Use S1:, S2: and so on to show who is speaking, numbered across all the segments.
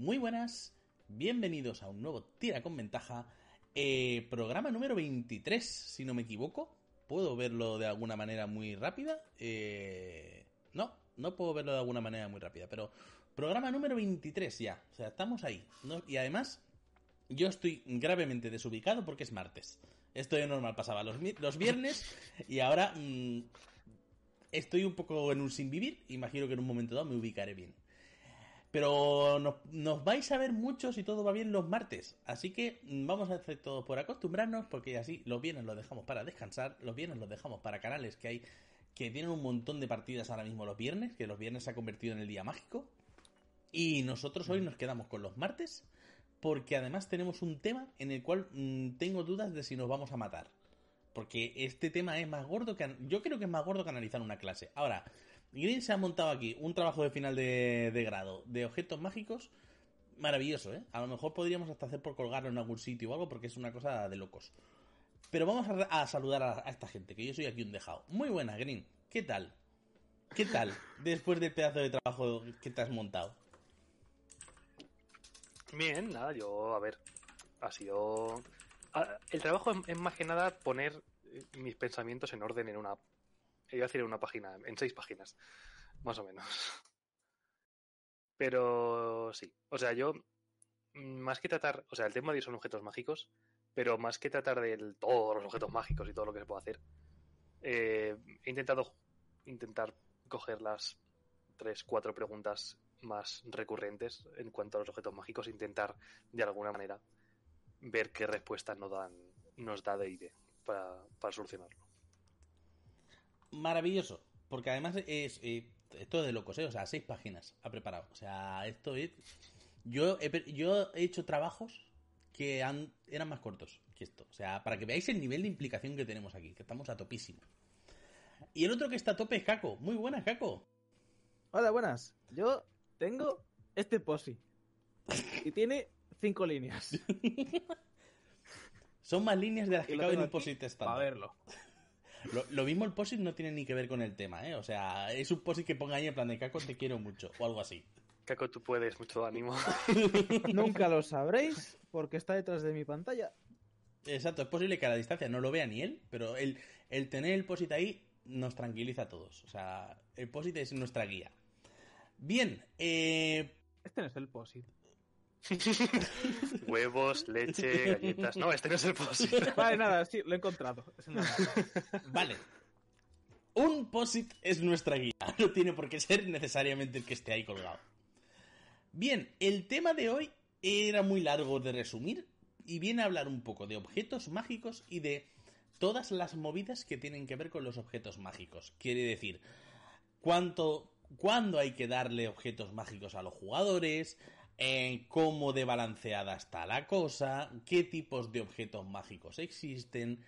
S1: Muy buenas, bienvenidos a un nuevo Tira con Ventaja, eh, programa número 23, si no me equivoco. ¿Puedo verlo de alguna manera muy rápida? Eh, no, no puedo verlo de alguna manera muy rápida, pero programa número 23 ya, o sea, estamos ahí. Y además, yo estoy gravemente desubicado porque es martes. Esto de normal pasaba los, los viernes y ahora mmm, estoy un poco en un sin vivir. Imagino que en un momento dado me ubicaré bien. Pero nos, nos, vais a ver mucho si todo va bien los martes. Así que vamos a hacer todo por acostumbrarnos, porque así los viernes los dejamos para descansar, los viernes los dejamos para canales que hay que tienen un montón de partidas ahora mismo los viernes, que los viernes se ha convertido en el día mágico. Y nosotros hoy nos quedamos con los martes, porque además tenemos un tema en el cual mmm, tengo dudas de si nos vamos a matar. Porque este tema es más gordo que... Yo creo que es más gordo que analizar una clase. Ahora, Green se ha montado aquí un trabajo de final de, grado de objetos mágicos maravilloso, ¿eh? A lo mejor podríamos hasta hacer por colgarlo en algún sitio o algo porque es una cosa de locos. Pero vamos a, saludar a, a, esta gente, que yo soy aquí un dejado. Muy buena, Green. ¿Qué tal? ¿Qué tal? Después del pedazo de trabajo que te has montado.
S2: Bien, nada, yo, a ver, ha sido... El trabajo es más que nada poner mis pensamientos en orden en una... Iba a decir en una página, en seis páginas, más o menos. Pero sí, o sea, yo, más que tratar, o sea, el tema de son objetos mágicos, pero más que tratar de todos los objetos mágicos y todo lo que se puede hacer, eh, he intentado intentar coger las tres, cuatro preguntas más recurrentes en cuanto a los objetos mágicos, intentar de alguna manera ver qué respuestas nos dan nos da D&D para, para solucionarlo.
S1: Maravilloso, porque además es eh, esto es de locos, ¿eh? o sea, seis páginas ha preparado, o sea, esto es yo he, yo he hecho trabajos que han, eran más cortos que esto, o sea, para que veáis el nivel de implicación que tenemos aquí, que estamos a topísimo. Y el otro que está a tope es Caco. Muy buenas, Caco.
S3: Hola, buenas. Yo tengo este posi. Y tiene cinco líneas.
S1: Son más líneas de las que caben en un posit estándar.
S3: Para verlo.
S1: Lo, lo, mismo el posit no tiene ni que ver con el tema, ¿eh? O sea, es un posit que ponga ahí en plan de Caco, te quiero mucho, o algo así.
S2: Caco, tú puedes, mucho ánimo.
S3: Nunca lo sabréis porque está detrás de mi pantalla.
S1: Exacto, es posible que a la distancia no lo vea ni él, pero el, el tener el posit ahí nos tranquiliza a todos. O sea, el POSIT es nuestra guía. Bien, eh...
S3: Este no es el POSIT.
S2: Huevos, leche, galletas. No, este no es el POSIT.
S3: Vale, nada, sí, lo he encontrado.
S1: vale. Un POSIT es nuestra guía. No tiene por qué ser necesariamente el que esté ahí colgado. Bien, el tema de hoy era muy largo de resumir y viene a hablar un poco de objetos mágicos y de todas las movidas que tienen que ver con los objetos mágicos. Quiere decir, cuánto, cuándo hay que darle objetos mágicos a los jugadores, eh, cómo de balanceada está la cosa, qué tipos de objetos mágicos existen,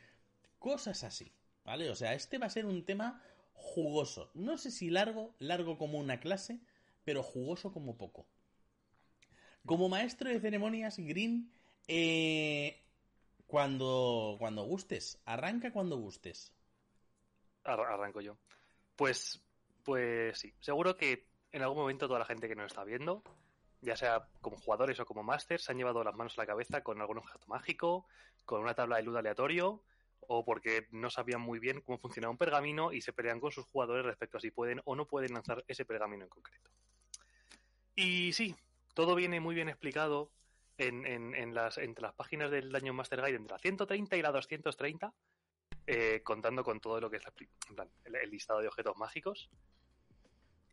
S1: cosas así, ¿vale? O sea, este va a ser un tema jugoso. No sé si largo, largo como una clase, pero jugoso como poco. Como maestro de ceremonias, Green, eh, cuando, cuando gustes. Arranca cuando gustes.
S2: Arranco yo. Pues, pues sí. Seguro que en algún momento toda la gente que nos está viendo, ya sea como jugadores o como masters, se han llevado las manos a la cabeza con algún objeto mágico, con una tabla de luz aleatorio, o porque no sabían muy bien cómo funcionaba un pergamino y se pelean con sus jugadores respecto a si pueden o no pueden lanzar ese pergamino en concreto. Y sí, todo viene muy bien explicado en, en, en, las, entre las páginas del Daño Master Guide, entre la 130 y la 230, eh, contando con todo lo que es la, en el, listado de objetos mágicos.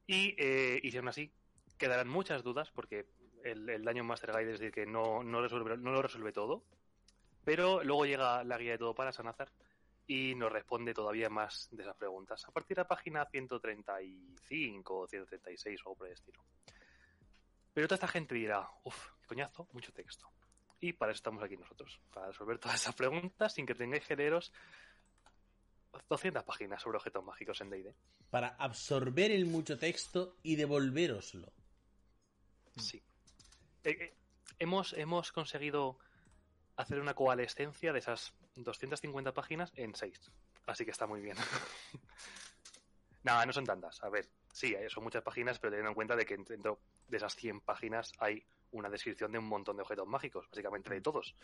S2: Y, eh, si aún así quedarán muchas dudas, porque el, el Daño Master Guide es decir que no, no, lo resuelve todo. Pero luego llega la guía de todo para Sanazar y nos responde todavía más de esas preguntas. A partir de la página 135 o 136 o algo por el estilo. Pero toda esta gente dirá, uff, coñazo, mucho texto. Y para eso estamos aquí nosotros, para resolver todas esas preguntas sin que tengáis que leeros 200 páginas sobre objetos mágicos en D&D.
S1: Para absorber el mucho texto y devolveroslo.
S2: Sí. Eh, eh, hemos, hemos conseguido hacer una coalescencia de esas 250 páginas en 6. Así que está muy bien. Nada, no son tantas. A ver, sí, eh, son muchas páginas, pero teniendo en cuenta de que dentro de esas 100 páginas hay una descripción de un montón de objetos mágicos, básicamente de todos.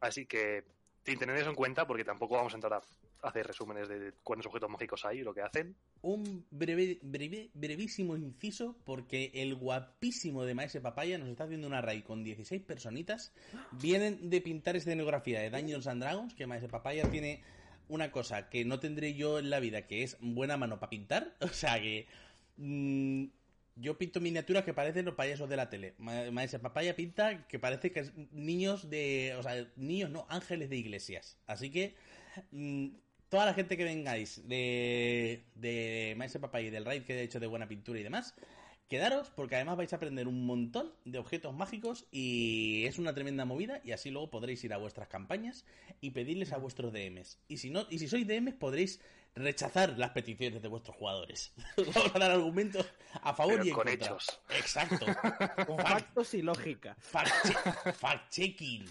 S2: Así que sin tener eso en cuenta, porque tampoco vamos a entrar a hacer resúmenes de cuántos objetos mágicos hay y lo que hacen.
S1: Un breve, breve, brevísimo inciso, porque el guapísimo de Maese Papaya nos está haciendo una raid con 16 personitas. Vienen de pintar escenografía de Dungeons and Dragons, que Maese Papaya tiene una cosa que no tendré yo en la vida, que es buena mano para pintar. O sea que... mm, yo pinto miniaturas que parecen los payasos de la tele. Ma- Maese Papaya pinta que parece que es niños de... O sea, niños no, ángeles de iglesias. Así que... mm, toda la gente que vengáis de, de Maese Papaya y del raid que he hecho de buena pintura y demás, quedaros porque además vais a aprender un montón de objetos mágicos y es una tremenda movida y así luego podréis ir a vuestras campañas y pedirles a vuestros DMs. Y si no, y si sois DMs podréis rechazar las peticiones de vuestros jugadores. Os Vamos a dar argumentos a favor
S2: Pero
S1: y en
S2: con
S1: contra.
S2: hechos.
S1: Exacto.
S3: Con
S1: Fact-
S3: factos y lógica.
S1: fact- Fact-checking.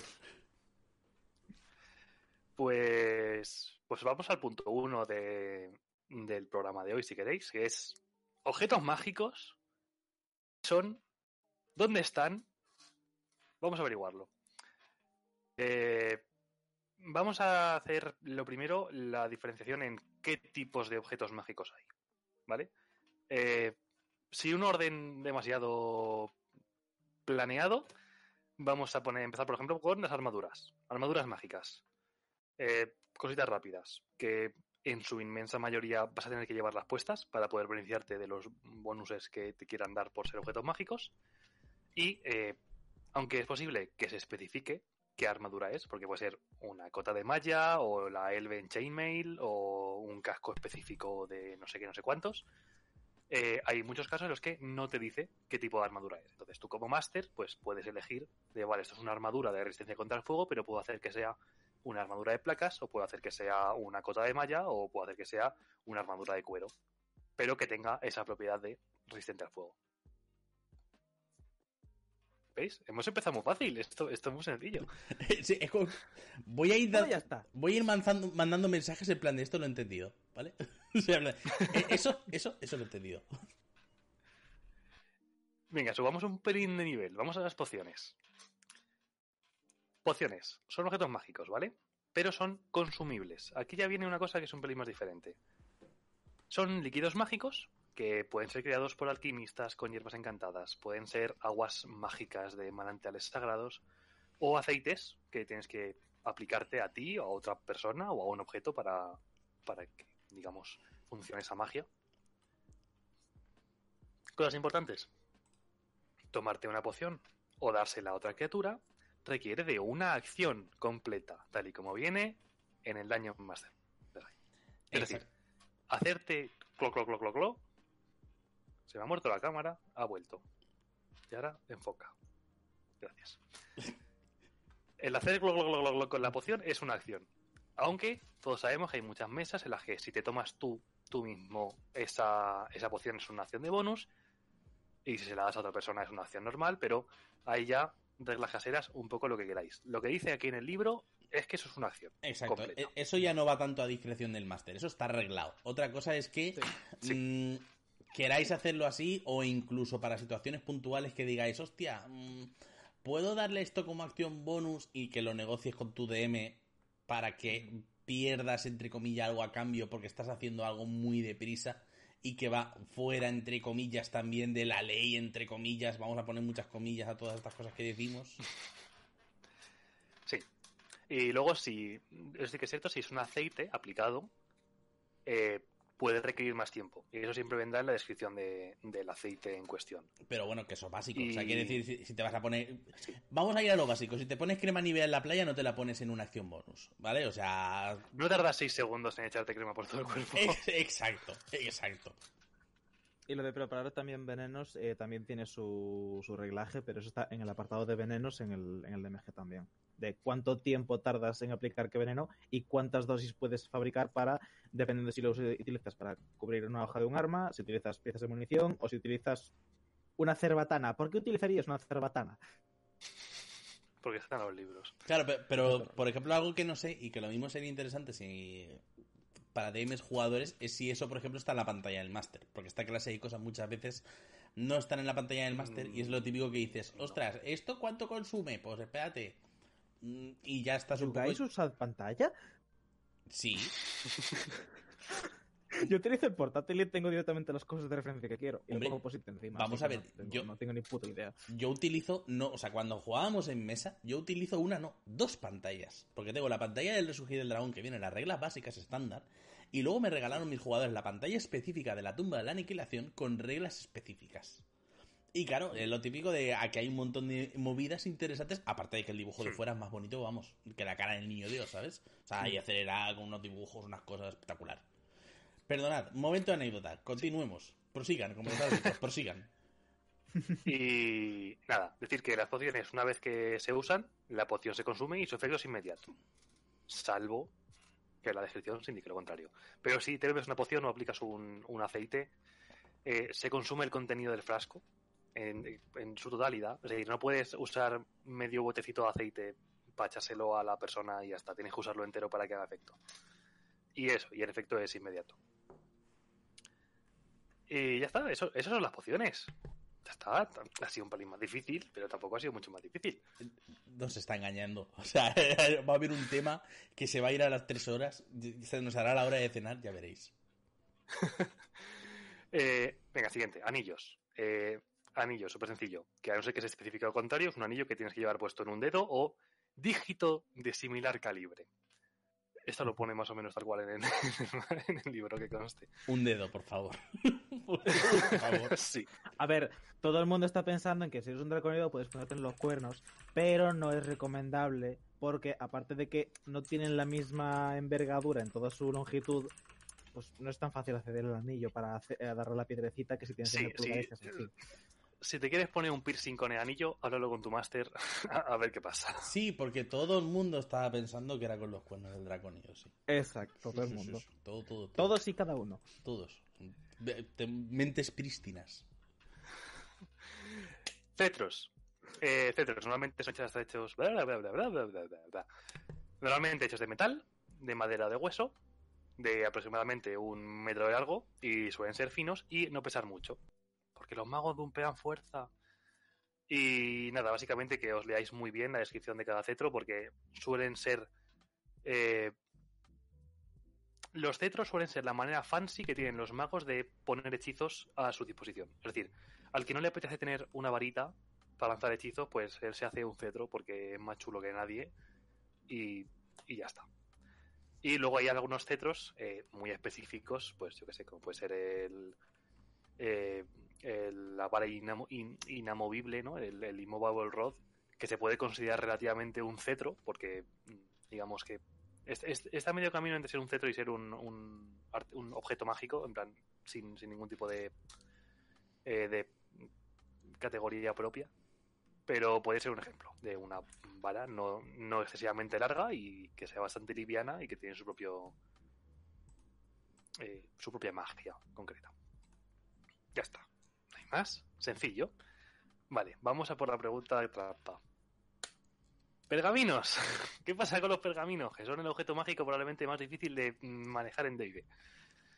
S2: Pues, pues vamos al punto uno de, del programa de hoy, si queréis, que es objetos mágicos son, ¿dónde están? Vamos a averiguarlo. Eh, vamos a hacer lo primero, la diferenciación en qué tipos de objetos mágicos hay, ¿vale? Eh, si un orden demasiado planeado, vamos a poner, empezar, por ejemplo, con las armaduras, armaduras mágicas. Eh, cositas rápidas, que en su inmensa mayoría vas a tener que llevarlas puestas para poder beneficiarte de los bonuses que te quieran dar por ser objetos mágicos. Y eh, aunque es posible que se especifique qué armadura es, porque puede ser una cota de malla, o la Elven Chainmail, o un casco específico de no sé qué, no sé cuántos. eh, hay muchos casos en los que no te dice qué tipo de armadura es. Entonces tú como máster, pues puedes elegir de, vale, esto es una armadura de resistencia contra el fuego, pero puedo hacer que sea una armadura de placas, o puedo hacer que sea una cota de malla, o puedo hacer que sea una armadura de cuero, pero que tenga esa propiedad de resistente al fuego. ¿Veis? Hemos empezado muy fácil, esto, esto es muy sencillo.
S1: Sí, es como- Voy a ir
S3: ya está.
S1: Voy a ir mandando, mandando mensajes en plan de esto lo he entendido, ¿vale? O sea, eh, eso, eso, eso lo he entendido.
S2: Venga, subamos un pelín de nivel, vamos a las pociones. Pociones, son objetos mágicos, ¿vale? Pero son consumibles. Aquí ya viene una cosa que es un pelín más diferente. Son líquidos mágicos que pueden ser creados por alquimistas con hierbas encantadas, pueden ser aguas mágicas de manantiales sagrados o aceites que tienes que aplicarte a ti o a otra persona o a un objeto para, para que, digamos, funcione esa magia. Cosas importantes. Tomarte una poción o dársela a otra criatura requiere de una acción completa, tal y como viene en el daño Master. Es decir, hacerte clo clo clo clo clo. Se me ha muerto la cámara, ha vuelto. Y ahora enfoca. Gracias. El hacer glo glo glo glo con la poción es una acción. Aunque todos sabemos que hay muchas mesas en las que si te tomas tú, tú mismo, esa, esa poción es una acción de bonus. Y si se la das a otra persona es una acción normal, pero ahí ya, reglas caseras, un poco lo que queráis. Lo que dice aquí en el libro es que eso es una acción.
S1: Exacto.
S2: completa.
S1: E- Eso ya no va tanto a discreción del máster, eso está arreglado. Otra cosa es que
S2: Sí.
S1: mm, queráis hacerlo así o incluso para situaciones puntuales que digáis, hostia, mm, ¿puedo darle esto como acción bonus y que lo negocies con tu DM para que pierdas, entre comillas, algo a cambio porque estás haciendo algo muy deprisa y que va fuera, entre comillas, también de la ley, entre comillas, vamos a poner muchas comillas a todas estas cosas que decimos.
S2: Sí. Y luego, si es que es cierto, si es un aceite aplicado, eh, puede requerir más tiempo. Y eso siempre vendrá en la descripción de- del aceite en cuestión.
S1: Pero bueno, que eso es básico. O sea, quiere decir, si, si te vas a poner.
S2: Sí.
S1: Vamos a ir a lo básico. Si te pones crema nivea en la playa, no te la pones en una acción bonus. ¿Vale? O sea.
S2: No tardas seis segundos en echarte crema por todo el cuerpo.
S1: ex- Exacto, exacto.
S3: Y lo de preparar también venenos eh, también tiene su, su reglaje, pero eso está en el apartado de venenos en el, en el DMG también. De cuánto tiempo tardas en aplicar qué veneno y cuántas dosis puedes fabricar para, dependiendo de si lo utilizas para cubrir una hoja de un arma, si utilizas piezas de munición o si utilizas una cerbatana. ¿Por qué utilizarías una cerbatana?
S2: Porque están los libros.
S1: Claro, pe- pero, por ejemplo, algo que no sé y que lo mismo sería interesante si para DMs jugadores es si eso, por ejemplo, está en la pantalla del máster. Porque esta clase de cosas muchas veces no están en la pantalla del máster y es lo típico que dices, ostras, ¿esto cuánto consume? Pues espérate. Mm, Y ya estás un poco...
S3: ¿Jugáis usad pantalla?
S1: Sí,
S3: Yo utilizo el portátil y tengo directamente las cosas de referencia que quiero. Y
S1: Hombre,
S3: le pongo posit encima.
S1: vamos a ver,
S3: no tengo,
S1: yo-
S3: no tengo ni puta idea.
S1: yo utilizo, no, o sea, cuando jugábamos en mesa, yo utilizo una, no, dos pantallas. Porque tengo la pantalla del resurgir del dragón que viene en las reglas básicas estándar. Y luego me regalaron mis jugadores la pantalla específica de la tumba de la aniquilación con reglas específicas. Y claro, es lo típico de aquí hay un montón de movidas interesantes, aparte de que el dibujo de fuera es más bonito, vamos, que la cara del niño Dios, ¿sabes? O sea, ahí acelerada con unos dibujos, unas cosas espectacular. Perdonad, momento de anécdota, continuemos. Prosigan, como los prosigan.
S2: Y nada, decir que las pociones, una vez que se usan, la poción se consume y su efecto es inmediato. Salvo que la descripción se indique lo contrario. Pero si te bebes una poción o aplicas un, un aceite, eh, se consume el contenido del frasco en, en su totalidad. Es decir, no puedes usar medio botecito de aceite para echárselo a la persona y ya está. Tienes que usarlo entero para que haga efecto. Y eso, y el efecto es inmediato. Y ya está, eso, esas son las pociones. Ya está, ha sido un pelín más difícil, pero tampoco ha sido mucho más difícil.
S1: Nos está engañando. O sea, va a haber un tema que se va a ir a las tres horas, se nos hará la hora de cenar, ya veréis.
S2: Eh, venga, siguiente, anillos. Eh, anillo, súper sencillo. Que a no ser que se especifique lo contrario, es un anillo que tienes que llevar puesto en un dedo o dígito de similar calibre. Esto lo pone más o menos tal cual en el, en el libro que conste.
S1: Un dedo, por favor. por favor.
S2: Sí,
S3: A ver, todo el mundo está pensando en que si eres un draconido puedes ponerte en los cuernos, pero no es recomendable porque aparte de que no tienen la misma envergadura en toda su longitud, pues no es tan fácil acceder al anillo para hacer- darle la piedrecita que si tienes
S2: Sí,
S3: en el pulgar
S2: sí.
S3: es así
S2: si te quieres poner un piercing con el anillo, háblalo con tu máster a, ver qué pasa.
S1: Sí, porque todo el mundo estaba pensando que era con los cuernos del dragón y yo sí.
S3: Exacto, todo el mundo. Todos y cada uno.
S1: Todos. Mentes prístinas.
S2: Cetros. Eh, cetros, normalmente son hechos, Normalmente hechos de metal, de madera de hueso, de aproximadamente un metro de largo, y suelen ser finos y no pesar mucho. Porque los magos dumpean fuerza. Y nada, básicamente que os leáis muy bien la descripción de cada cetro porque suelen ser... eh, los cetros suelen ser la manera fancy que tienen los magos de poner hechizos a su disposición. Es decir, al que no le apetece tener una varita para lanzar hechizos, pues él se hace un cetro porque es más chulo que nadie y, y ya está. Y luego hay algunos cetros eh, muy específicos, pues yo que sé, como puede ser el, eh, la vara inamo- in- inamovible, ¿no? El, immovable rod, que se puede considerar relativamente un cetro, porque digamos que es- es- está medio camino entre ser un cetro y ser un, un, un objeto mágico, en plan, sin, ningún tipo de, eh, de categoría propia. Pero puede ser un ejemplo de una vara no, no excesivamente larga y que sea bastante liviana y que tiene su propio eh, su propia magia concreta. Ya está. Más. Sencillo. Vale, vamos a por la pregunta de trampa. Pergaminos. ¿Qué pasa con los pergaminos? Que son el objeto mágico probablemente más difícil de manejar en D&D.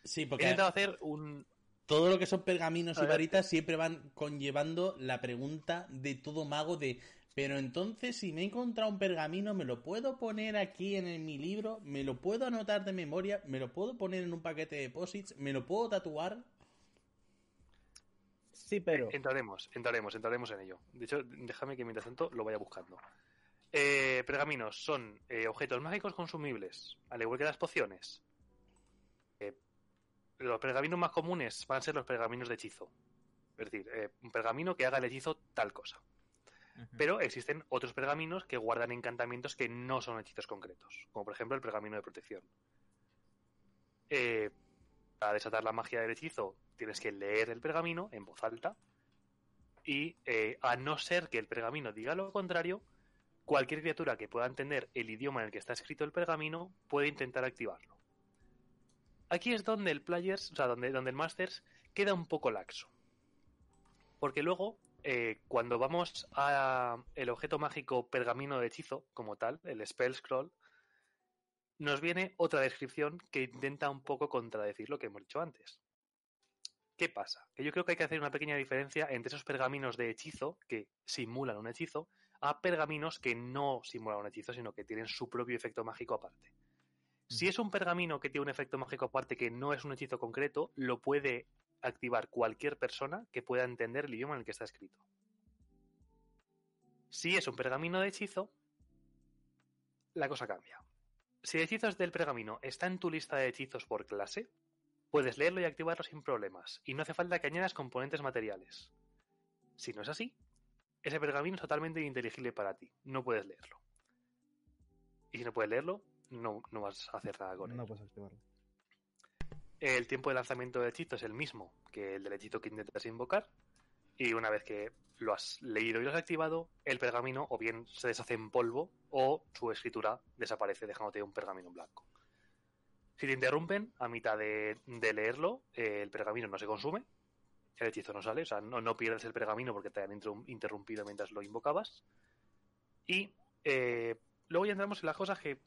S1: Sí,
S2: He
S1: porque
S2: intentado hacer un...
S1: todo lo que son pergaminos y varitas siempre van conllevando la pregunta de todo mago de pero entonces si me he encontrado un pergamino me lo puedo poner aquí en, el- mi libro, me lo puedo anotar de memoria, me lo puedo poner en un paquete de deposits, me lo puedo tatuar.
S3: Sí, pero
S2: Entraremos, entraremos, entraremos en ello. De hecho, déjame que mientras tanto lo vaya buscando. Eh, pergaminos son eh, objetos mágicos consumibles, al igual que las pociones. Eh, los pergaminos más comunes van a ser los pergaminos de hechizo. Es decir, eh, un pergamino que haga el hechizo tal cosa. Pero existen otros pergaminos que guardan encantamientos que no son hechizos concretos, como por ejemplo el pergamino de protección. Eh, para desatar la magia del hechizo tienes que leer el pergamino en voz alta y eh, a no ser que el pergamino diga lo contrario, cualquier criatura que pueda entender el idioma en el que está escrito el pergamino puede intentar activarlo. Aquí es donde el players, o sea, donde, donde el masters queda un poco laxo. Porque luego eh, cuando vamos a el objeto mágico pergamino de hechizo, como tal, el spell scroll, nos viene otra descripción que intenta un poco contradecir lo que hemos dicho antes. ¿Qué pasa? Que yo creo que hay que hacer una pequeña diferencia entre esos pergaminos de hechizo que simulan un hechizo a pergaminos que no simulan un hechizo, sino que tienen su propio efecto mágico aparte. Si es un pergamino que tiene un efecto mágico aparte que no es un hechizo concreto, lo puede activar cualquier persona que pueda entender el idioma en el que está escrito. Si es un pergamino de hechizo, la cosa cambia. Si el hechizo del pergamino está en tu lista de hechizos por clase, puedes leerlo y activarlo sin problemas, y no hace falta que añadas componentes materiales. Si no es así, ese pergamino es totalmente ininteligible para ti, no puedes leerlo. Y si no puedes leerlo, no, no vas a hacer nada con él.
S3: No puedes activarlo.
S2: El tiempo de lanzamiento del hechizo es el mismo que el del hechizo que intentas invocar, y una vez que lo has leído y lo has activado, el pergamino o bien se deshace en polvo o su escritura desaparece dejándote un pergamino blanco. Si te interrumpen a mitad de, leerlo, eh, el pergamino no se consume, el hechizo no sale, o sea, no, pierdes el pergamino porque te han interrumpido mientras lo invocabas. Y eh, luego ya entramos en las cosas que...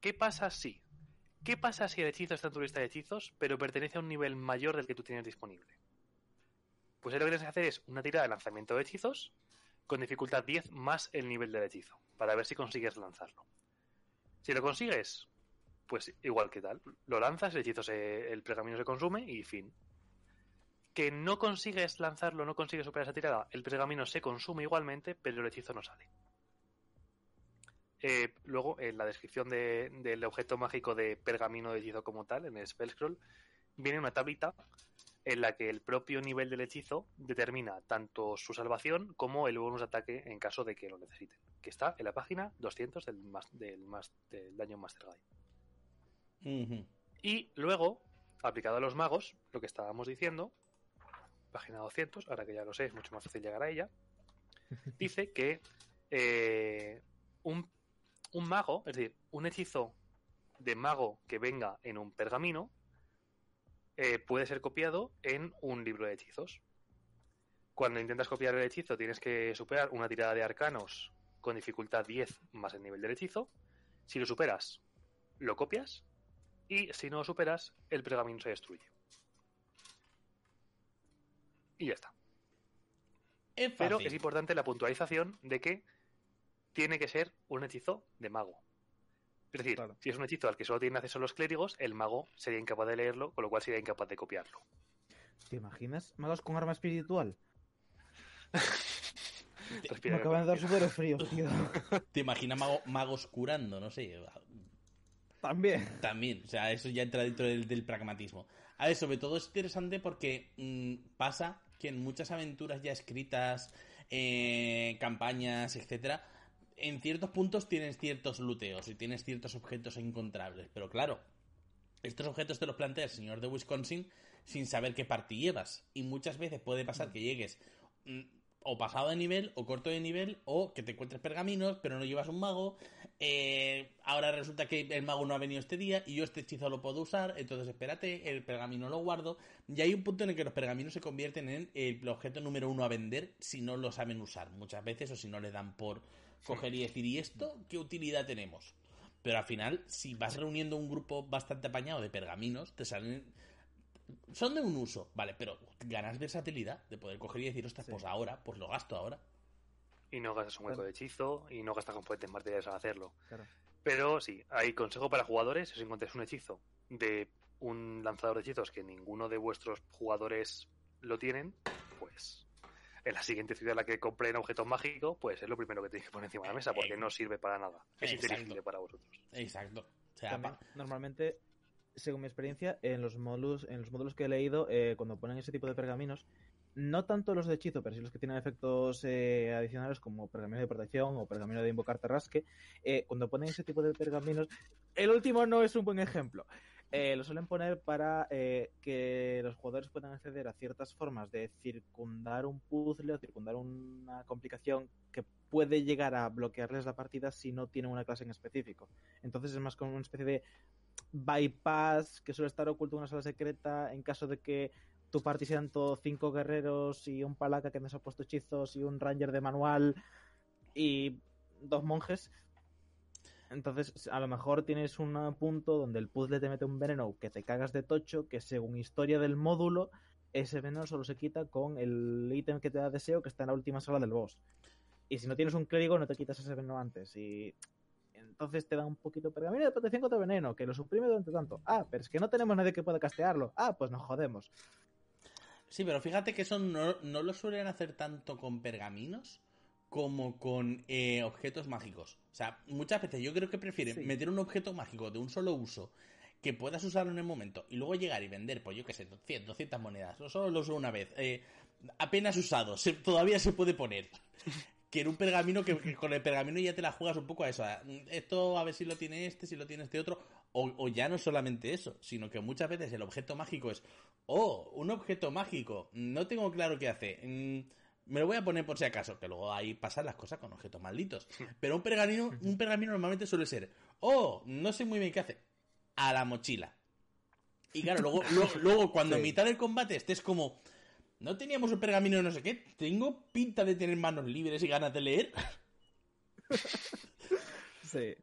S2: ¿Qué pasa si? ¿Qué pasa si el hechizo está en tu lista de hechizos, pero pertenece a un nivel mayor del que tú tienes disponible? Pues ahí lo que tienes que hacer es una tirada de lanzamiento de hechizos con dificultad 10 más el nivel del hechizo, para ver si consigues lanzarlo. Si lo consigues, pues igual que tal, lo lanzas, el hechizo se, el pergamino se consume y fin. Que no consigues lanzarlo, no consigues superar esa tirada, el pergamino se consume igualmente, pero el hechizo no sale. Eh, luego, en la descripción de- del objeto mágico de pergamino de hechizo como tal, en el spell scroll, viene una tablita en la que el propio nivel del hechizo determina tanto su salvación como el bonus de ataque en caso de que lo necesiten, que está en la página 200 del, mas- del, mas- del Daño Master Guide. Y luego, aplicado a los magos, lo que estábamos diciendo, página 200, ahora que ya lo sé, es mucho más fácil llegar a ella, dice que eh, un, un mago, es decir, un hechizo de mago que venga en un pergamino, eh, puede ser copiado en un libro de hechizos. Cuando intentas copiar el hechizo tienes que superar una tirada de arcanos con dificultad 10 más el nivel del hechizo. Si lo superas, lo copias y si no lo superas, el pergamino se destruye. Y ya está.
S1: Es
S2: Pero es importante la puntualización de que tiene que ser un hechizo de mago. Es decir,
S3: Claro.
S2: si es un hechizo al que solo tienen acceso los clérigos, el mago sería incapaz de leerlo, con lo cual sería incapaz de copiarlo.
S3: ¿Te imaginas? Magos con arma espiritual.
S2: Respira
S3: Me acaban de dar súper frío, tío.
S1: ¿Te imaginas mago- magos curando? No sé.
S3: También.
S1: También, o sea, eso ya entra dentro del, pragmatismo. A ver, sobre todo es interesante porque mm, pasa que en muchas aventuras ya escritas, eh, campañas, etcétera, en ciertos puntos tienes ciertos looteos y tienes ciertos objetos encontrables. Pero claro, estos objetos te los plantea el señor de Wisconsin sin saber qué parte llevas. Y muchas veces puede pasar que llegues mm, o pasado de nivel, o corto de nivel, o que te encuentres pergaminos, pero no llevas un mago. Eh, ahora resulta que el mago no ha venido este día y yo este hechizo lo puedo usar, entonces espérate, el pergamino lo guardo. Y hay un punto en el que los pergaminos se convierten en el objeto número uno a vender si no lo saben usar muchas veces o si no le dan por coger y decir, ¿y esto qué utilidad tenemos? Pero al final, si vas reuniendo un grupo bastante apañado de pergaminos, te salen. Son de un uso, vale, pero ganas versatilidad de poder coger y decir, ostras,
S3: Sí.
S1: pues ahora, pues lo gasto ahora.
S2: Y no gastas un hueco
S3: Claro.
S2: de hechizo y no gastas componentes materiales al hacerlo.
S3: Claro.
S2: Pero sí, hay consejo para jugadores. Si encontráis un hechizo de un lanzador de hechizos que ninguno de vuestros jugadores lo tienen, pues en la siguiente ciudad en la que compren objetos mágicos, pues es lo primero que tenéis que poner encima de la mesa, porque no sirve para nada. Es
S1: Exacto.
S2: inteligible para vosotros.
S1: Exacto. O sea,
S3: También, normalmente, según mi experiencia, en los módulos, en los módulos que he leído, eh, cuando ponen ese tipo de pergaminos, no tanto los de hechizo, pero sí los que tienen efectos eh, adicionales como pergamino de protección o pergamino de invocar terrasque, eh, cuando ponen ese tipo de pergaminos, el último no es un buen ejemplo. Eh, lo suelen poner para eh, que los jugadores puedan acceder a ciertas formas de circundar un puzzle o circundar una complicación que puede llegar a bloquearles la partida si no tienen una clase en específico. Entonces es más como una especie de bypass que suele estar oculto en una sala secreta en caso de que tu party sean todos cinco guerreros y un palaca que nos ha puesto hechizos y un ranger de manual y dos monjes. Entonces, a lo mejor tienes un punto donde el puzzle te mete un veneno que te cagas de tocho, que según historia del módulo, ese veneno solo se quita con el ítem que te da deseo que está en la última sala del boss. Y si no tienes un clérigo, no te quitas ese veneno antes. Y entonces te da un poquito de pergamino de protección contra veneno, que lo suprime durante tanto. Ah, pero es que no tenemos nadie que pueda castearlo. Ah, pues nos jodemos.
S1: Sí, pero fíjate que eso no, no lo suelen hacer tanto con pergaminos como con eh, objetos mágicos. O sea, muchas veces yo creo que prefieren
S3: Sí.
S1: meter un objeto mágico de un solo uso que puedas usarlo en el momento y luego llegar y vender, pues yo qué sé, 200, 200 monedas. O solo lo uso una vez. eh, apenas usado, se- todavía se puede poner. Que en un pergamino que, que con el pergamino ya te la juegas un poco a eso. a, mm, Esto a ver si lo tiene este, si lo tiene este otro. O, o ya no solamente eso, sino que muchas veces el objeto mágico es, oh, un objeto mágico, no tengo claro qué hace. mm, me lo voy a poner por si acaso, que luego ahí pasan las cosas con objetos malditos. Pero un pergamino, un pergamino normalmente suele ser, oh, no sé muy bien qué hace, a la mochila. Y claro, luego, luego, luego cuando en mitad del combate estés como, no teníamos un pergamino de no sé qué, tengo pinta de tener manos libres y ganas de leer.
S3: Sí.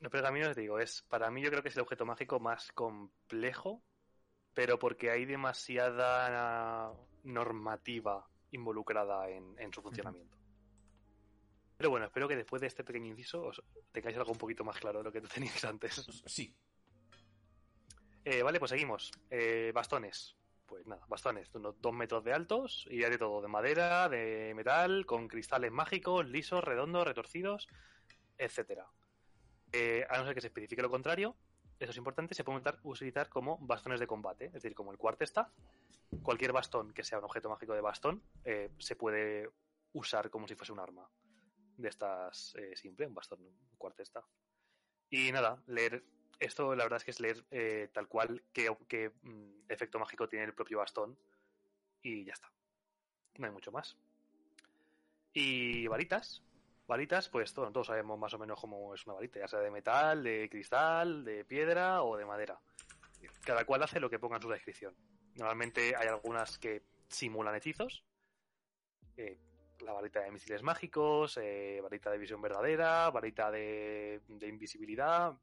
S2: Los pergaminos, digo, es para mí yo creo que es el objeto mágico más complejo, pero porque hay demasiada normativa involucrada en, en su funcionamiento. Pero bueno, espero que después de este pequeño inciso os tengáis algo un poquito más claro de lo que teníais antes.
S1: Sí,
S2: Eh, vale, pues seguimos. Eh, bastones. Pues nada, bastones de unos dos metros de altos y hay de todo, de madera, de metal, con cristales mágicos, lisos, redondos, retorcidos, etcétera. Eh, a no ser que se especifique lo contrario, eso es importante, se pueden utilizar- como bastones de combate, es decir, como el quarterstaff. Cualquier bastón que sea un objeto mágico de bastón eh, se puede usar como si fuese un arma de estas eh, simple, un bastón, un. Y nada, leer esto la verdad es que es leer eh, tal cual qué, qué, mm, efecto mágico tiene el propio bastón y ya está. No hay mucho más. Y varitas. Varitas, pues todos, todos sabemos más o menos cómo es una varita, ya sea de metal, de cristal, de piedra o de madera. Cada cual hace lo que ponga en su descripción. Normalmente hay algunas que simulan hechizos. eh, la varita de misiles mágicos, eh, varita de visión verdadera, varita de, de invisibilidad,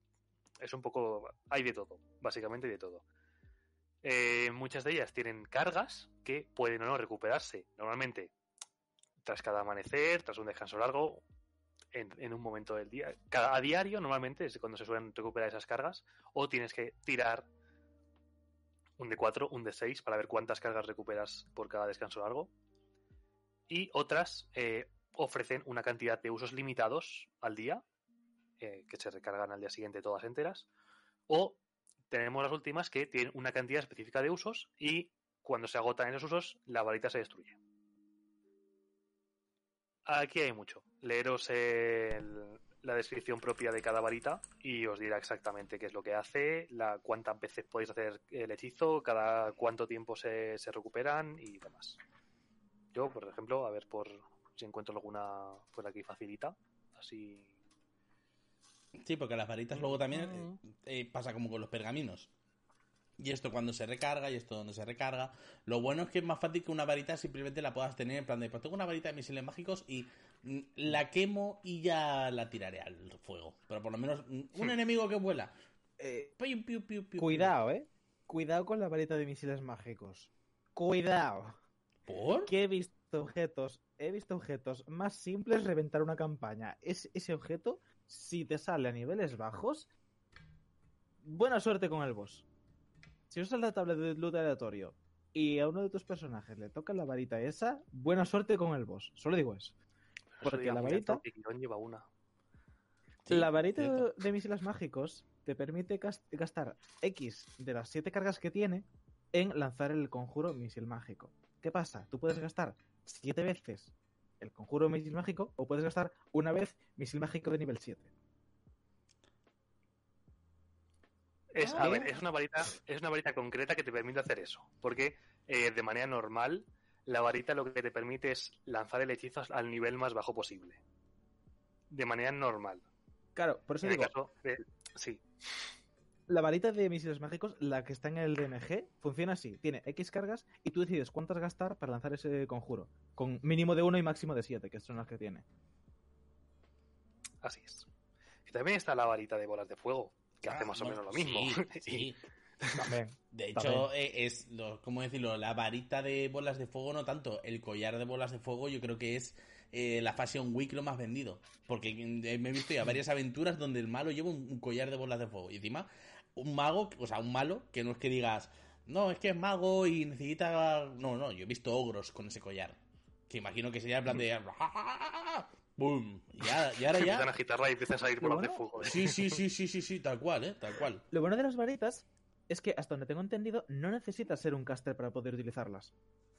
S2: es un poco. Hay de todo, básicamente hay de todo. Eh, muchas de ellas tienen cargas que pueden o no recuperarse normalmente tras cada amanecer, tras un descanso largo, en, un momento del día. Cada, a diario, normalmente, es cuando se suelen recuperar esas cargas, o tienes que tirar un de 4, un de 6 para ver cuántas cargas recuperas por cada descanso largo. Y otras eh, ofrecen una cantidad de usos limitados al día, eh, que se recargan al día siguiente todas enteras. O tenemos las últimas que tienen una cantidad específica de usos y cuando se agotan esos usos, la varita se destruye. Aquí hay mucho. Leeros el- la descripción propia de cada varita y os dirá exactamente qué es lo que hace, la, cuántas veces podéis hacer el hechizo, cada cuánto tiempo se, se recuperan y demás. Yo, por ejemplo, a ver por si encuentro alguna por aquí facilita. Así.
S1: Sí, porque las varitas luego también eh, eh, pasa como con los pergaminos. Y esto cuando se recarga y esto donde se recarga. Lo bueno es que es más fácil que una varita simplemente la puedas tener en plan de, pues tengo una varita de misiles mágicos y mm, la quemo y ya la tiraré al fuego. Pero por lo menos mm, un enemigo que vuela.
S3: Eh,
S1: piu, piu, piu, piu,
S3: cuidado, ¿eh? Cuidado con la varita de misiles mágicos. Cuidado.
S1: ¿Por?
S3: Que he visto objetos, he visto objetos más simples reventar una campaña. Es, ese objeto, si te sale a niveles bajos, buena suerte con el boss. Si usas la tabla de loot aleatorio y a uno de tus personajes le toca la varita esa, buena suerte con el boss. Solo digo eso. Porque
S2: Eso
S3: la varita-
S2: lleva una.
S1: Sí,
S3: la varita
S1: cierto.
S3: de misiles mágicos te permite gas- gastar X de las 7 cargas que tiene en lanzar el conjuro misil mágico. ¿Qué pasa? Tú puedes gastar 7 veces el conjuro misil mágico o puedes gastar una vez misil mágico de nivel 7.
S2: Es,
S3: Ah.
S2: a ver, es una varita, es una varita concreta que te permite hacer eso. Porque eh, de manera normal, la varita lo que te permite es lanzar el hechizo al nivel más bajo posible. De manera normal.
S3: Claro, por eso
S2: En el
S3: digo,
S2: caso de- sí.
S3: la varita de misiles mágicos, la que está en el DMG, funciona así. Tiene X cargas y tú decides cuántas gastar para lanzar ese conjuro. Con mínimo de 1 y máximo de 7, que son las que tiene.
S2: Así es. Y también está la varita de bolas de fuego, que
S1: Ah,
S2: hace más o menos lo mismo.
S1: Sí, sí.
S3: También.
S1: De hecho, eh, es, lo- ¿cómo decirlo? La varita de bolas de fuego no tanto. El collar de bolas de fuego yo creo que es eh, la Fashion Week lo más vendido. Porque eh, me he visto ya varias aventuras donde el malo lleva un, un collar de bolas de fuego. Y encima, un mago, o sea, un malo, que no es que digas, no, es que es mago y necesita... No, no, yo he visto ogros con ese collar. Que imagino que sería en plan de... ¡Bum! Y, ya- y ahora ya...
S2: empiezan a agitarla y empiezan a salir bolas de fuego.
S1: Sí, sí, sí, sí, sí, sí, tal cual, ¿eh? Tal cual.
S3: Lo bueno de las varitas es que, hasta donde tengo entendido, no necesitas ser un caster para poder utilizarlas.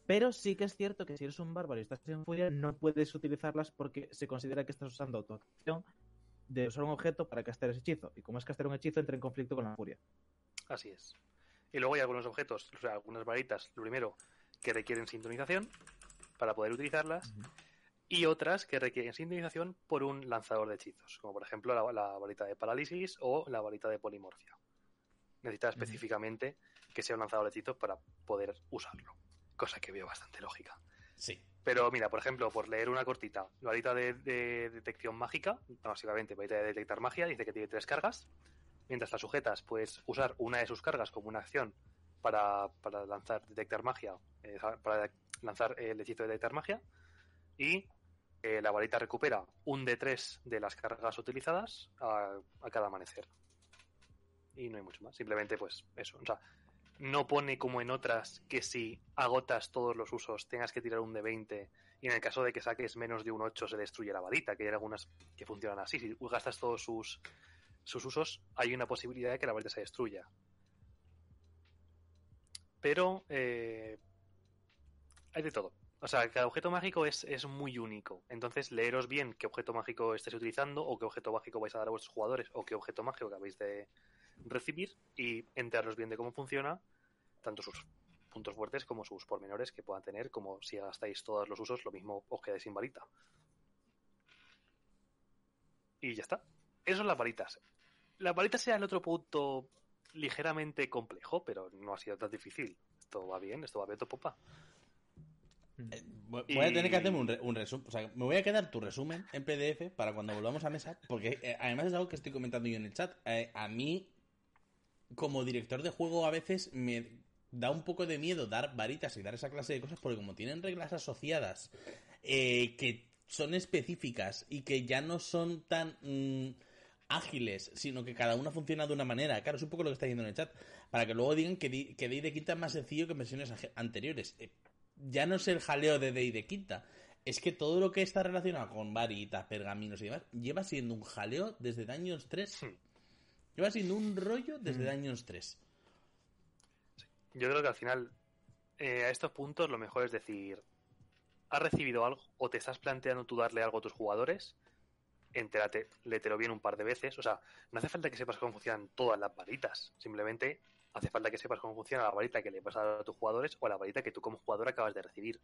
S3: Pero sí que es cierto que si eres un bárbaro y estás en furia, no puedes utilizarlas porque se considera que estás usando tu acción de usar un objeto para castear ese hechizo. Y como es castear un hechizo, entra en conflicto con la furia.
S2: Así es. Y luego hay algunos objetos, o sea, algunas varitas, lo primero, que requieren sintonización para poder utilizarlas, y otras que requieren sintonización por un lanzador de hechizos, como por ejemplo la, la varita de parálisis o la varita de polimorfia. Necesita específicamente que sea un lanzador de hechizos para poder usarlo, cosa que veo bastante lógica.
S1: Sí.
S2: Pero mira, por ejemplo, por leer una cortita, la varita de, de detección mágica, básicamente varita de detectar magia, dice que tiene tres cargas. Mientras las sujetas, puedes usar una de sus cargas como una acción para, para lanzar detectar magia, eh, para lanzar el hechizo de detectar magia. Y eh, la varita recupera un de tres de las cargas utilizadas a, a cada amanecer. Y no hay mucho más. Simplemente, pues, eso. O sea, no pone como en otras que si agotas todos los usos tengas que tirar un de 20 y en el caso de que saques menos de un 8 se destruye la varita, que hay algunas que funcionan así. Si gastas todos sus, sus usos, hay una posibilidad de que la varita se destruya. Pero eh, hay de todo. O sea, cada objeto mágico es, es muy único. Entonces, leeros bien qué objeto mágico estéis utilizando o qué objeto mágico vais a dar a vuestros jugadores o qué objeto mágico que habéis de recibir y enteraros bien de cómo funciona, tanto sus puntos fuertes como sus pormenores que puedan tener, como si gastáis todos los usos, lo mismo os quedáis sin varita. Y ya está. Eso son las varitas. Las varitas sea el otro punto ligeramente complejo, pero no ha sido tan difícil. Esto va bien, esto va bien, popa.
S1: Eh, Voy a tener que hacerme un, re- un resumen. O sea, me voy a quedar tu resumen en PDF para cuando volvamos a mesa. Porque eh, además es algo que estoy comentando yo en el chat. Eh, a mí, como director de juego, a veces me da un poco de miedo dar varitas y dar esa clase de cosas. Porque como tienen reglas asociadas eh, que son específicas y que ya no son tan mm, ágiles, sino que cada una funciona de una manera. Claro, es un poco lo que está diciendo en el chat. Para que luego digan que, di- que de Quinta es más sencillo que en versiones anteriores. Eh, ya no es el jaleo de Day de Quinta. Es que todo lo que está relacionado con varitas, pergaminos y demás, lleva siendo un jaleo desde Daños 3.
S2: Hmm.
S1: Lleva siendo un rollo desde. Daños 3.
S2: Yo creo que al final, eh, a estos puntos, lo mejor es decir, ¿has recibido algo o te estás planteando tú darle algo a tus jugadores? Entérate, léetelo bien un par de veces. O sea, no hace falta que sepas cómo funcionan todas las varitas. Simplemente hace falta que sepas cómo funciona la varita que le vas a dar a tus jugadores o la varita que tú como jugador acabas de recibir.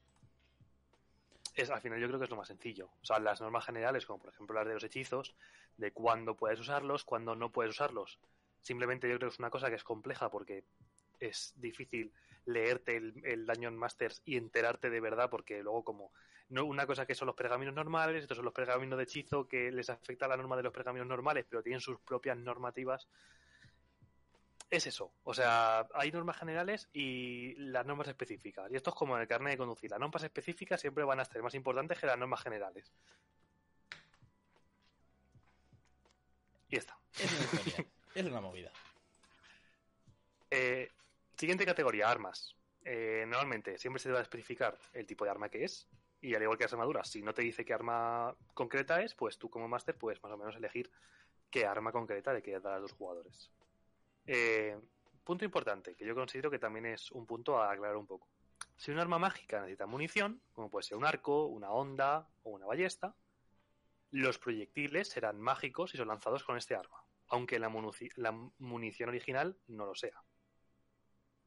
S2: Es, al final yo creo que es lo más sencillo. O sea, las normas generales, como por ejemplo las de los hechizos, de cuándo puedes usarlos, cuándo no puedes usarlos. Simplemente yo creo que es una cosa que es compleja porque es difícil leerte el, el Dungeon Masters y enterarte de verdad, porque luego como no una cosa que son los pergaminos normales, estos son los pergaminos de hechizo que les afecta la norma de los pergaminos normales, pero tienen sus propias normativas. Es eso, o sea, hay normas generales y las normas específicas. Y esto es como en el carnet de conducir. Las normas específicas siempre van a ser más importantes que las normas generales. Y ya está.
S1: Es una historia. es una movida.
S2: Eh, siguiente categoría, armas. Eh, normalmente siempre se debe especificar el tipo de arma que es. Y al igual que las armaduras, si no te dice qué arma concreta es, pues tú como máster puedes más o menos elegir qué arma concreta le quieres dar a tus jugadores. Eh, punto importante, que yo considero que también es un punto a aclarar un poco. Si un arma mágica necesita munición, como puede ser un arco, una onda o una ballesta, los proyectiles serán mágicos y son lanzados con este arma, aunque la, munici- la munición original no lo sea.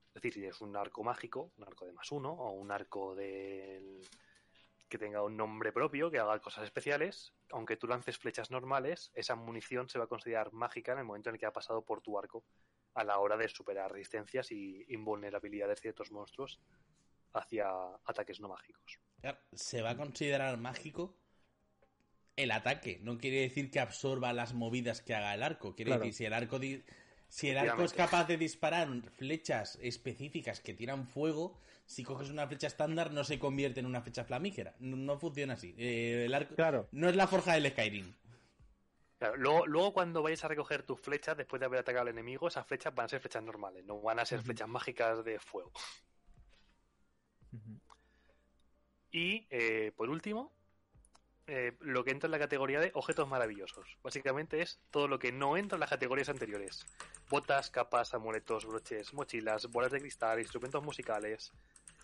S2: Es decir, si es un arco mágico, un arco de más uno, o un arco que tenga un nombre propio, que haga cosas especiales, aunque tú lances flechas normales, esa munición se va a considerar mágica en el momento en el que ha pasado por tu arco a la hora de superar resistencias y invulnerabilidad de ciertos monstruos hacia ataques no mágicos.
S1: Claro, se va a considerar mágico el ataque. No quiere decir que absorba las movidas que haga el arco. Quiere
S3: Claro.
S1: decir, si el arco, di- si el arco es capaz de disparar flechas específicas que tiran fuego, si coges una flecha estándar no se convierte en una flecha flamígera. No, no funciona así. Eh, el arco
S3: Claro.
S1: no es la forja del Skyrim.
S2: Claro, luego, luego cuando vayas a recoger tus flechas, después de haber atacado al enemigo, esas flechas van a ser flechas normales, no van a ser flechas mágicas de fuego. Y eh, por último, eh, lo que entra en la categoría de objetos maravillosos. Básicamente es todo lo que no entra en las categorías anteriores. Botas, capas, amuletos, broches, mochilas, bolas de cristal, instrumentos musicales,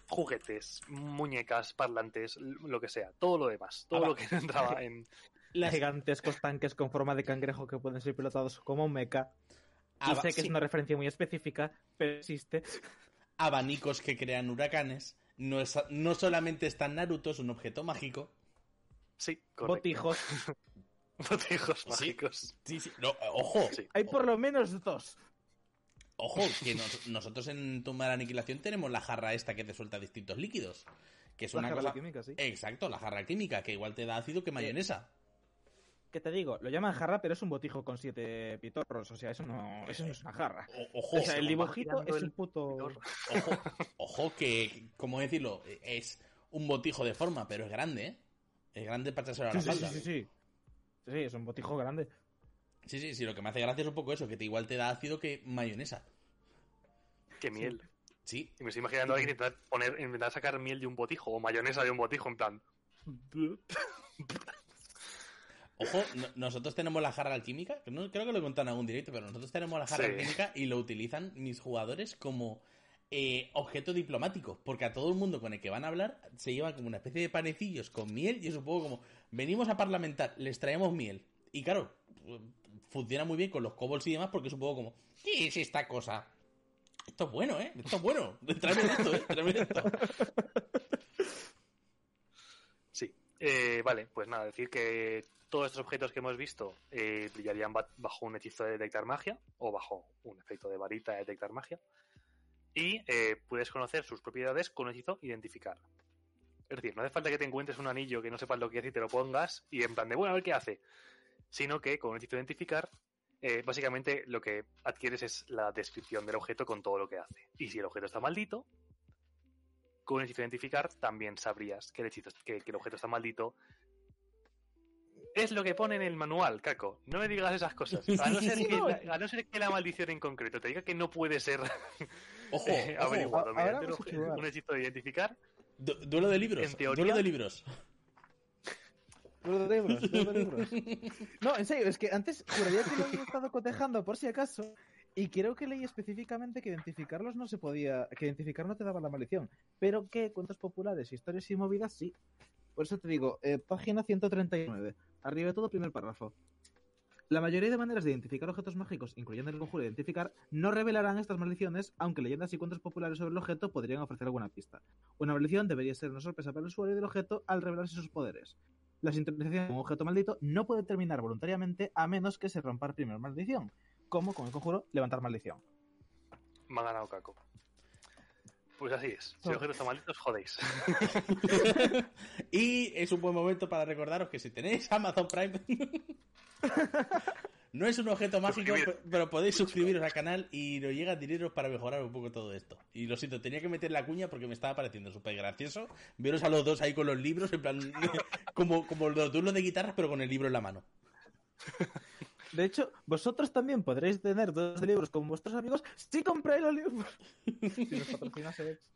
S2: juguetes, muñecas, parlantes, lo que sea. Todo lo demás. Todo
S1: Ah,
S2: lo que no entraba en...
S1: Las
S3: Gigantescos tanques con forma de cangrejo que pueden ser pilotados como un mecha. Y
S1: aba-
S3: sé que
S1: sí,
S3: es una referencia muy específica, pero existe.
S1: abanicos que crean huracanes. No, es, no solamente está Naruto, es un objeto mágico.
S2: Sí, correcto.
S3: Botijos.
S2: Botijos
S1: Sí.
S2: mágicos.
S1: Sí, sí. No, ojo,
S2: Sí.
S3: Hay por lo menos dos.
S1: ojo, que nos- nosotros en Tumba de la Aniquilación tenemos la jarra esta que te suelta distintos líquidos. Que es
S3: La
S1: una
S3: jarra
S1: cosa.
S3: química, sí.
S1: Exacto, la jarra química, que igual te da ácido que mayonesa.
S3: ¿Qué te digo? Lo llaman jarra, pero es un botijo con siete pitorros. O sea, eso no, eso no es una jarra.
S1: O- ojo,
S3: O sea, el dibujito es un puto.
S1: ojo, ojo, que, ¿cómo decirlo? Es un botijo de forma, pero es grande, ¿eh? Es grande para echárselo a la
S3: Sí, sí, sí, sí, sí. Sí, es un botijo grande.
S1: Sí, sí, sí, lo que me hace gracia es un poco eso, que te, igual te da ácido que mayonesa.
S2: Qué miel.
S1: Sí,
S2: Y me estoy imaginando a alguien intentar, poner, intentar sacar miel de un botijo o mayonesa de un botijo en plan.
S1: Ojo, no- nosotros tenemos la jarra alquímica, que no creo que lo he contado en algún directo, pero nosotros tenemos la jarra
S2: Sí.
S1: alquímica y lo utilizan mis jugadores como eh, objeto diplomático, porque a todo el mundo con el que van a hablar se llevan como una especie de panecillos con miel y es un poco como, venimos a parlamentar, les traemos miel. Y claro, funciona muy bien con los kobolds y demás porque es un poco como, ¿qué es esta cosa? Esto es bueno, ¿eh? Esto es bueno. Tráeme esto, ¿eh? Tráeme esto.
S2: Sí. Eh, vale, pues nada, decir que todos estos objetos que hemos visto eh, brillarían ba- bajo un hechizo de detectar magia o bajo un efecto de varita de detectar magia. Y eh, puedes conocer sus propiedades con un hechizo identificar. Es decir, no hace falta que te encuentres un anillo que no sepas lo que hace y te lo pongas y en plan de, bueno, a ver qué hace. Sino que con un hechizo de identificar, eh, básicamente lo que adquieres es la descripción del objeto con todo lo que hace. Y si el objeto está maldito, con un hechizo de identificar también sabrías que el, hechizo, que el objeto está maldito. Es lo que pone en el manual, Caco. No me digas esas cosas. A no ser que, la, a no ser que la maldición en concreto te diga que no puede ser
S1: Ojo,
S2: eh,
S1: ojo.
S2: averiguado mediante un hechizo de identificar.
S1: Du- duelo de libros.
S2: En teoría-
S1: Duelo de libros.
S3: Duelo de libros, duelo de libros. No, en serio, es que antes juraría que lo había estado cotejando por si acaso. Y creo que leí específicamente que identificarlos no se podía. Que identificar no te daba la maldición. Pero que cuentos populares, historias y movidas sí. Por eso te digo, eh, página 139. Arriba de todo, primer párrafo. La mayoría de maneras de identificar objetos mágicos, incluyendo el conjuro de identificar, no revelarán estas maldiciones, aunque leyendas y cuentos populares sobre el objeto podrían ofrecer alguna pista. Una maldición debería ser una sorpresa para el usuario del objeto al revelarse sus poderes. La sintonización con un objeto maldito no puede terminar voluntariamente a menos que se rompa la primera maldición, como con el conjuro levantar maldición.
S2: Me ha ganado Caco. Pues así es. Si
S3: Oh.
S2: el objeto está maldito, os jodéis.
S1: y es un buen momento para recordaros que si tenéis Amazon Prime, no es un objeto mágico, pero podéis suscribiros al canal y nos llega dinero para mejorar un poco todo esto. Y lo siento, tenía que meter la cuña porque me estaba pareciendo súper gracioso veros a los dos ahí con los libros, en plan, como, como los duelos de guitarras, pero con el libro en la mano.
S3: De hecho, vosotros también podréis tener dos libros con vuestros amigos si compráis los libros. si nos patrocinase Ex.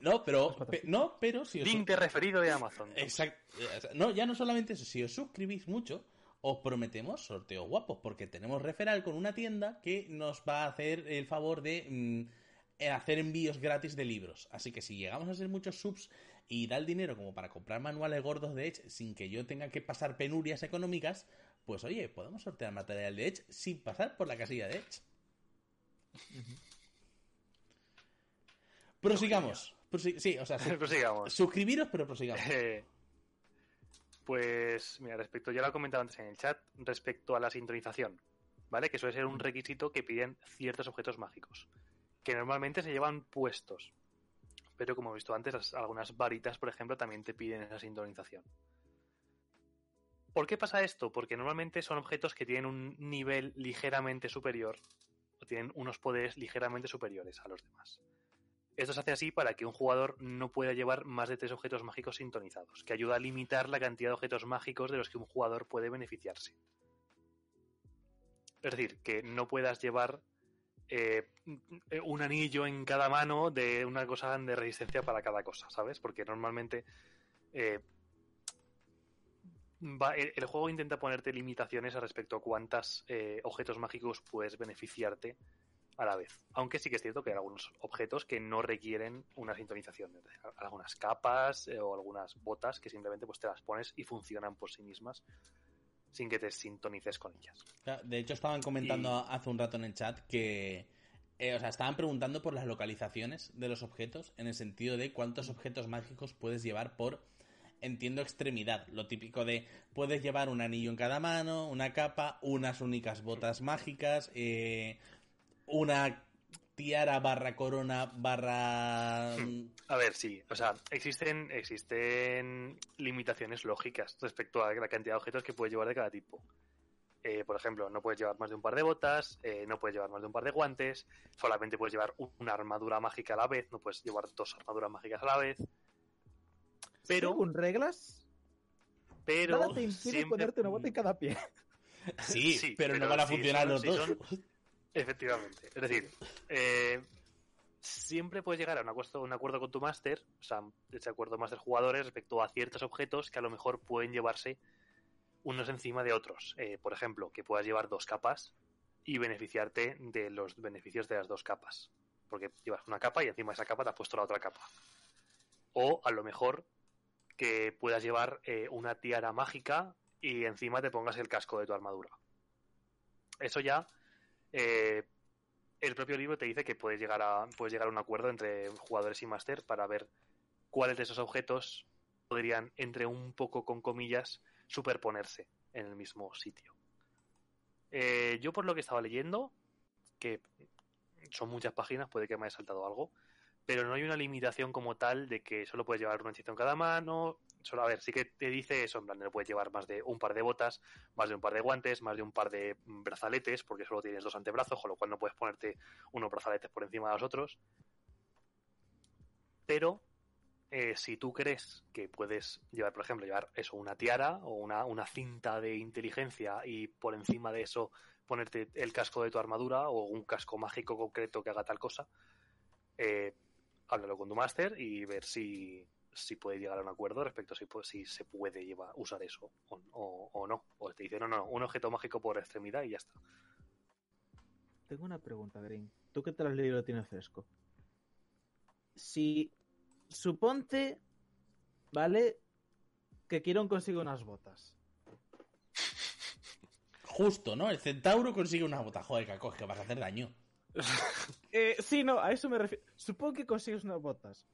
S1: No, pero, pe- no, pero si os,
S2: Link de referido de Amazon.
S1: Exacto. No, ya no solamente eso, si os suscribís mucho, os prometemos sorteos guapos, porque tenemos referral con una tienda que nos va a hacer el favor de mm, eh, hacer envíos gratis de libros. Así que si llegamos a ser muchos subs y da el dinero como para comprar manuales gordos de Edge sin que yo tenga que pasar penurias económicas, pues oye, podemos sortear material de Edge sin pasar por la casilla de Edge. Prosigamos. Prosi- sí, o sea, su-
S2: Prosigamos.
S1: suscribiros, pero prosigamos.
S2: Eh, pues, mira, respecto, ya lo he comentado antes en el chat, respecto a la sintonización, ¿vale? Que suele ser un requisito que piden ciertos objetos mágicos, que normalmente se llevan puestos. Pero como he visto antes, algunas varitas, por ejemplo, también te piden esa sintonización. ¿Por qué pasa esto? Porque normalmente son objetos que tienen un nivel ligeramente superior o tienen unos poderes ligeramente superiores a los demás. Esto se hace así para que un jugador no pueda llevar más de tres objetos mágicos sintonizados, que ayuda a limitar la cantidad de objetos mágicos de los que un jugador puede beneficiarse. Es decir, que no puedas llevar eh, un anillo en cada mano de una cosa de resistencia para cada cosa, ¿sabes? Porque normalmente eh, va- el, el juego intenta ponerte limitaciones a respecto a cuántos objetos mágicos puedes beneficiarte a la vez. Aunque sí que es cierto que hay algunos objetos que no requieren una sintonización. Algunas capas eh, o algunas botas que simplemente pues, te las pones y funcionan por sí mismas sin que te sintonices con ellas.
S1: De hecho, estaban comentando hace un rato en el chat que. eh, o sea, estaban preguntando por las localizaciones de los objetos, en el sentido de cuántos objetos mágicos puedes llevar por, entiendo, extremidad. Lo típico de puedes llevar un anillo en cada mano, una capa, unas únicas botas mágicas, eh, una tiara barra corona barra.
S2: A ver, sí, o sea, existen, existen limitaciones lógicas respecto a la cantidad de objetos que puedes llevar de cada tipo. Eh, por ejemplo, no puedes llevar más de un par de botas, eh, no puedes llevar más de un par de guantes, solamente puedes llevar una armadura mágica a la vez, no puedes llevar dos armaduras mágicas a la vez. Pero,
S3: Según reglas,
S2: pero
S3: nada te impide
S2: siempre-
S3: ponerte una bota en cada pie.
S1: Sí,
S2: Sí,
S1: pero, no van a funcionar
S2: son-
S1: los dos.
S2: son- Efectivamente. Es decir, eh, siempre puedes llegar a un acuerdo, un acuerdo con tu máster, o sea, ese acuerdo máster jugadores respecto a ciertos objetos que a lo mejor pueden llevarse unos encima de otros. Eh, por ejemplo, que puedas llevar dos capas y beneficiarte de los beneficios de las dos capas. Porque llevas una capa y encima de esa capa te has puesto la otra capa. O a lo mejor que puedas llevar eh, una tiara mágica y encima te pongas el casco de tu armadura. Eso ya eh, el propio libro te dice que puedes llegar a puedes llegar a un acuerdo entre jugadores y máster para ver cuáles de esos objetos podrían entre un poco con comillas superponerse en el mismo sitio. Eh, yo por lo que estaba leyendo, que son muchas páginas, puede que me haya saltado algo, pero no hay una limitación como tal de que solo puedes llevar un hechizo en cada mano. Solo, a ver, sí que te dice eso, en plan, no puedes llevar más de un par de botas, más de un par de guantes, más de un par de brazaletes, porque solo tienes dos antebrazos, con lo cual no puedes ponerte unos brazaletes por encima de los otros. Pero eh, si tú crees que puedes llevar, por ejemplo, llevar eso, una tiara o una, una cinta de inteligencia y por encima de eso ponerte el casco de tu armadura o un casco mágico concreto que haga tal cosa, eh, háblalo con tu máster y ver si, si puede llegar a un acuerdo respecto a si, si se puede llevar, usar eso o, o- o no. O te dice, no, no, un objeto mágico por extremidad y ya está.
S3: Tengo una pregunta, Green. Tú que te lo has leído y lo tienes fresco. Si suponte, ¿vale? Que Kiron consigue unas botas.
S1: Justo, ¿no? El centauro consigue una bota. Joder, Caco, es que vas a hacer daño.
S3: Eh, sí, no, a eso me refiero. Supongo que consigues unas botas.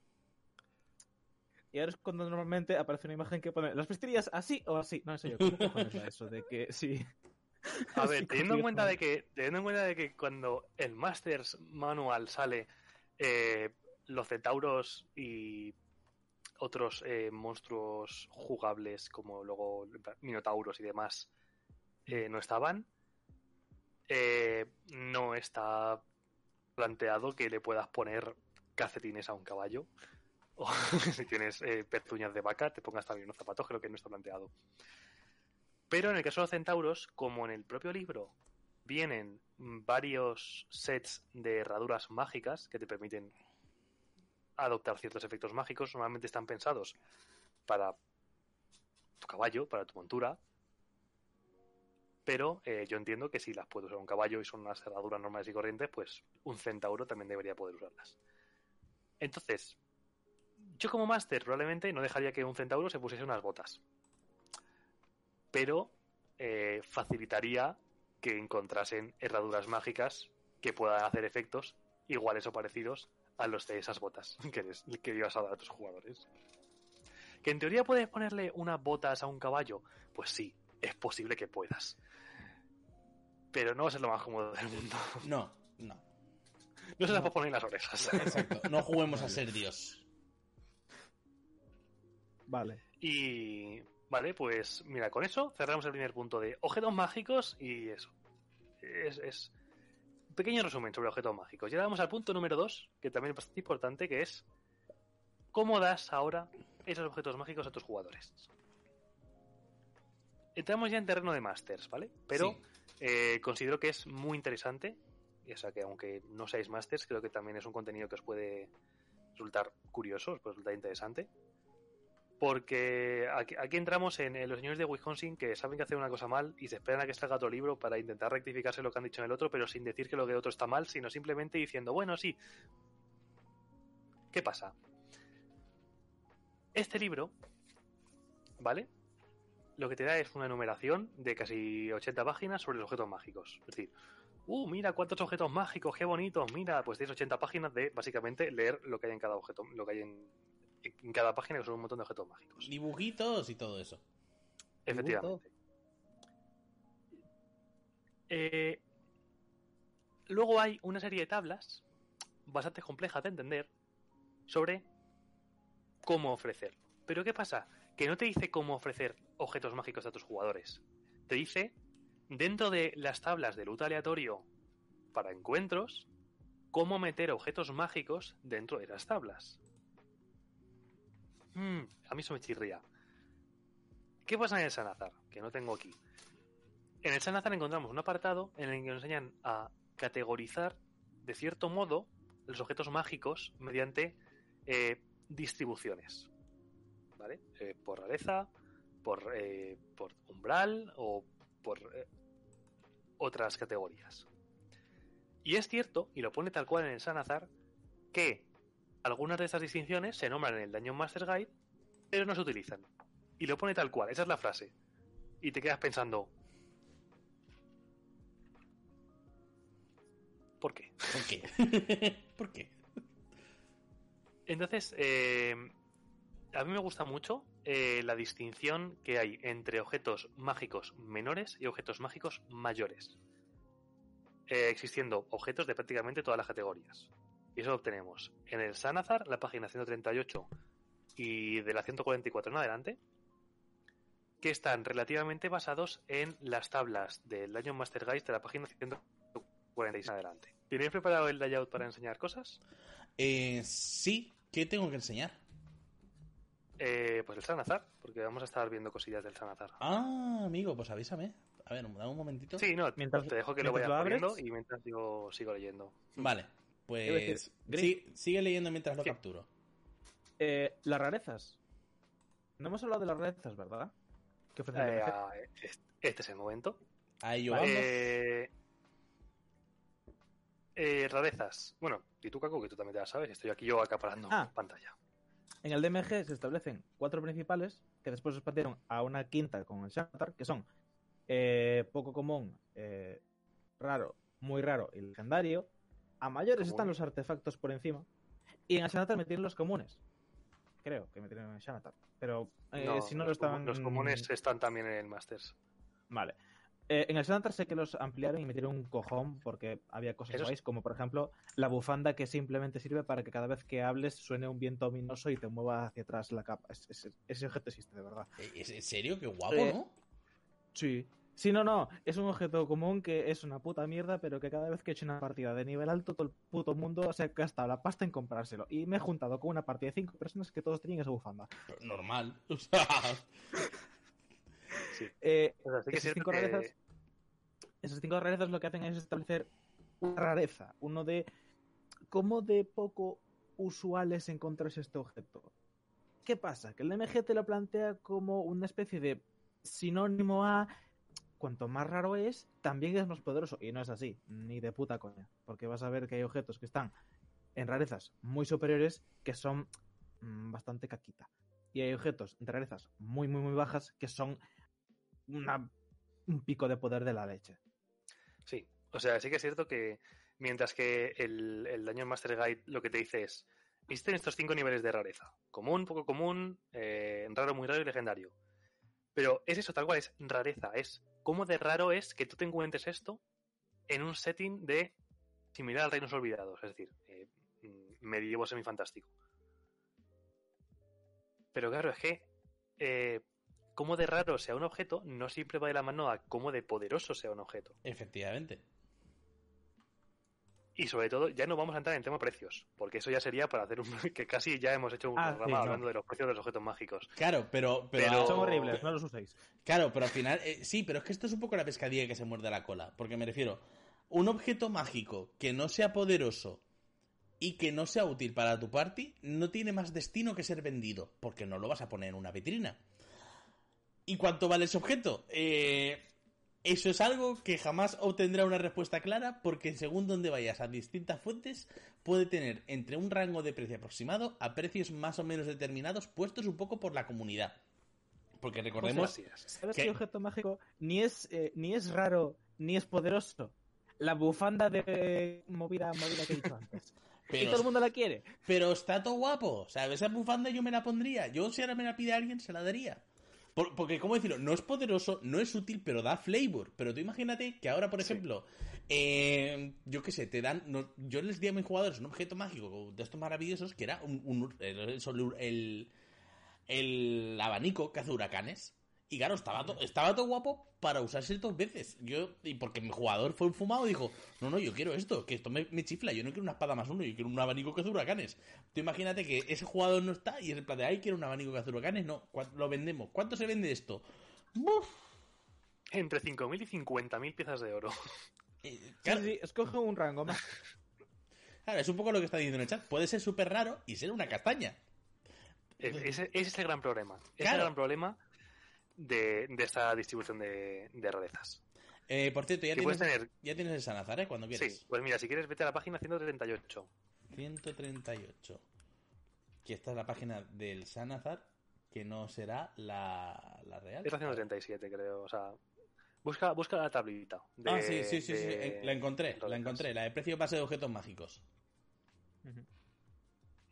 S3: Y ahora es cuando normalmente aparece una imagen que pone las pestillas así o así. No, en serio, ¿cómo va eso? De que sí.
S2: A ver,
S3: Sí,
S2: teniendo en cuenta de que, teniendo en cuenta de que cuando el Masters Manual sale, eh, los centauros y otros eh, monstruos jugables como luego minotauros y demás eh, no estaban, eh, no está planteado que le puedas poner calcetines a un caballo. O si tienes eh, de vaca, te pongas también unos zapatos, creo que no está planteado. Pero en el caso de los centauros, como en el propio libro vienen varios sets de herraduras mágicas que te permiten adoptar ciertos efectos mágicos, normalmente están pensados para tu caballo, para tu montura. Pero eh, yo entiendo que si las puede usar un caballo y son unas herraduras normales y corrientes, pues un centauro también debería poder usarlas. Entonces, yo como máster probablemente no dejaría que un centauro se pusiese unas botas pero eh, facilitaría que encontrasen herraduras mágicas que puedan hacer efectos iguales o parecidos a los de esas botas que, que ibas a dar a tus jugadores. ¿Que en teoría puedes ponerle unas botas a un caballo? Pues sí, es posible que puedas. Pero no va a ser lo más cómodo del mundo.
S1: No, no.
S2: No se las puedes poner en las orejas.
S1: Exacto. No juguemos a ser Dios.
S3: Vale.
S2: Y, Vale, pues mira, con eso cerramos el primer punto de objetos mágicos y eso. Es, pequeño resumen sobre objetos mágicos. Vamos al punto número 2, que también es bastante importante, que es cómo das ahora esos objetos mágicos a tus jugadores. Entramos ya en terreno de masters, ¿vale? Pero
S1: Sí.
S2: Eh, considero que es muy interesante. O sea que aunque no seáis masters, creo que también es un contenido que os puede resultar curioso, os puede resultar interesante. Porque aquí, aquí entramos en, en los señores de Wisconsin que saben que hacen una cosa mal y se esperan a que salga otro libro para intentar rectificarse lo que han dicho en el otro, pero sin decir que lo de otro está mal, sino simplemente diciendo, bueno, sí. ¿Qué pasa? Este libro, ¿vale? Lo que te da es una enumeración de casi 80 páginas sobre los objetos mágicos. Es decir, uh, mira cuántos objetos mágicos, qué bonitos, mira, pues tienes 80 páginas de básicamente leer lo que hay en cada objeto, lo que hay en, en cada página, que son un montón de objetos mágicos.
S1: Dibujitos y todo eso.
S2: Efectivamente. Eh, luego hay una serie de tablas bastante complejas de entender sobre cómo ofrecerlo. Pero ¿qué pasa? Que no te dice cómo ofrecer objetos mágicos a tus jugadores. Te dice, dentro de las tablas de loot aleatorio para encuentros, cómo meter objetos mágicos dentro de las tablas. Hmm, a mí eso me chirría. ¿Qué pasa en el Sanazar? Que no tengo aquí. En el Sanazar encontramos un apartado en el que nos enseñan a categorizar, de cierto modo, los objetos mágicos mediante eh, distribuciones. ¿Vale? Eh, por rareza, por, eh, por umbral o por eh, otras categorías. Y es cierto, y lo pone tal cual en el Sanazar, que algunas de estas distinciones se nombran en el Dungeon Master Guide, pero no se utilizan. Y lo pone tal cual, esa es la frase. Y te quedas pensando, ¿por qué?
S1: ¿Por qué? ¿Por qué?
S2: Entonces, eh, a mí me gusta mucho eh, la distinción que hay entre objetos mágicos menores y objetos mágicos mayores. Eh, existiendo objetos de prácticamente todas las categorías. Y eso lo obtenemos en el Sanazar, la página 138 y de la 144 en adelante, que están relativamente basados en las tablas del Dungeon Master Guide de la página 146 en adelante. ¿Tenéis preparado el layout para enseñar cosas?
S1: Eh, sí, ¿qué tengo que enseñar?
S2: Eh, pues el Sanazar, porque vamos a estar viendo cosillas del Sanazar.
S1: Ah, amigo, pues avísame. A ver, dame un momentito.
S2: Sí, no,
S3: Mientras-
S2: te dejo que lo vayas poniendo y mientras yo sigo leyendo.
S1: Vale, pues sí- sigue leyendo mientras lo capturo.
S3: Eh, las rarezas. No hemos hablado de las rarezas, ¿verdad? ¿Qué
S2: Eh, ah, este- este es el momento.
S1: A ello vamos.
S2: Eh, eh, rarezas. Bueno, y tú, Caco, que tú también te la sabes, estoy aquí yo acaparando
S3: Ah.
S2: pantalla.
S3: En el DMG se establecen cuatro principales que después se expandieron a una quinta con el Shantar, que son eh, poco común, eh, raro, muy raro y legendario. A mayores
S2: Común.
S3: están los artefactos por encima. Y en el Shanatar metieron los comunes. Creo que metieron en el Shanatar. Pero eh,
S2: No,
S3: si no lo
S2: los,
S3: estaban.
S2: los comunes están también en el Masters.
S3: Vale. Eh, en el Shanatar sé que los ampliaron y metieron un cojón porque había cosas guays, como por ejemplo la bufanda que simplemente sirve para que cada vez que hables suene un viento ominoso y te mueva hacia atrás la capa. Es- es- ese objeto existe, de verdad.
S1: Eh, ¿Es en serio? Qué guapo,
S3: Eh,
S1: ¿no?
S3: Sí. Sí, no, no. Es un objeto común que es una puta mierda, pero que cada vez que he hecho una partida de nivel alto, todo el puto mundo se ha gastado la pasta en comprárselo. Y me he juntado con una partida de cinco personas que todos tenían esa bufanda.
S1: Normal. O sea,
S3: Eh,
S2: sí que
S3: esas cinco
S2: que-
S3: rarezas, esas cinco rarezas lo que hacen es establecer una rareza, uno de cómo de poco usual es encontrarse este objeto. ¿Qué pasa? Que el MG te lo plantea como una especie de sinónimo a cuanto más raro es, también es más poderoso. Y no es así, ni de puta coña. Porque vas a ver que hay objetos que están en rarezas muy superiores que son mm, bastante caquita. Y hay objetos de rarezas muy, muy, muy bajas que son un pico de poder de la leche.
S2: Sí, o sea, sí que es cierto que mientras que el, el Dungeon Master Guide lo que te dice es, existen estos cinco niveles de rareza, común, poco común, eh, raro, muy raro y legendario. Pero es eso, tal cual, es rareza, es cómo de raro es que tú te encuentres esto en un setting de similar al Reinos Olvidados, es decir, eh, mm, medievo semifantástico. Pero claro, es que eh, cómo de raro sea un objeto no siempre va de la mano a cómo de poderoso sea un objeto.
S1: Efectivamente.
S2: Y sobre todo, ya no vamos a entrar en tema precios, porque eso ya sería para hacer un... que casi ya hemos hecho un
S3: Ah,
S2: programa
S3: sí, no.
S2: hablando de los precios de los objetos mágicos.
S1: Claro, pero. pero,
S2: Pero-
S3: Son horribles, no los uséis.
S1: Claro, pero al final. eh, sí, pero es que esto es un poco la pescadilla que se muerde la cola. Porque me refiero. Un objeto mágico que no sea poderoso y que no sea útil para tu party no tiene más destino que ser vendido. Porque no lo vas a poner en una vitrina. ¿Y cuánto vale ese objeto? Eh, eso es algo que jamás obtendrá una respuesta clara porque según donde vayas a distintas fuentes puede tener entre un rango de precio aproximado a precios más o menos determinados puestos un poco por la comunidad. Porque recordemos...
S2: Así es.
S3: ¿Sabes
S1: ¿Qué?
S3: qué objeto mágico ni es, eh, ni es raro ni es poderoso? La bufanda de movida, movida que he dicho antes. y todo el mundo la quiere.
S1: pero está todo guapo. O sea, esa bufanda yo me la pondría. Yo si ahora me la pide alguien, se la daría. Por- porque, ¿cómo decirlo? No es poderoso, no es útil, pero da flavor. Pero tú imagínate que ahora, por
S2: Sí.
S1: ejemplo, eh, yo qué sé, te dan... no- yo les di a mis jugadores un objeto mágico de estos maravillosos que era un, un- el, el- el- el abanico que hace huracanes. Y claro, estaba, to- estaba todo guapo para usarse dos veces. Yo, y porque mi jugador fue un fumado y dijo, no, no, yo quiero esto, que esto me, me chifla, yo no quiero una espada más uno, yo quiero un abanico que hace huracanes. Tú imagínate que ese jugador no está y es el plan de, ay, quiero un abanico que hace huracanes, no, ¿cuánto lo vendemos? ¿Cuánto se vende esto? Buf.
S2: Entre 5.000 y 50.000 piezas de oro.
S1: Eh,
S3: Sí,
S1: claro,
S3: sí, escoge un rango más.
S1: claro, es un poco lo que está diciendo en el chat. Puede ser súper raro y ser una castaña.
S2: Ese, ese es el gran problema. Ese es el gran problema de, de esta distribución de, de rarezas.
S1: Eh, por cierto, ya tienes,
S2: tener...
S1: ya tienes el Sanazar, ¿eh? Cuando quieras.
S2: Sí, pues mira, si quieres vete a la página 138.
S1: 138. Que esta es la página del Sanazar, que no será la, la real.
S2: Es la 137, creo. O sea, busca, busca la tablita. de-
S1: ah, sí, sí, sí, sí,
S2: de-
S1: La encontré, la encontré. La de precio base de objetos mágicos.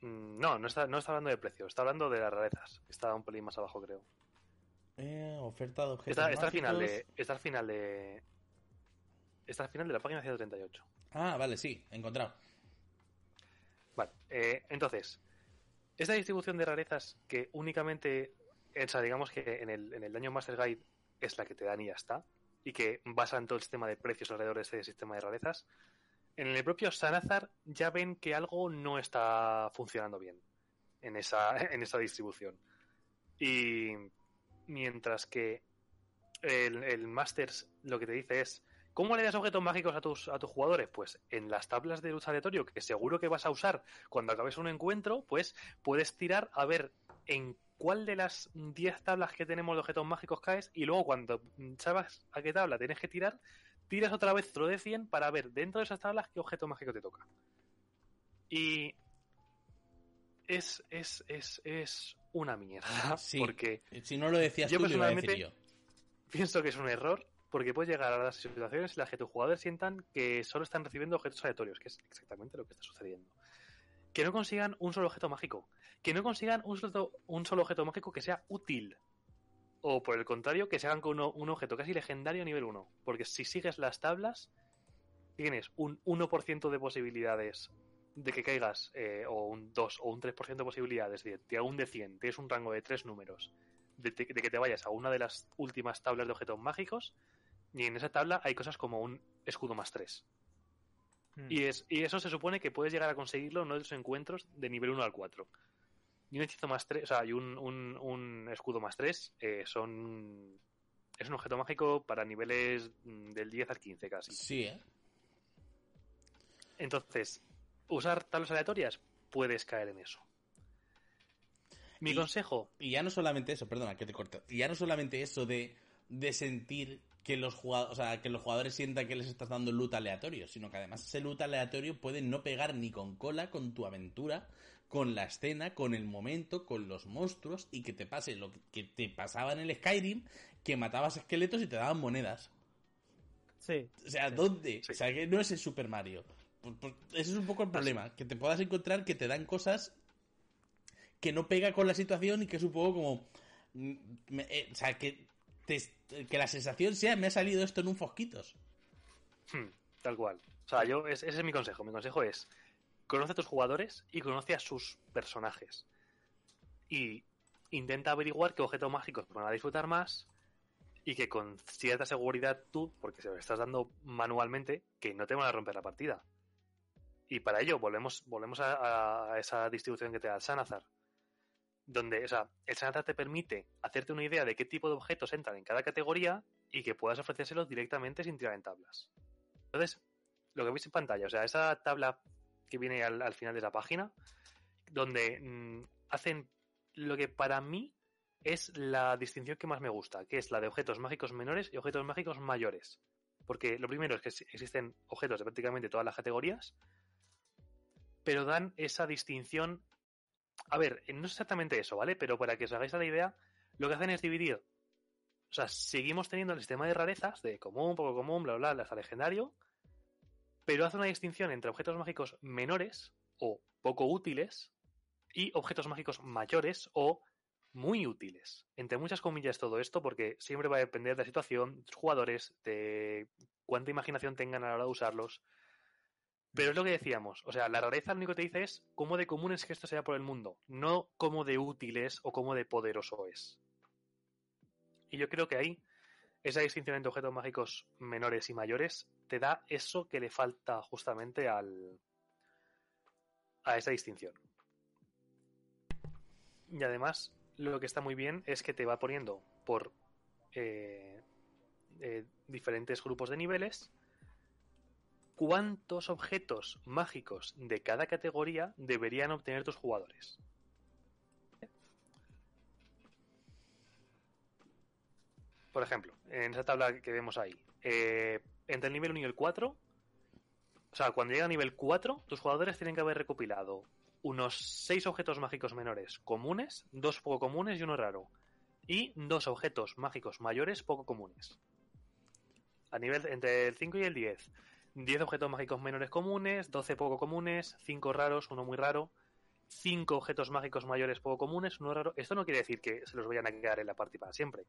S2: Mm, No, no está, no está hablando de precio, está hablando de las rarezas. Está un pelín más abajo, creo.
S1: Eh, oferta de objetos
S2: Está, está al final de. Está al final de. Está al final de la página 138.
S1: Ah, vale, sí, encontrado.
S2: Vale, eh, entonces, esta distribución de rarezas que únicamente, o sea, digamos que en el, en el Daño Master Guide es la que te dan y ya está, y que basan todo el sistema de precios alrededor de este sistema de rarezas, en el propio Sanazar ya ven que algo no está funcionando bien en esa, en esa distribución. Y mientras que el, el Masters lo que te dice es ¿Cómo le das objetos mágicos a tus, a tus jugadores? Pues en las tablas de lucha aleatorio, que seguro que vas a usar cuando acabes un encuentro, pues puedes tirar a ver en cuál de las 10 tablas que tenemos de objetos mágicos caes y luego cuando sabes a qué tabla tienes que tirar, tiras otra vez otro de 100 para ver dentro de esas tablas qué objeto mágico te toca. Y es, es, es, es una mierda,
S1: Sí.
S2: porque
S1: Si no lo decías
S2: Yo
S1: tú, lo iba a decir
S2: personalmente-
S1: yo.
S2: pienso que es un error porque puedes llegar a las situaciones en las que tus jugadores sientan que solo están recibiendo objetos aleatorios, que es exactamente lo que está sucediendo. Que no consigan un solo objeto mágico, que no consigan un solo, un solo objeto mágico que sea útil. O por el contrario, que se hagan con uno- un objeto casi legendario a nivel 1. Porque si sigues las tablas, tienes un 1% de posibilidades de que caigas, eh, o un 2 o un 3% de posibilidades de tirar un de 100, tienes un rango de 3 números, de, te- de que te vayas a una de las últimas tablas de objetos mágicos, y en esa tabla hay cosas como un escudo más 3.
S3: Mm.
S2: Y, es, y eso se supone que puedes llegar a conseguirlo en uno de los encuentros de nivel 1 al 4. Y un hechizo más 3, o sea, y un, un, un escudo más 3 eh, son. Es un objeto mágico para niveles mm, del 10 al 15 casi.
S1: Sí, ¿eh?
S2: Entonces, usar tablas aleatorias, puedes caer en eso. Mi
S1: Y-
S2: consejo,
S1: Y ya no solamente eso, perdona que te corto. Y ya no solamente eso de, de sentir que los jugadores, o sea, que los jugadores sientan que les estás dando loot aleatorio, sino que además ese loot aleatorio puede no pegar ni con cola con tu aventura, con la escena, con el momento, con los monstruos y que te pase lo que te pasaba en el Skyrim, que matabas esqueletos y te daban monedas.
S3: Sí.
S1: O sea. ¿dónde?
S2: Sí.
S1: O sea, que no es el Super Mario. Pues- pues ese es un poco el problema, que te puedas encontrar que te dan cosas que no pega con la situación y que es un poco como... mm, me- eh, o sea, que, te- que la sensación sea, me ha salido esto en un fosquitos.
S2: hmm, tal cual. O sea, yo, es- ese es mi consejo. Mi consejo es, conoce a tus jugadores y conoce a sus personajes. Y intenta averiguar qué objetos mágicos van a disfrutar más y que con cierta seguridad tú, porque se lo estás dando manualmente, que no te van a romper la partida. Y para ello volvemos, volvemos a, esa distribución que te da el Sanazar. Donde, o sea, el Sanazar te permite hacerte una idea de qué tipo de objetos entran en cada categoría y que puedas ofrecérselos directamente sin tirar en tablas. Entonces, lo que veis en pantalla, o sea, esa tabla que viene al, al final de la página, donde mm, hacen lo que para mí es la distinción que más me gusta, que es la de objetos mágicos menores y objetos mágicos mayores. Porque lo primero es que existen objetos de prácticamente todas las categorías, pero dan esa distinción. A ver, no es exactamente eso, ¿vale? Pero para que os hagáis la idea, lo que hacen es dividir. O sea, seguimos teniendo el sistema de rarezas, de común, poco común, bla, bla, bla, hasta legendario, pero hace una distinción entre objetos mágicos menores o poco útiles y objetos mágicos mayores o muy útiles. Entre muchas comillas todo esto, porque siempre va a depender de la situación, de los jugadores, de cuánta imaginación tengan a la hora de usarlos. Pero es lo que decíamos, o sea, la rareza lo único que te dice es cómo de común es que esto sea por el mundo, no cómo de útil es o cómo de poderoso es. Y yo creo que ahí, esa distinción entre objetos mágicos menores y mayores te da eso que le falta justamente al, a esa distinción. Y además, lo que está muy bien es que te va poniendo por eh, eh, diferentes grupos de niveles cuántos objetos mágicos de cada categoría deberían obtener tus jugadores. Por ejemplo, en esa tabla que vemos ahí, eh, entre el nivel 1 y el 4, o sea, cuando llega a nivel 4, tus jugadores tienen que haber recopilado unos 6 objetos mágicos menores comunes, dos poco comunes y uno raro. Y dos objetos mágicos mayores poco comunes. A nivel entre el 5 y el 10. 10 objetos mágicos menores comunes, 12 poco comunes, 5 raros, uno muy raro, 5 objetos mágicos mayores poco comunes, uno raro. Esto no quiere decir que se los vayan a quedar en la partida para siempre.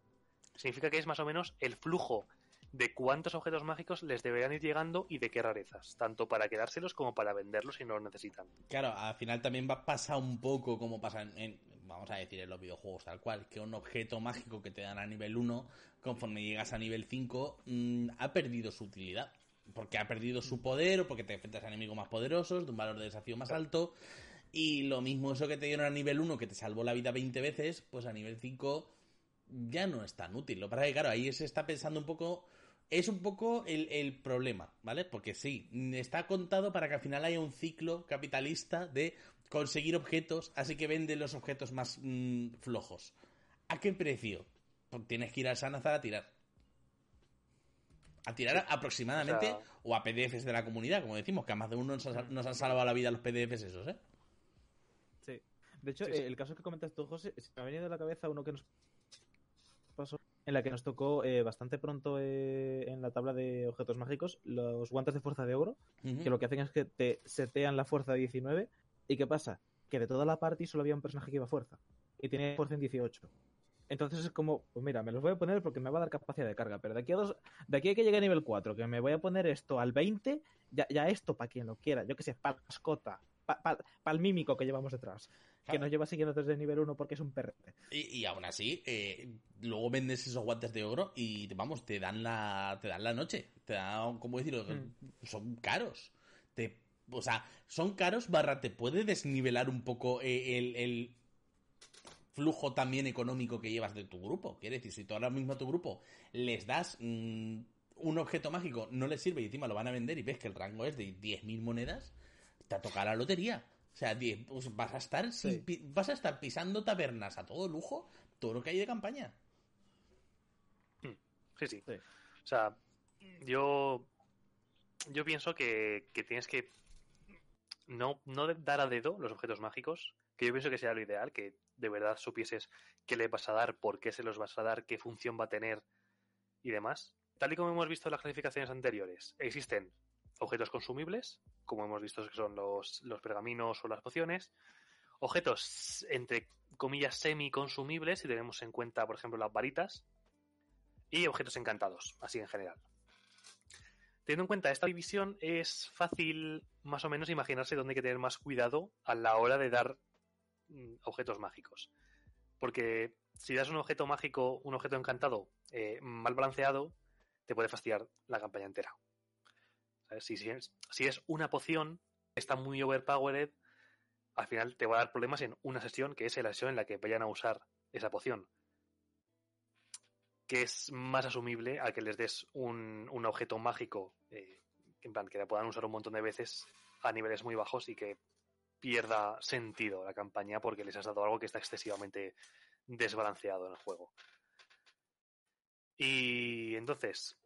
S2: Significa que es más o menos el flujo de cuántos objetos mágicos les deberían ir llegando y de qué rarezas, tanto para quedárselos como para venderlos si no los necesitan.
S1: Claro, al final también va a pasar un poco como pasa en, vamos a decir, en los videojuegos tal cual, que un objeto mágico que te dan a nivel 1, conforme llegas a nivel 5, mmm, ha perdido su utilidad. Porque ha perdido su poder o porque te enfrentas a enemigos más poderosos, de un valor de desafío más alto. Y lo mismo eso que te dieron a nivel 1, que te salvó la vida 20 veces, pues a nivel 5 ya no es tan útil. Lo que pasa es que, claro, ahí se está pensando un poco es un poco el, el, problema, ¿vale? Porque sí, está contado para que al final haya un ciclo capitalista de conseguir objetos, así que vende los objetos más mmm, flojos. ¿A qué precio? Pues tienes que ir al Sanazar a tirar. A tirar aproximadamente o, sea... o, a PDFs de la comunidad, como decimos, que a más de uno nos, ha, nos han salvado la vida los PDFs esos, ¿eh?
S3: Sí. De hecho, sí, sí. el caso que comentas tú, José, se me ha venido a la cabeza uno que nos pasó en la que nos tocó eh, bastante pronto eh, en la tabla de objetos mágicos los guantes de fuerza de oro, uh -huh. que lo que hacen es que te setean la fuerza de 19. ¿Y qué pasa? Que de toda la party solo había un personaje que iba a fuerza. Y tenía fuerza en 18. Entonces es como, pues mira, me los voy a poner porque me va a dar capacidad de carga. Pero de aquí a, dos, de aquí a que llegue a nivel 4, que me voy a poner esto al 20, ya, ya esto para quien lo quiera. Yo que sé, para mascota, para pa, pa el mímico que llevamos detrás. Claro. Que nos lleva siguiendo desde nivel 1 porque es un perrete.
S1: Y, y aún así, eh, luego vendes esos guantes de oro y vamos, te dan la, te dan la noche. Te dan, ¿cómo decirlo? Mm. Son caros. Te, o sea, son caros barra te puede desnivelar un poco eh, el, el flujo también económico que llevas de tu grupo. Quiere decir, si tú ahora mismo a tu grupo les das mmm, un objeto mágico, no les sirve y encima lo van a vender y ves que el rango es de 10.000 monedas, te toca la lotería. O sea, pues vas a estar sí. sin, vas a estar pisando tabernas a todo lujo, todo lo que hay de campaña.
S2: Hmm. Sí, sí. sí. O sea, yo yo pienso que, que tienes que no, no dar a dedo los objetos mágicos, que yo pienso que sea lo ideal, que de verdad supieses qué le vas a dar, por qué se los vas a dar, qué función va a tener y demás. Tal y como hemos visto en las clasificaciones anteriores, existen objetos consumibles, como hemos visto que son los, los pergaminos o las pociones, objetos entre comillas semi consumibles, si tenemos en cuenta, por ejemplo, las varitas, y objetos encantados, así en general. Teniendo en cuenta esta división, es fácil más o menos imaginarse dónde hay que tener más cuidado a la hora de dar objetos mágicos. Porque si das un objeto mágico, un objeto encantado eh, mal balanceado, te puede fastidiar la campaña entera. Si, es, una poción, está muy overpowered, al final te va a dar problemas en una sesión que es la sesión en la que vayan a usar esa poción. Que es más asumible a que les des un, un objeto mágico, eh, en plan, que la puedan usar un montón de veces a niveles muy bajos y que pierda sentido la campaña porque les has dado algo que está excesivamente desbalanceado en el juego. Y entonces,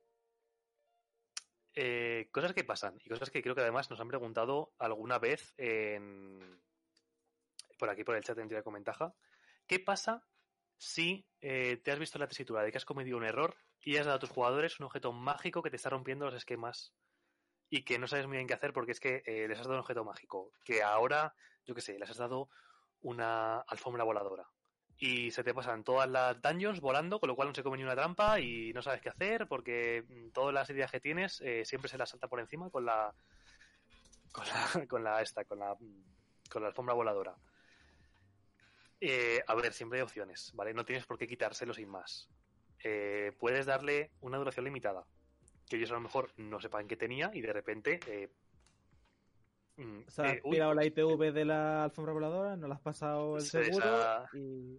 S2: eh, cosas que pasan y cosas que creo que además nos han preguntado alguna vez en, por aquí por el chat en Tira con Ventaja. ¿Qué pasa si eh, te has visto la tesitura de que has cometido un error y has dado a tus jugadores un objeto mágico que te está rompiendo los esquemas y que no sabes muy bien qué hacer porque es que eh, les has dado un objeto mágico que ahora, yo qué sé, les has dado una alfombra voladora y se te pasan todas las dungeons volando, con lo cual no se come ni una trampa y no sabes qué hacer porque mm, todas las ideas que tienes eh, siempre se las salta por encima con la con la con la esta con la con la alfombra voladora. Eh, a ver, siempre hay opciones, ¿vale? No tienes por qué quitárselo sin más. Eh, puedes darle una duración limitada, que ellos a lo mejor no sepan que tenía y de repente eh,
S3: mm, o sea, has tirado la IPV de la alfombra voladora, no la has pasado el seguro esa... y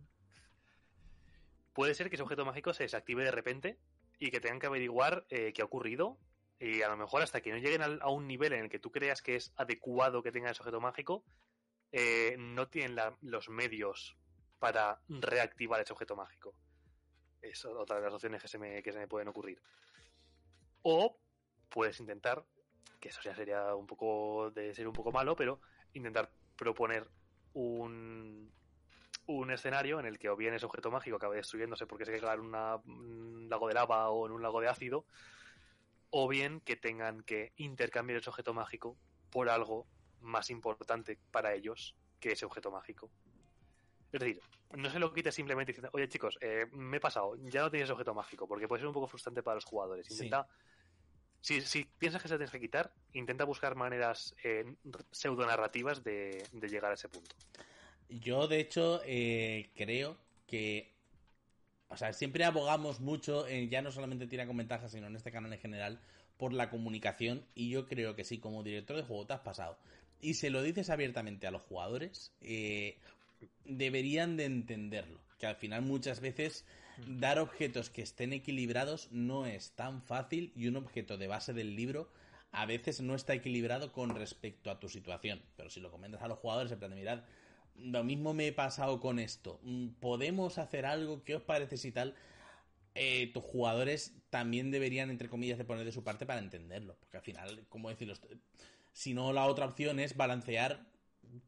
S2: puede ser que ese objeto mágico se desactive de repente y que tengan que averiguar eh, qué ha ocurrido. Y a lo mejor hasta que no lleguen a, a, un nivel en el que tú creas que es adecuado que tenga ese objeto mágico, eh, no tienen la, los medios para reactivar ese objeto mágico. Es otra de las opciones que se me, que se me pueden ocurrir. O puedes intentar, que eso ya sería un poco de ser un poco malo, pero intentar proponer un, un escenario en el que o bien ese objeto mágico acabe destruyéndose porque se queda en una, un lago de lava o en un lago de ácido, o bien que tengan que intercambiar ese objeto mágico por algo más importante para ellos que ese objeto mágico. Es decir, no se lo quites simplemente diciendo, oye chicos, eh, me he pasado, ya no tienes objeto mágico, porque puede ser un poco frustrante para los jugadores. Intenta, sí. Si, si, piensas que se tienes que quitar, intenta buscar maneras eh, pseudo narrativas de, llegar a ese punto.
S1: Yo, de hecho, eh, creo que. O sea, siempre abogamos mucho, ya no solamente Tira con Ventajas, sino en este canal en general, por la comunicación. Y yo creo que sí, como director de juego te has pasado. Y se lo dices abiertamente a los jugadores, eh, deberían de entenderlo. Que al final, muchas veces, dar objetos que estén equilibrados no es tan fácil. Y un objeto de base del libro a veces no está equilibrado con respecto a tu situación. Pero si lo comentas a los jugadores, en plan de mirad lo mismo me he pasado con esto. Mm, ¿Podemos hacer algo? ¿Qué os parece si tal? Eh, tus jugadores también deberían, entre comillas, de poner de su parte para entenderlo. Porque al final, como decirlo, si no, la otra opción es balancear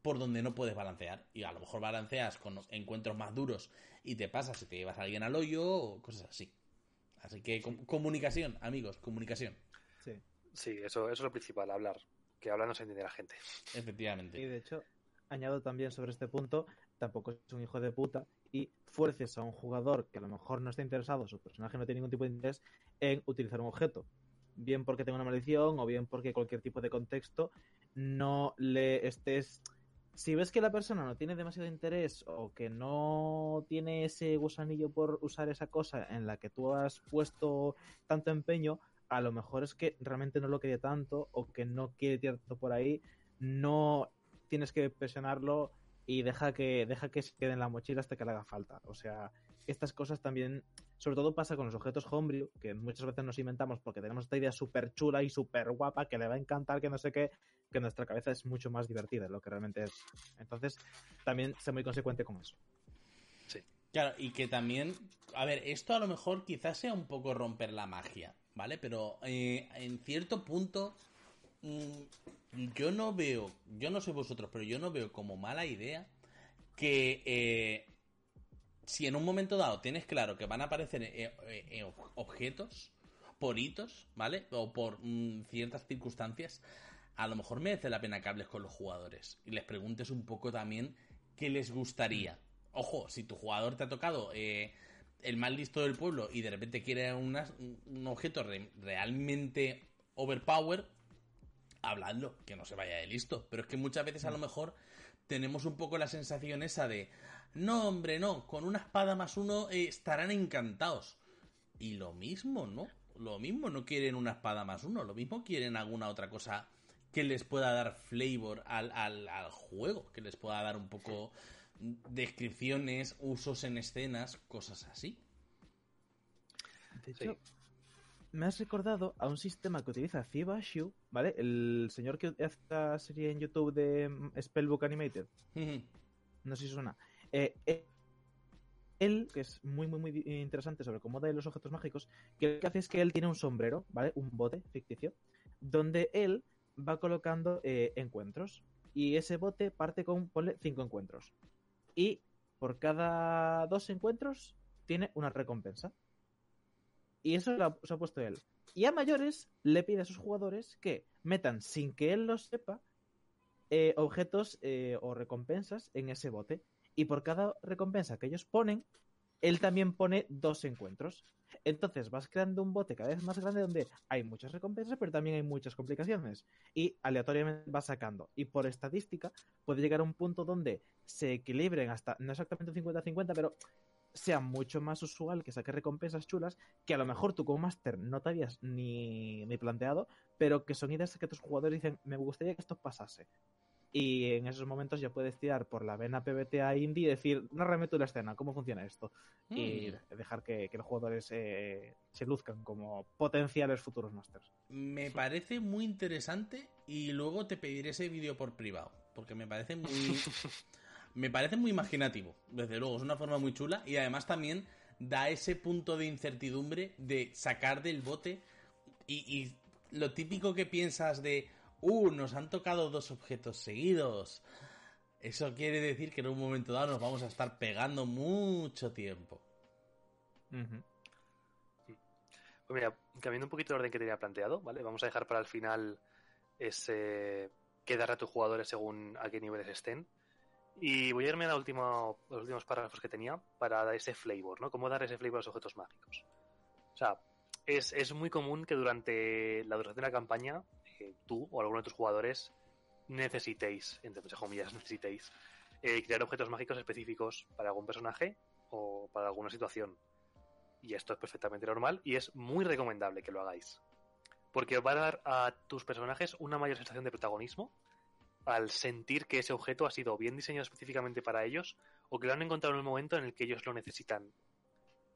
S1: por donde no puedes balancear. Y a lo mejor balanceas con encuentros más duros y te pasas si te llevas a alguien al hoyo o cosas así. Así que com comunicación, amigos, comunicación.
S2: Sí. Sí, eso, eso es lo principal, hablar. Que hablando se entiende la gente.
S1: Efectivamente.
S3: Y de hecho, añado también sobre este punto, tampoco es un hijo de puta y fuerces a un jugador que a lo mejor no está interesado, su personaje no tiene ningún tipo de interés en utilizar un objeto. Bien porque tenga una maldición o bien porque cualquier tipo de contexto no le estés... Si ves que la persona no tiene demasiado interés o que no tiene ese gusanillo por usar esa cosa en la que tú has puesto tanto empeño, a lo mejor es que realmente no lo quería tanto o que no quiere tanto por ahí, no tienes que presionarlo y deja que, deja que se quede en la mochila hasta que le haga falta. O sea, estas cosas también, sobre todo pasa con los objetos homebrew, que muchas veces nos inventamos porque tenemos esta idea súper chula y súper guapa que le va a encantar, que no sé qué, que nuestra cabeza es mucho más divertida de lo que realmente es. Entonces, también sé muy consecuente con eso.
S2: Sí.
S1: Claro, y que también, a ver, esto a lo mejor quizás sea un poco romper la magia, ¿vale? Pero eh, en cierto punto yo no veo, yo no sé vosotros, pero yo no veo como mala idea que eh, si en un momento dado tienes claro que van a aparecer eh, eh, objetos por hitos, ¿vale? O por mm, ciertas circunstancias, a lo mejor merece la pena que hables con los jugadores y les preguntes un poco también qué les gustaría. Ojo, si tu jugador te ha tocado el más listo del pueblo y de repente quiere un objeto re realmente overpower, habladlo, que no se vaya de listo. Pero es que muchas veces a lo mejor tenemos un poco la sensación esa de no, hombre, no, con una espada más uno eh, estarán encantados. Y lo mismo, ¿no? Lo mismo no quieren una espada más uno, lo mismo quieren alguna otra cosa que les pueda dar flavor al, al, al juego, que les pueda dar un poco descripciones, usos en escenas, cosas así.
S3: De hecho, me has recordado a un sistema que utiliza Fibashu, ¿vale? El señor que hace esta serie en YouTube de mm, Spellbook Animated. no sé si suena. Eh, eh, él, que es muy, muy, muy interesante sobre cómo da los objetos mágicos, que lo que hace es que él tiene un sombrero, ¿vale? Un bote ficticio, donde él va colocando eh, encuentros. Y ese bote parte con, ponle, cinco encuentros. Y por cada dos encuentros tiene una recompensa. Y eso lo ha, puesto él. Y a mayores le pide a sus jugadores que metan, sin que él lo sepa, eh, objetos eh, o recompensas en ese bote. Y por cada recompensa que ellos ponen, él también pone dos encuentros. Entonces vas creando un bote cada vez más grande donde hay muchas recompensas, pero también hay muchas complicaciones. Y aleatoriamente vas sacando. Y por estadística puede llegar a un punto donde se equilibren hasta, no exactamente 50-50, pero sea mucho más usual que saque recompensas chulas que a lo mejor tú como máster no te habías ni, ni planteado, pero que son ideas que tus jugadores dicen, me gustaría que esto pasase. Y en esos momentos ya puedes tirar por la vena PBTA indie y decir, narrame tú la escena, ¿cómo funciona esto? Mm. Y dejar que, que los jugadores eh, se luzcan como potenciales futuros masters.
S1: Me parece muy interesante y luego te pediré ese vídeo por privado, porque me parece muy... me parece muy imaginativo, desde luego, es una forma muy chula y además también da ese punto de incertidumbre de sacar del bote y, y lo típico que piensas de ¡Uh! Nos han tocado dos objetos seguidos. Eso quiere decir que en un momento dado nos vamos a estar pegando mucho tiempo.
S2: Pues mira, cambiando un poquito el orden que tenía planteado, ¿vale? Vamos a dejar para el final ese qué dar a tus jugadores según a qué niveles estén. Y voy a irme a los últimos párrafos que tenía para dar ese flavor, ¿no? Cómo dar ese flavor a los objetos mágicos. O sea, es, es muy común que durante la duración de la campaña tú o alguno de tus jugadores necesitéis, entre muchas comillas, necesitéis eh, crear objetos mágicos específicos para algún personaje o para alguna situación. Y esto es perfectamente normal y es muy recomendable que lo hagáis. Porque va a dar a tus personajes una mayor sensación de protagonismo al sentir que ese objeto ha sido bien diseñado específicamente para ellos o que lo han encontrado en el momento en el que ellos lo necesitan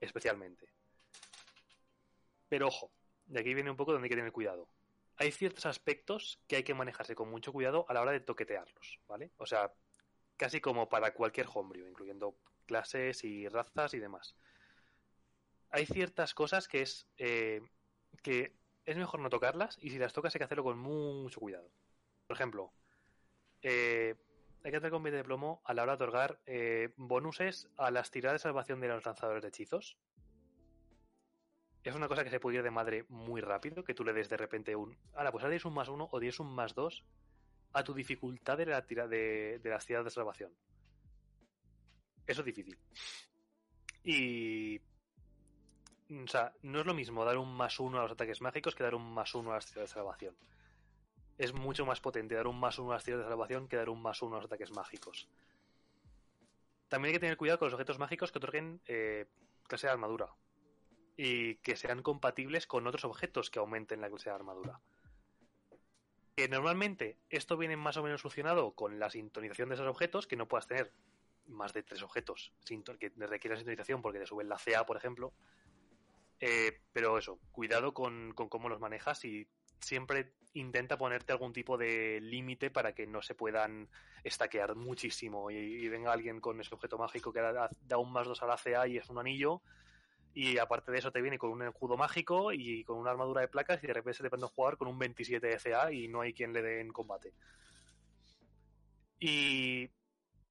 S2: especialmente. Pero ojo, de aquí viene un poco donde hay que tener cuidado hay ciertos aspectos que hay que manejarse con mucho cuidado a la hora de toquetearlos, ¿vale? O sea, casi como para cualquier homebrew, incluyendo clases y razas y demás. Hay ciertas cosas que es eh, que es mejor no tocarlas y si las tocas hay que hacerlo con mucho cuidado. Por ejemplo, eh, hay que hacer con de plomo a la hora de otorgar eh, bonuses a las tiradas de salvación de los lanzadores de hechizos es una cosa que se puede ir de madre muy rápido, que tú le des de repente un. Ahora, pues ahora un más uno o tienes un más dos a tu dificultad de, la tira, de, las tiradas de salvación. Eso es difícil. Y. O sea, no es lo mismo dar un más uno a los ataques mágicos que dar un más uno a las tiradas de salvación. Es mucho más potente dar un más uno a las tiradas de salvación que dar un más uno a los ataques mágicos. También hay que tener cuidado con los objetos mágicos que otorguen eh, clase de armadura y que sean compatibles con otros objetos que aumenten la clase de armadura. Que normalmente esto viene más o menos solucionado con la sintonización de esos objetos, que no puedas tener más de tres objetos que requieran sintonización porque te suben la CA, por ejemplo. Eh, pero eso, cuidado con, cómo los manejas y siempre intenta ponerte algún tipo de límite para que no se puedan estaquear muchísimo y, venga alguien con ese objeto mágico que da, da, un más dos a la CA y es un anillo y aparte de eso te viene con un escudo mágico y con una armadura de placas y de repente se te puede jugar con un 27 de CA y no hay quien le dé en combate. Y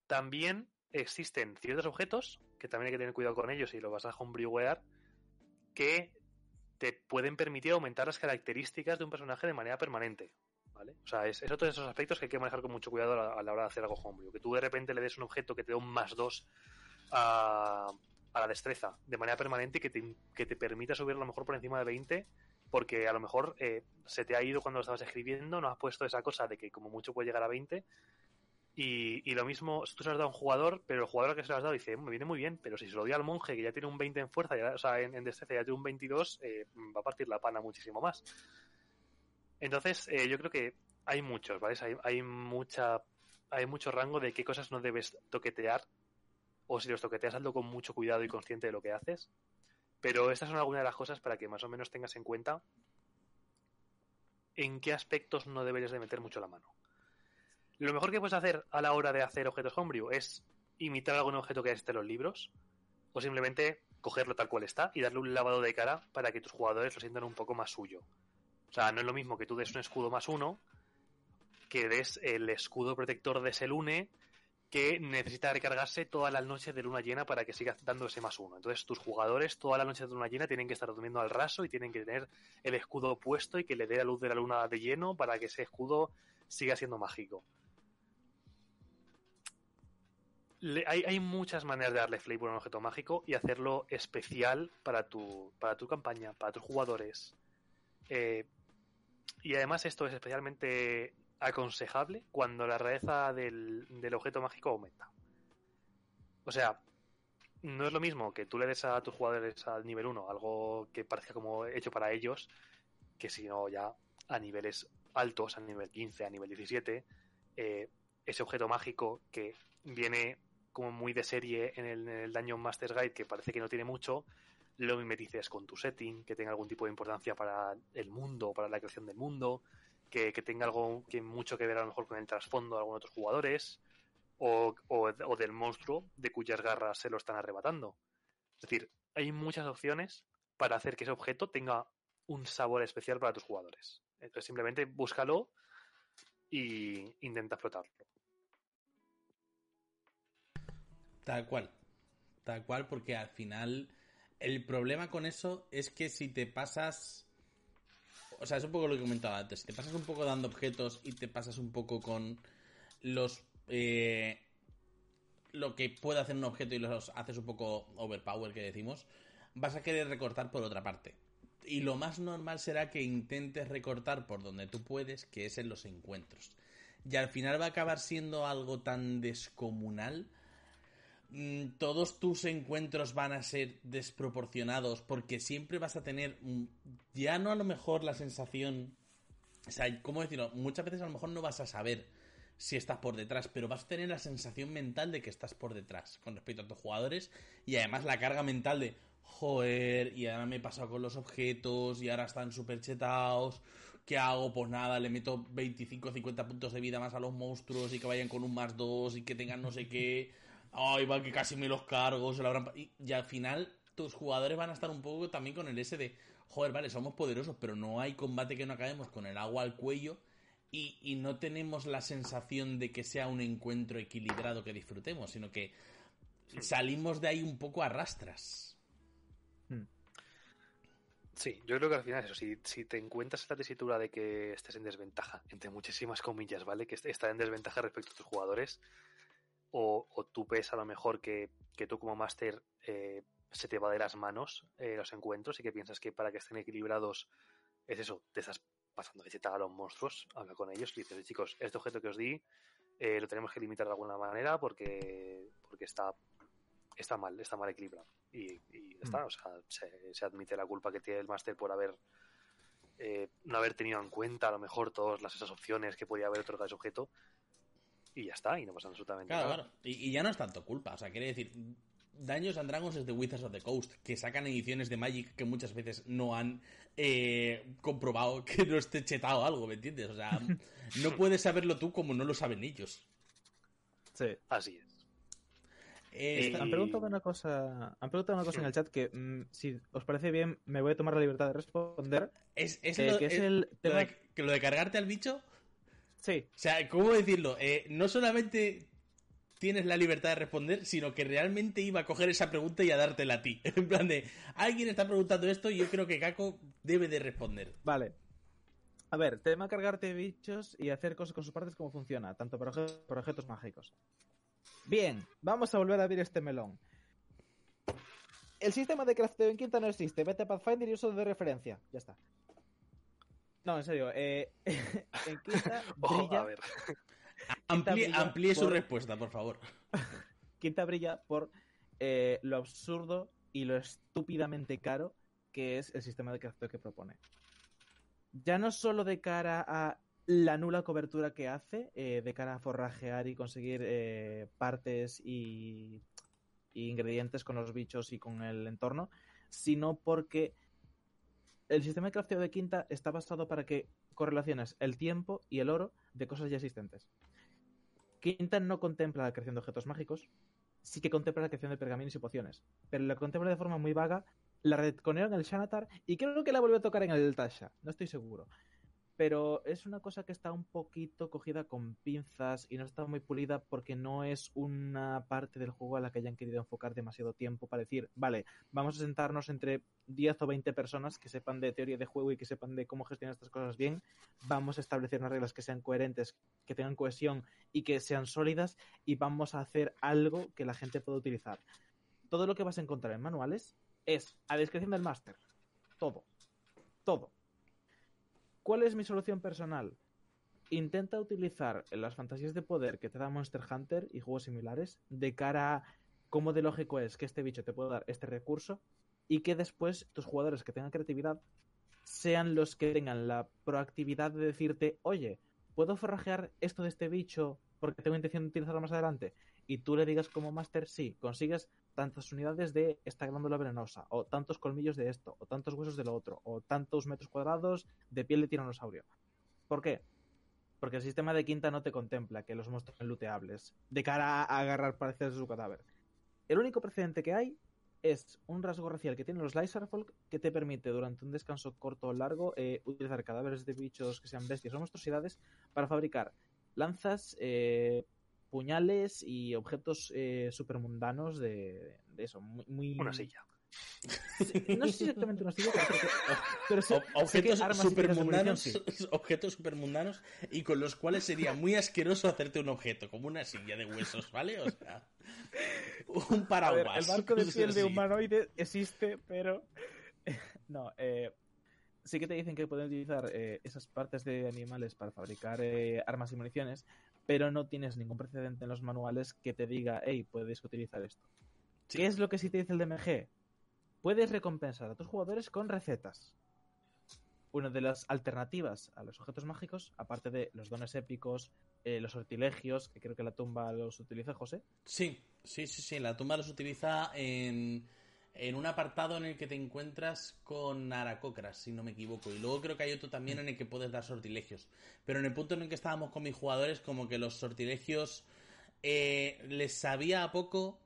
S2: también existen ciertos objetos, que también hay que tener cuidado con ellos si lo vas a homebrewear, que te pueden permitir aumentar las características de un personaje de manera permanente. ¿Vale? O sea, es, otro de esos aspectos que hay que manejar con mucho cuidado a la, hora de hacer algo homebrew. Que tú de repente le des un objeto que te da un más 2 a, la destreza de manera permanente que te, que te permita subir a lo mejor por encima de 20 porque a lo mejor eh, se te ha ido cuando lo estabas escribiendo, no has puesto esa cosa de que como mucho puede llegar a 20 Y, y lo mismo, tú se lo has dado a un jugador, pero el jugador que se lo has dado dice, me viene muy bien, pero si se lo dio al monje que ya tiene un 20 en fuerza, o sea, en, en destreza ya tiene un 22, eh, va a partir la pana muchísimo más. Entonces, eh, yo creo que hay muchos, ¿vale? Hay, hay mucha hay mucho rango de qué cosas no debes toquetear o si los toqueteas hazlo con mucho cuidado y consciente de lo que haces. Pero estas son algunas de las cosas para que más o menos tengas en cuenta en qué aspectos no deberías de meter mucho la mano. Lo mejor que puedes hacer a la hora de hacer objetos homebrew es imitar algún objeto que esté en los libros o simplemente cogerlo tal cual está y darle un lavado de cara para que tus jugadores lo sientan un poco más suyo. O sea, no es lo mismo que tú des un escudo más uno que des el escudo protector de Selune que necesita recargarse todas las noches de luna llena para que siga dando ese más uno. Entonces tus jugadores todas las noches de luna llena tienen que estar durmiendo al raso y tienen que tener el escudo puesto y que le dé la luz de la luna de lleno para que ese escudo siga siendo mágico. Hay, muchas maneras de darle flavor a un objeto mágico y hacerlo especial para tu, para tu campaña, para tus jugadores. Eh, y además esto es especialmente aconsejable cuando la rareza del, del, objeto mágico aumenta. O sea, no es lo mismo que tú le des a tus jugadores al nivel 1 algo que parezca como hecho para ellos, que si no ya a niveles altos, a nivel 15, a nivel 17, eh, ese objeto mágico que viene como muy de serie en el, en Dungeon Master's Guide, que parece que no tiene mucho, lo mimetices con tu setting, que tenga algún tipo de importancia para el mundo, para la creación del mundo, que, que, tenga algo que mucho que ver a lo mejor con el trasfondo de algunos otros jugadores o, o, o, del monstruo de cuyas garras se lo están arrebatando. Es decir, hay muchas opciones para hacer que ese objeto tenga un sabor especial para tus jugadores. Entonces simplemente búscalo y intenta explotarlo.
S1: Tal cual. Tal cual, porque al final el problema con eso es que si te pasas o sea, es un poco lo que comentaba antes. Te pasas un poco dando objetos y te pasas un poco con los. Eh, lo que puede hacer un objeto y los haces un poco overpower, que decimos. Vas a querer recortar por otra parte. Y lo más normal será que intentes recortar por donde tú puedes, que es en los encuentros. Y al final va a acabar siendo algo tan descomunal todos tus encuentros van a ser desproporcionados porque siempre vas a tener ya no a lo mejor la sensación o sea, ¿cómo decirlo? Muchas veces a lo mejor no vas a saber si estás por detrás, pero vas a tener la sensación mental de que estás por detrás con respecto a tus jugadores y además la carga mental de joder, y ahora me he pasado con los objetos y ahora están súper chetados. ¿Qué hago? Pues nada, le meto 25 50 puntos de vida más a los monstruos y que vayan con un más 2 y que tengan no sé qué ay, va que casi me los cargo, se lo habrán... Y, y, al final tus jugadores van a estar un poco también con el ese de, joder, vale, somos poderosos, pero no hay combate que no acabemos con el agua al cuello y, y no tenemos la sensación de que sea un encuentro equilibrado que disfrutemos, sino que salimos de ahí un poco a rastras.
S2: Hmm. Sí, yo creo que al final eso, si, si te encuentras en la tesitura de que estés en desventaja, entre muchísimas comillas, ¿vale? Que estás en desventaja respecto a tus jugadores, o, o tú ves a lo mejor que, que tú como máster eh, se te va de las manos eh, los encuentros y que piensas que para que estén equilibrados es eso, te estás pasando de a los monstruos, habla con ellos y dices, chicos, este objeto que os di eh, lo tenemos que limitar de alguna manera porque, porque está, está mal, está mal equilibrado. Y, y mm. está, o sea, se, se, admite la culpa que tiene el máster por haber eh, no haber tenido en cuenta a lo mejor todas las, esas opciones que podía haber otorgado ese objeto y ya está, y no pasa absolutamente
S1: claro,
S2: nada.
S1: Claro, y, y, ya no es tanto culpa, o sea, quiere decir, Daños and Dragons es de Wizards of the Coast, que sacan ediciones de Magic que muchas veces no han eh, comprobado que no esté chetado algo, ¿me entiendes? O sea, no puedes saberlo tú como no lo saben ellos.
S3: Sí.
S2: Así es.
S3: Eh, han preguntado una cosa, han preguntado una cosa sí. en el chat que mmm, si os parece bien me voy a tomar la libertad de responder.
S1: Es, es, eh, lo, que es, es el tema... lo, de, que lo de cargarte al bicho.
S3: Sí.
S1: O sea, ¿cómo decirlo? Eh, no solamente tienes la libertad de responder, sino que realmente iba a coger esa pregunta y a dártela a ti. En plan de, alguien está preguntando esto y yo creo que Kako debe de responder.
S3: Vale. A ver, tema cargarte bichos y hacer cosas con sus partes, ¿cómo funciona? Tanto para, objetos, para objetos mágicos. Bien, vamos a volver a abrir este melón. El sistema de crafteo en quinta no existe. Vete a Pathfinder y uso de referencia. Ya está. No, en serio. Eh, en quinta
S2: Ojo,
S3: brilla...
S2: a ver.
S1: Amplíe, amplíe su respuesta, por favor.
S3: Quinta brilla por eh, lo absurdo y lo estúpidamente caro que es el sistema de crafteo que propone. Ya no solo de cara a la nula cobertura que hace, eh, de cara a forrajear y conseguir eh, partes y, y ingredientes con los bichos y con el entorno, sino porque el sistema de crafteo de quinta está basado para que correlaciones el tiempo y el oro de cosas ya existentes. Quinta no contempla la creación de objetos mágicos, sí que contempla la creación de pergaminos y pociones, pero la contempla de forma muy vaga, la retconeo en el Shanatar y creo que la vuelve a tocar en el Tasha, no estoy seguro pero es una cosa que está un poquito cogida con pinzas y no está muy pulida porque no es una parte del juego a la que hayan querido enfocar demasiado tiempo para decir, vale, vamos a sentarnos entre 10 o 20 personas que sepan de teoría de juego y que sepan de cómo gestionar estas cosas bien, vamos a establecer unas reglas que sean coherentes, que tengan cohesión y que sean sólidas y vamos a hacer algo que la gente pueda utilizar. Todo lo que vas a encontrar en manuales es a discreción del máster. Todo. Todo ¿Cuál es mi solución personal? Intenta utilizar las fantasías de poder que te da Monster Hunter y juegos similares de cara a cómo de lógico es que este bicho te pueda dar este recurso y que después tus jugadores que tengan creatividad sean los que tengan la proactividad de decirte, oye, ¿puedo forrajear esto de este bicho porque tengo intención de utilizarlo más adelante? Y tú le digas como máster, sí, consigues tantas unidades de esta glándula venenosa, o tantos colmillos de esto, o tantos huesos de lo otro, o tantos metros cuadrados de piel de tiranosaurio. ¿Por qué? Porque el sistema de quinta no te contempla que los monstruos sean looteables, de cara a agarrar parecidos de su cadáver. El único precedente que hay es un rasgo racial que tienen los Lysarfolk que te permite durante un descanso corto o largo eh, utilizar cadáveres de bichos que sean bestias o monstruosidades para fabricar lanzas, eh, puñales y objetos eh, supermundanos de, de eso, muy, muy...
S2: Una silla.
S3: No sé si exactamente una silla, pero,
S1: sí, objetos supermundanos, objetos supermundanos y con los cuales sería muy asqueroso hacerte un objeto, como una silla de huesos, ¿vale? O sea, un paraguas.
S3: el barco de piel de humanoide existe, pero no, eh, sí que te dicen que pueden utilizar eh, esas partes de animales para fabricar eh, armas y municiones, pero no tienes ningún precedente en los manuales que te diga, hey, puedes utilizar esto. ¿Qué es lo que sí te dice el DMG? Puedes recompensar a tus jugadores con recetas. Una de las alternativas a los objetos mágicos, aparte de los dones épicos, eh, los sortilegios, que creo que la tumba los utiliza, José.
S1: Sí, sí, sí, sí. La tumba los utiliza en en un apartado en el que te encuentras con Aracocras, si no me equivoco. Y luego creo que hay otro también en el que puedes dar sortilegios. Pero en el punto en el que estábamos con mis jugadores, como que los sortilegios eh, les sabía a poco.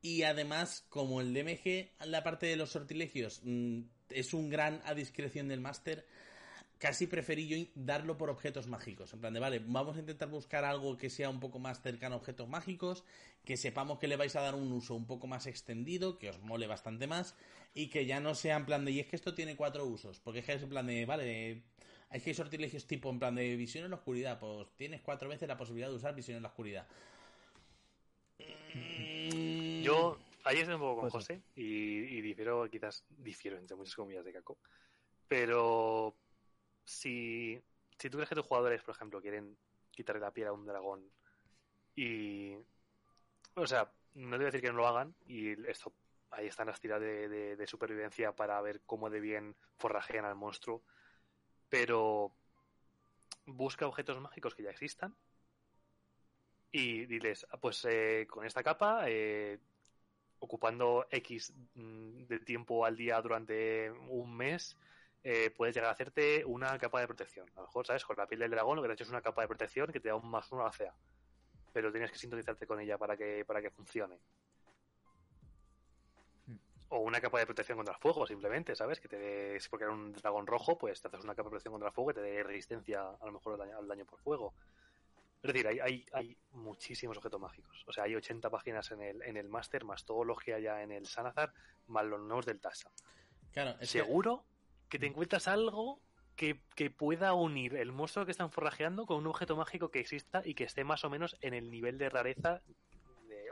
S1: Y además, como el DMG, la parte de los sortilegios mm, es un gran a discreción del máster, casi preferí yo darlo por objetos mágicos. En plan de, vale, vamos a intentar buscar algo que sea un poco más cercano a objetos mágicos, que sepamos que le vais a dar un uso un poco más extendido, que os mole bastante más, y que ya no sea en plan de, y es que esto tiene cuatro usos, porque es que es en plan de, vale, hay que sortilegios tipo en plan de visión en la oscuridad, pues tienes cuatro veces la posibilidad de usar visión en la oscuridad.
S2: Yo ahí estoy un poco con pues José y, y difiero, quizás difiero entre muchas comillas de Caco, pero si, si tú crees que tus jugadores, por ejemplo, quieren quitarle la piel a un dragón y... O sea, no te voy a decir que no lo hagan y esto ahí están las tiras de, supervivencia para ver cómo de bien forrajean al monstruo, pero busca objetos mágicos que ya existan y diles, ah, pues eh, con esta capa, eh, ocupando X mm, de tiempo al día durante un mes, eh, puedes llegar a hacerte una capa de protección. A lo mejor, ¿sabes? Con la piel del dragón lo que te hecho es una capa de protección que te da un más uno a CA. Pero tienes que sintonizarte con ella para que, para que funcione. Hmm. O una capa de protección contra el fuego, simplemente, ¿sabes? Que te dé, porque era un dragón rojo, pues te haces una capa de protección contra el fuego que te dé resistencia a lo mejor al daño, al daño por fuego. Es decir, hay, hay, hay, muchísimos objetos mágicos. O sea, hay 80 páginas en el, en el Master, más todo lo que haya en el Sanazar, más los nuevos del Tasa.
S1: Claro,
S2: Seguro que te encuentras algo que, pueda unir el monstruo que están forrajeando con un objeto mágico que exista y que esté más o menos en el nivel de rareza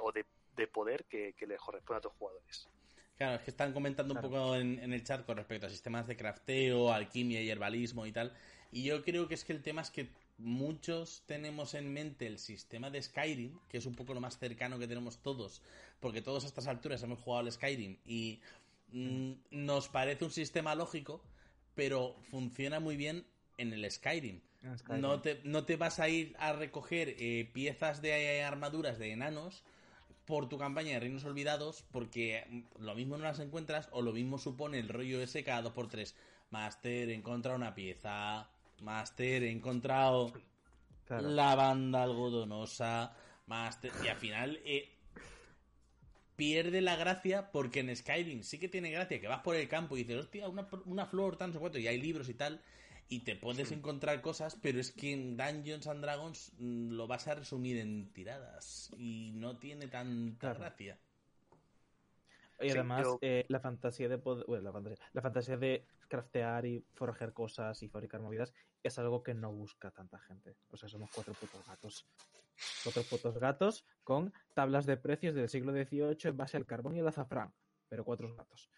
S2: o de, poder que, le corresponde a tus jugadores.
S1: Claro, es que están comentando un poco en, en, el chat con respecto a sistemas de crafteo, alquimia y herbalismo y tal. Y yo creo que es que el tema es que muchos tenemos en mente el sistema de Skyrim, que es un poco lo más cercano que tenemos todos, porque todos a estas alturas hemos jugado al Skyrim y mm, nos parece un sistema lógico, pero funciona muy bien en el Skyrim. No te, no te vas a ir a recoger eh, piezas de armaduras de enanos por tu campaña de Reinos Olvidados porque mm, lo mismo no las encuentras o lo mismo supone el rollo ese cada 2x3. Master, he encontrado una pieza. Master, he encontrado
S3: Claro.
S1: la banda algodonosa. Master. Y al final eh, pierde la gracia porque en Skyrim sí que tiene gracia que vas por el campo y dices, hostia, una, una flor, tan cuánto, y hay libros y tal. Y te puedes encontrar cosas, pero es que en Dungeons and Dragons mm, lo vas a resumir en tiradas y no tiene tanta
S3: Claro.
S1: gracia.
S3: Y
S2: Sí,
S3: además,
S2: yo-
S3: eh, la fantasía de poder- bueno, la fantasía, la fantasía de craftear y forjar cosas y fabricar movidas es algo que no busca tanta gente. O sea, somos cuatro putos gatos. Cuatro putos gatos con tablas de precios del siglo XVIII en base al carbón y el azafrán. Pero cuatro gatos.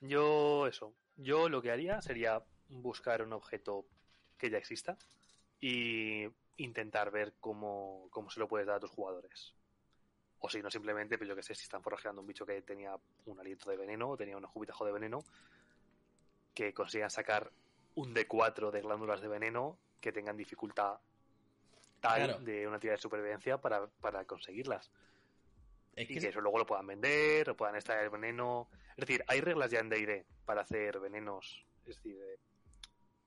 S2: Yo, eso. Yo lo que haría sería buscar un objeto que ya exista y intentar ver cómo, cómo se lo puedes dar a tus jugadores. O si no, simplemente, pues yo que sé, si están forrajeando un bicho que tenía un aliento de veneno o tenía un escupitajo de veneno, que consigan sacar un D4 de glándulas de veneno que tengan dificultad tal
S1: Claro.
S2: de una tira de supervivencia para, para conseguirlas
S1: Es
S2: y
S1: que
S2: eso luego lo puedan vender o puedan extraer veneno. Es decir, hay reglas ya en D&D para hacer venenos, es decir,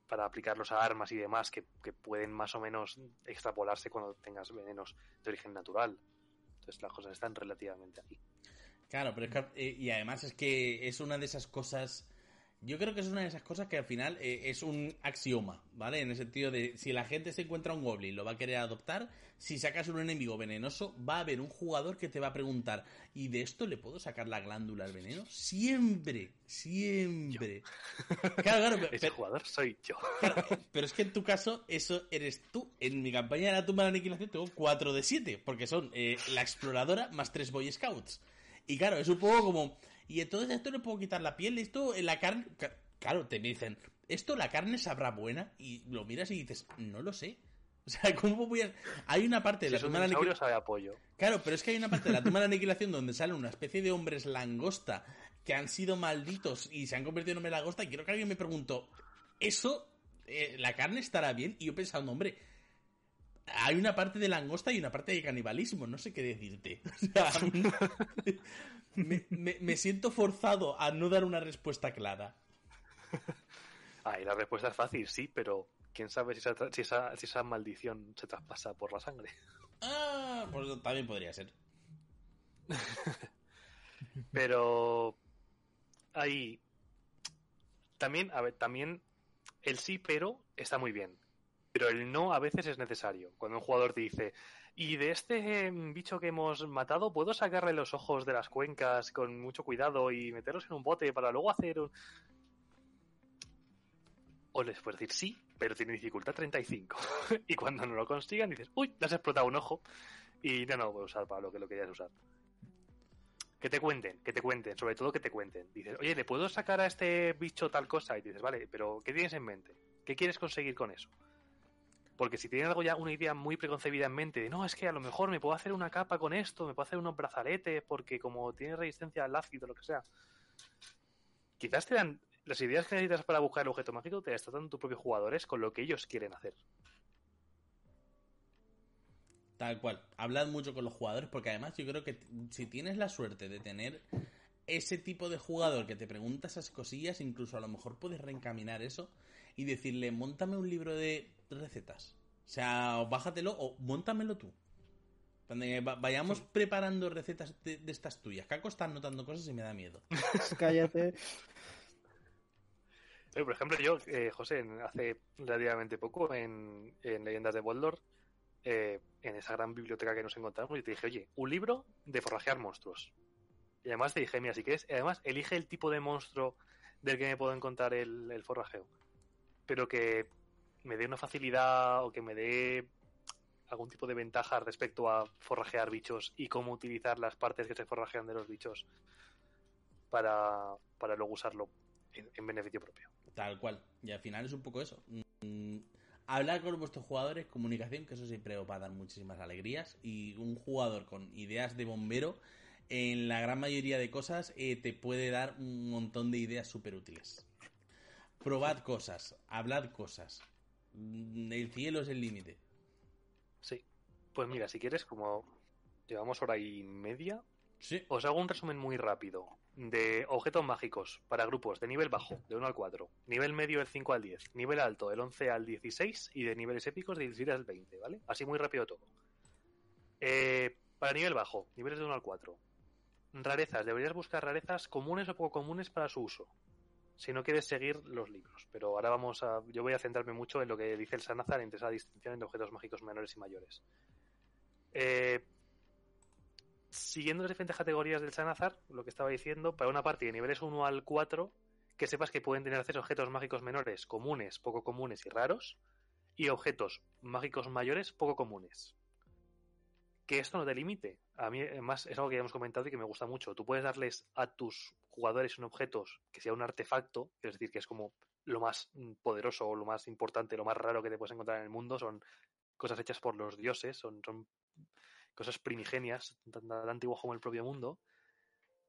S2: para aplicarlos a armas y demás que, que pueden más o menos extrapolarse cuando tengas venenos de origen natural. Entonces las cosas están relativamente ahí.
S1: Claro, pero es que, eh, y además es que es una de esas cosas. Yo creo que es una de esas cosas que al final eh, es un axioma, ¿vale? En el sentido de si la gente se encuentra un goblin, lo va a querer adoptar. Si sacas un enemigo venenoso, va a haber un jugador que te va a preguntar: ¿y de esto le puedo sacar la glándula al veneno? Siempre, siempre. Claro, claro, pero,
S2: Ese jugador soy yo.
S1: Claro, pero es que en tu caso, eso eres tú. En mi campaña de la tumba de la aniquilación tengo 4 de 7, porque son eh, la exploradora más 3 Boy Scouts. Y claro, es un poco como. Y entonces a esto le puedo quitar la piel, esto, eh, la carne. ca- Claro, te dicen, ¿esto la carne sabrá buena? Y lo miras y dices, no lo sé. O sea, ¿cómo voy a.? Hay una parte de
S2: Si
S1: la
S2: un
S1: tumba de la aniquilación.
S2: sabe apoyo.
S1: Claro, pero es que hay una parte de la tumba de la aniquilación donde salen una especie de hombres langosta que han sido malditos y se han convertido en hombres langosta. Y quiero que alguien me preguntó, ¿eso, eh, la carne estará bien? Y yo pensando, hombre, hay una parte de langosta y una parte de canibalismo, no sé qué decirte. O sea, me, me- me siento forzado a no dar una respuesta clara.
S2: Ah, y la respuesta es fácil, sí, pero quién sabe si esa, tra- si esa, si esa maldición se traspasa por la sangre.
S1: Ah, pues también podría ser.
S2: Pero ahí también, a ver, también el sí pero está muy bien. Pero el no a veces es necesario. Cuando un jugador te dice, y de este em, bicho que hemos matado, ¿puedo sacarle los ojos de las cuencas con mucho cuidado y meterlos en un bote para luego hacer un... O les puedes decir sí, pero tiene dificultad 35. y cuando no lo consigan dices, uy, le has explotado un ojo y no, no lo voy a usar para lo que lo querías usar. Que te cuenten, que te cuenten, sobre todo que te cuenten. Dices, oye, ¿le puedo sacar a este bicho tal cosa? Y dices, vale, pero ¿qué tienes en mente? ¿Qué quieres conseguir con eso? Porque si tienes algo ya, una idea muy preconcebida en mente, de no, es que a lo mejor me puedo hacer una capa con esto, me puedo hacer unos brazaletes, porque como tiene resistencia al ácido, lo que sea. Quizás te dan las ideas que necesitas para buscar el objeto mágico, te las dando tus propios jugadores con lo que ellos quieren hacer.
S1: Tal cual. Hablad mucho con los jugadores porque además yo creo que si tienes la suerte de tener ese tipo de jugador que te pregunta esas cosillas, incluso a lo mejor puedes reencaminar eso y decirle, montame un libro de recetas. O sea, o bájatelo o montamelo tú. Cuando va- vayamos preparando recetas de, de estas tuyas. Caco está anotando cosas y me da miedo.
S3: Cállate.
S2: Oye, por ejemplo, yo, eh, José, hace relativamente poco en, en Leyendas de Boldor, eh, en esa gran biblioteca que nos encontramos, y te dije, oye, un libro de forrajear monstruos. Y además te dije, mira, si quieres, además elige el tipo de monstruo del que me puedo encontrar el, el forrajeo. Pero que me dé una facilidad o que me dé algún tipo de ventaja respecto a forrajear bichos y cómo utilizar las partes que se forrajean de los bichos para, para luego usarlo en- en beneficio propio.
S1: Tal cual. Y al final es un poco eso. mm, hablar con vuestros jugadores, comunicación, que eso siempre os va a dar muchísimas alegrías. Y un jugador con ideas de bombero, en la gran mayoría de cosas, eh, te puede dar un montón de ideas súper útiles. Probad cosas, hablad cosas. Mm, El cielo es el límite.
S2: Sí. Pues mira, si quieres, como llevamos hora y media,
S1: Sí.
S2: os hago un resumen muy rápido de objetos mágicos para grupos de nivel bajo, de 1 al 4, nivel medio del 5 al 10, nivel alto del 11 al 16 y de niveles épicos del 17 al 20, ¿vale? Así muy rápido todo. Eh, para nivel bajo, niveles de 1 al 4. Rarezas, deberías buscar rarezas comunes o poco comunes para su uso. Si no quieres seguir los libros. Pero ahora vamos a. Yo voy a centrarme mucho en lo que dice el Sanazar entre esa distinción entre objetos mágicos menores y mayores. Eh, siguiendo las diferentes categorías del Sanazar, lo que estaba diciendo, para una parte de niveles 1 al 4, que sepas que pueden tener acceso a objetos mágicos menores, comunes, poco comunes y raros, y objetos mágicos mayores, poco comunes. Que esto no te limite. A mí, además, es algo que ya hemos comentado y que me gusta mucho. Tú puedes darles a tus jugadores un objeto que sea un artefacto, es decir, que es como lo más poderoso o lo más importante, lo más raro que te puedes encontrar en el mundo. Son cosas hechas por los dioses, son, son cosas primigenias, tan, tan antiguas como el propio mundo.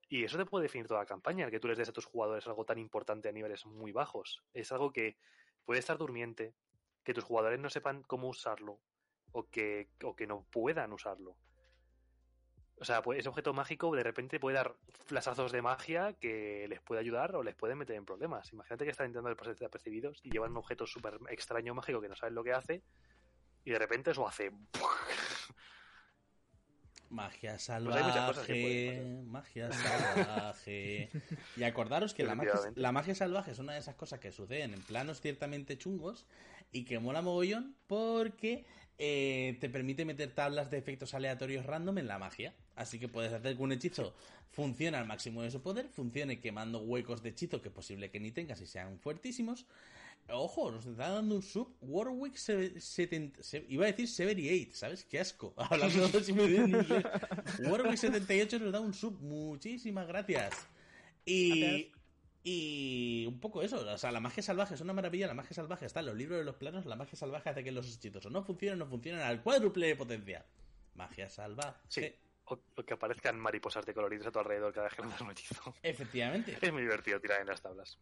S2: Y eso te puede definir toda la campaña, el que tú les des a tus jugadores algo tan importante a niveles muy bajos. Es algo que puede estar durmiente, que tus jugadores no sepan cómo usarlo, o que, o que no puedan usarlo. O sea, pues ese objeto mágico de repente puede dar flashazos de magia que les puede ayudar o les puede meter en problemas. Imagínate que están intentando pasar desapercibidos y llevan un objeto súper extraño mágico que no saben lo que hace y de repente eso hace...
S1: Magia
S2: Pues
S1: salvaje, magia salvaje. Y acordaros que la magia, la magia salvaje es una de esas cosas que suceden en planos ciertamente chungos y que mola mogollón porque eh, te permite meter tablas de efectos aleatorios random en la magia. Así que puedes hacer que un hechizo funcione al máximo de su poder, funcione quemando huecos de hechizo que es posible que ni tengas y sean fuertísimos. Ojo, nos está dando un sub Warwick se- 70, se- iba a decir 78, ¿sabes? Qué asco. Hablando de si me. Warwick 78 nos da un sub. Muchísimas gracias. Y,
S3: Gracias.
S1: y un poco eso. O sea, la magia salvaje es una maravilla. La magia salvaje está en los libros de los planos. La magia salvaje hace que los hechizos o no funcionen o no funcionen al cuádruple de potencia. Magia salvaje.
S2: Sí. O, o que aparezcan mariposas de coloridos a tu alrededor cada vez que lanzas un hechizo.
S1: Efectivamente.
S2: Es muy divertido tirar en las tablas.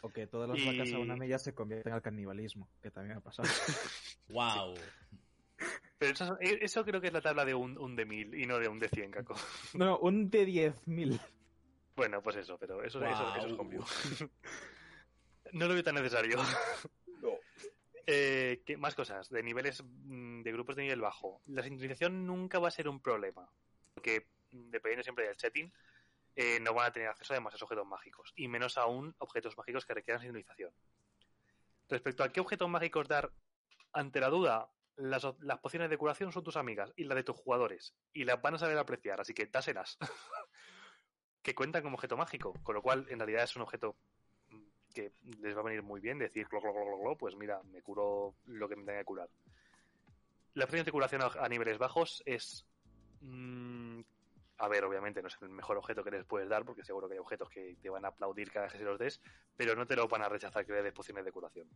S3: O que todas las
S2: Y-
S3: vacas a una milla se convierten al canibalismo, que también ha pasado.
S1: Wow.
S2: Pero eso, eso creo que es la tabla de un, un de mil y no de un de 100, Caco.
S3: No, no, un de 10.000.
S2: Bueno, pues eso, pero eso, eso, eso es obvio. no lo veo tan necesario. Eh, ¿qué más cosas? De niveles mm, de grupos de nivel bajo. La sintonización nunca va a ser un problema. Porque dependiendo siempre del setting, eh, no van a tener acceso a demasiados objetos mágicos. Y menos aún objetos mágicos que requieran sintonización. Respecto a qué objetos mágicos dar, ante la duda, las, las pociones de curación son tus amigas y las de tus jugadores. Y las van a saber apreciar, así que dáselas. que cuentan como objeto mágico. Con lo cual, en realidad es un objeto que les va a venir muy bien decir, glo, glo, glo, pues mira, me curo lo que me tenga que curar. La opción de curación a, a niveles bajos es... mm, a ver, obviamente no es el mejor objeto que les puedes dar, porque seguro que hay objetos que te van a aplaudir cada vez que se los des, pero no te lo van a rechazar que le des pociones de curación.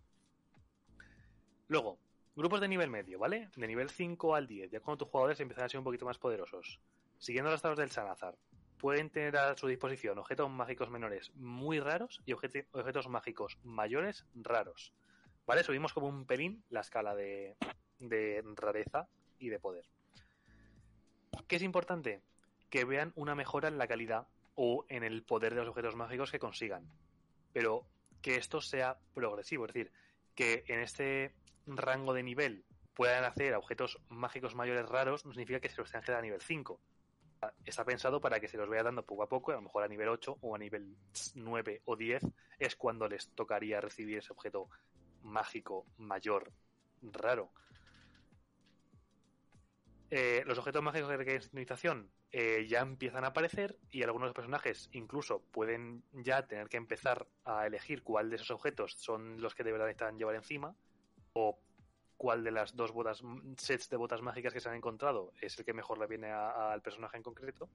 S2: Luego, grupos de nivel medio, ¿vale? De nivel 5 al 10, ya cuando tus jugadores empiezan a ser un poquito más poderosos. Siguiendo las tablas del Sanazar, pueden tener a su disposición objetos mágicos menores muy raros y objetos mágicos mayores raros. ¿Vale? Subimos como un pelín la escala de, de rareza y de poder. ¿Qué es importante? Que vean una mejora en la calidad o en el poder de los objetos mágicos que consigan. Pero que esto sea progresivo, es decir, que en este rango de nivel puedan hacer objetos mágicos mayores raros no significa que se los tengan que a nivel 5 está pensado para que se los vaya dando poco a poco, a lo mejor a nivel 8 o a nivel 9 o 10 es cuando les tocaría recibir ese objeto mágico mayor raro. Eh, los objetos mágicos requieren sintonización eh, ya empiezan a aparecer y algunos personajes incluso pueden ya tener que empezar a elegir cuál de esos objetos son los que de verdad necesitan llevar encima o cuál de las dos botas sets de botas mágicas que se han encontrado es el que mejor le viene al personaje en concreto.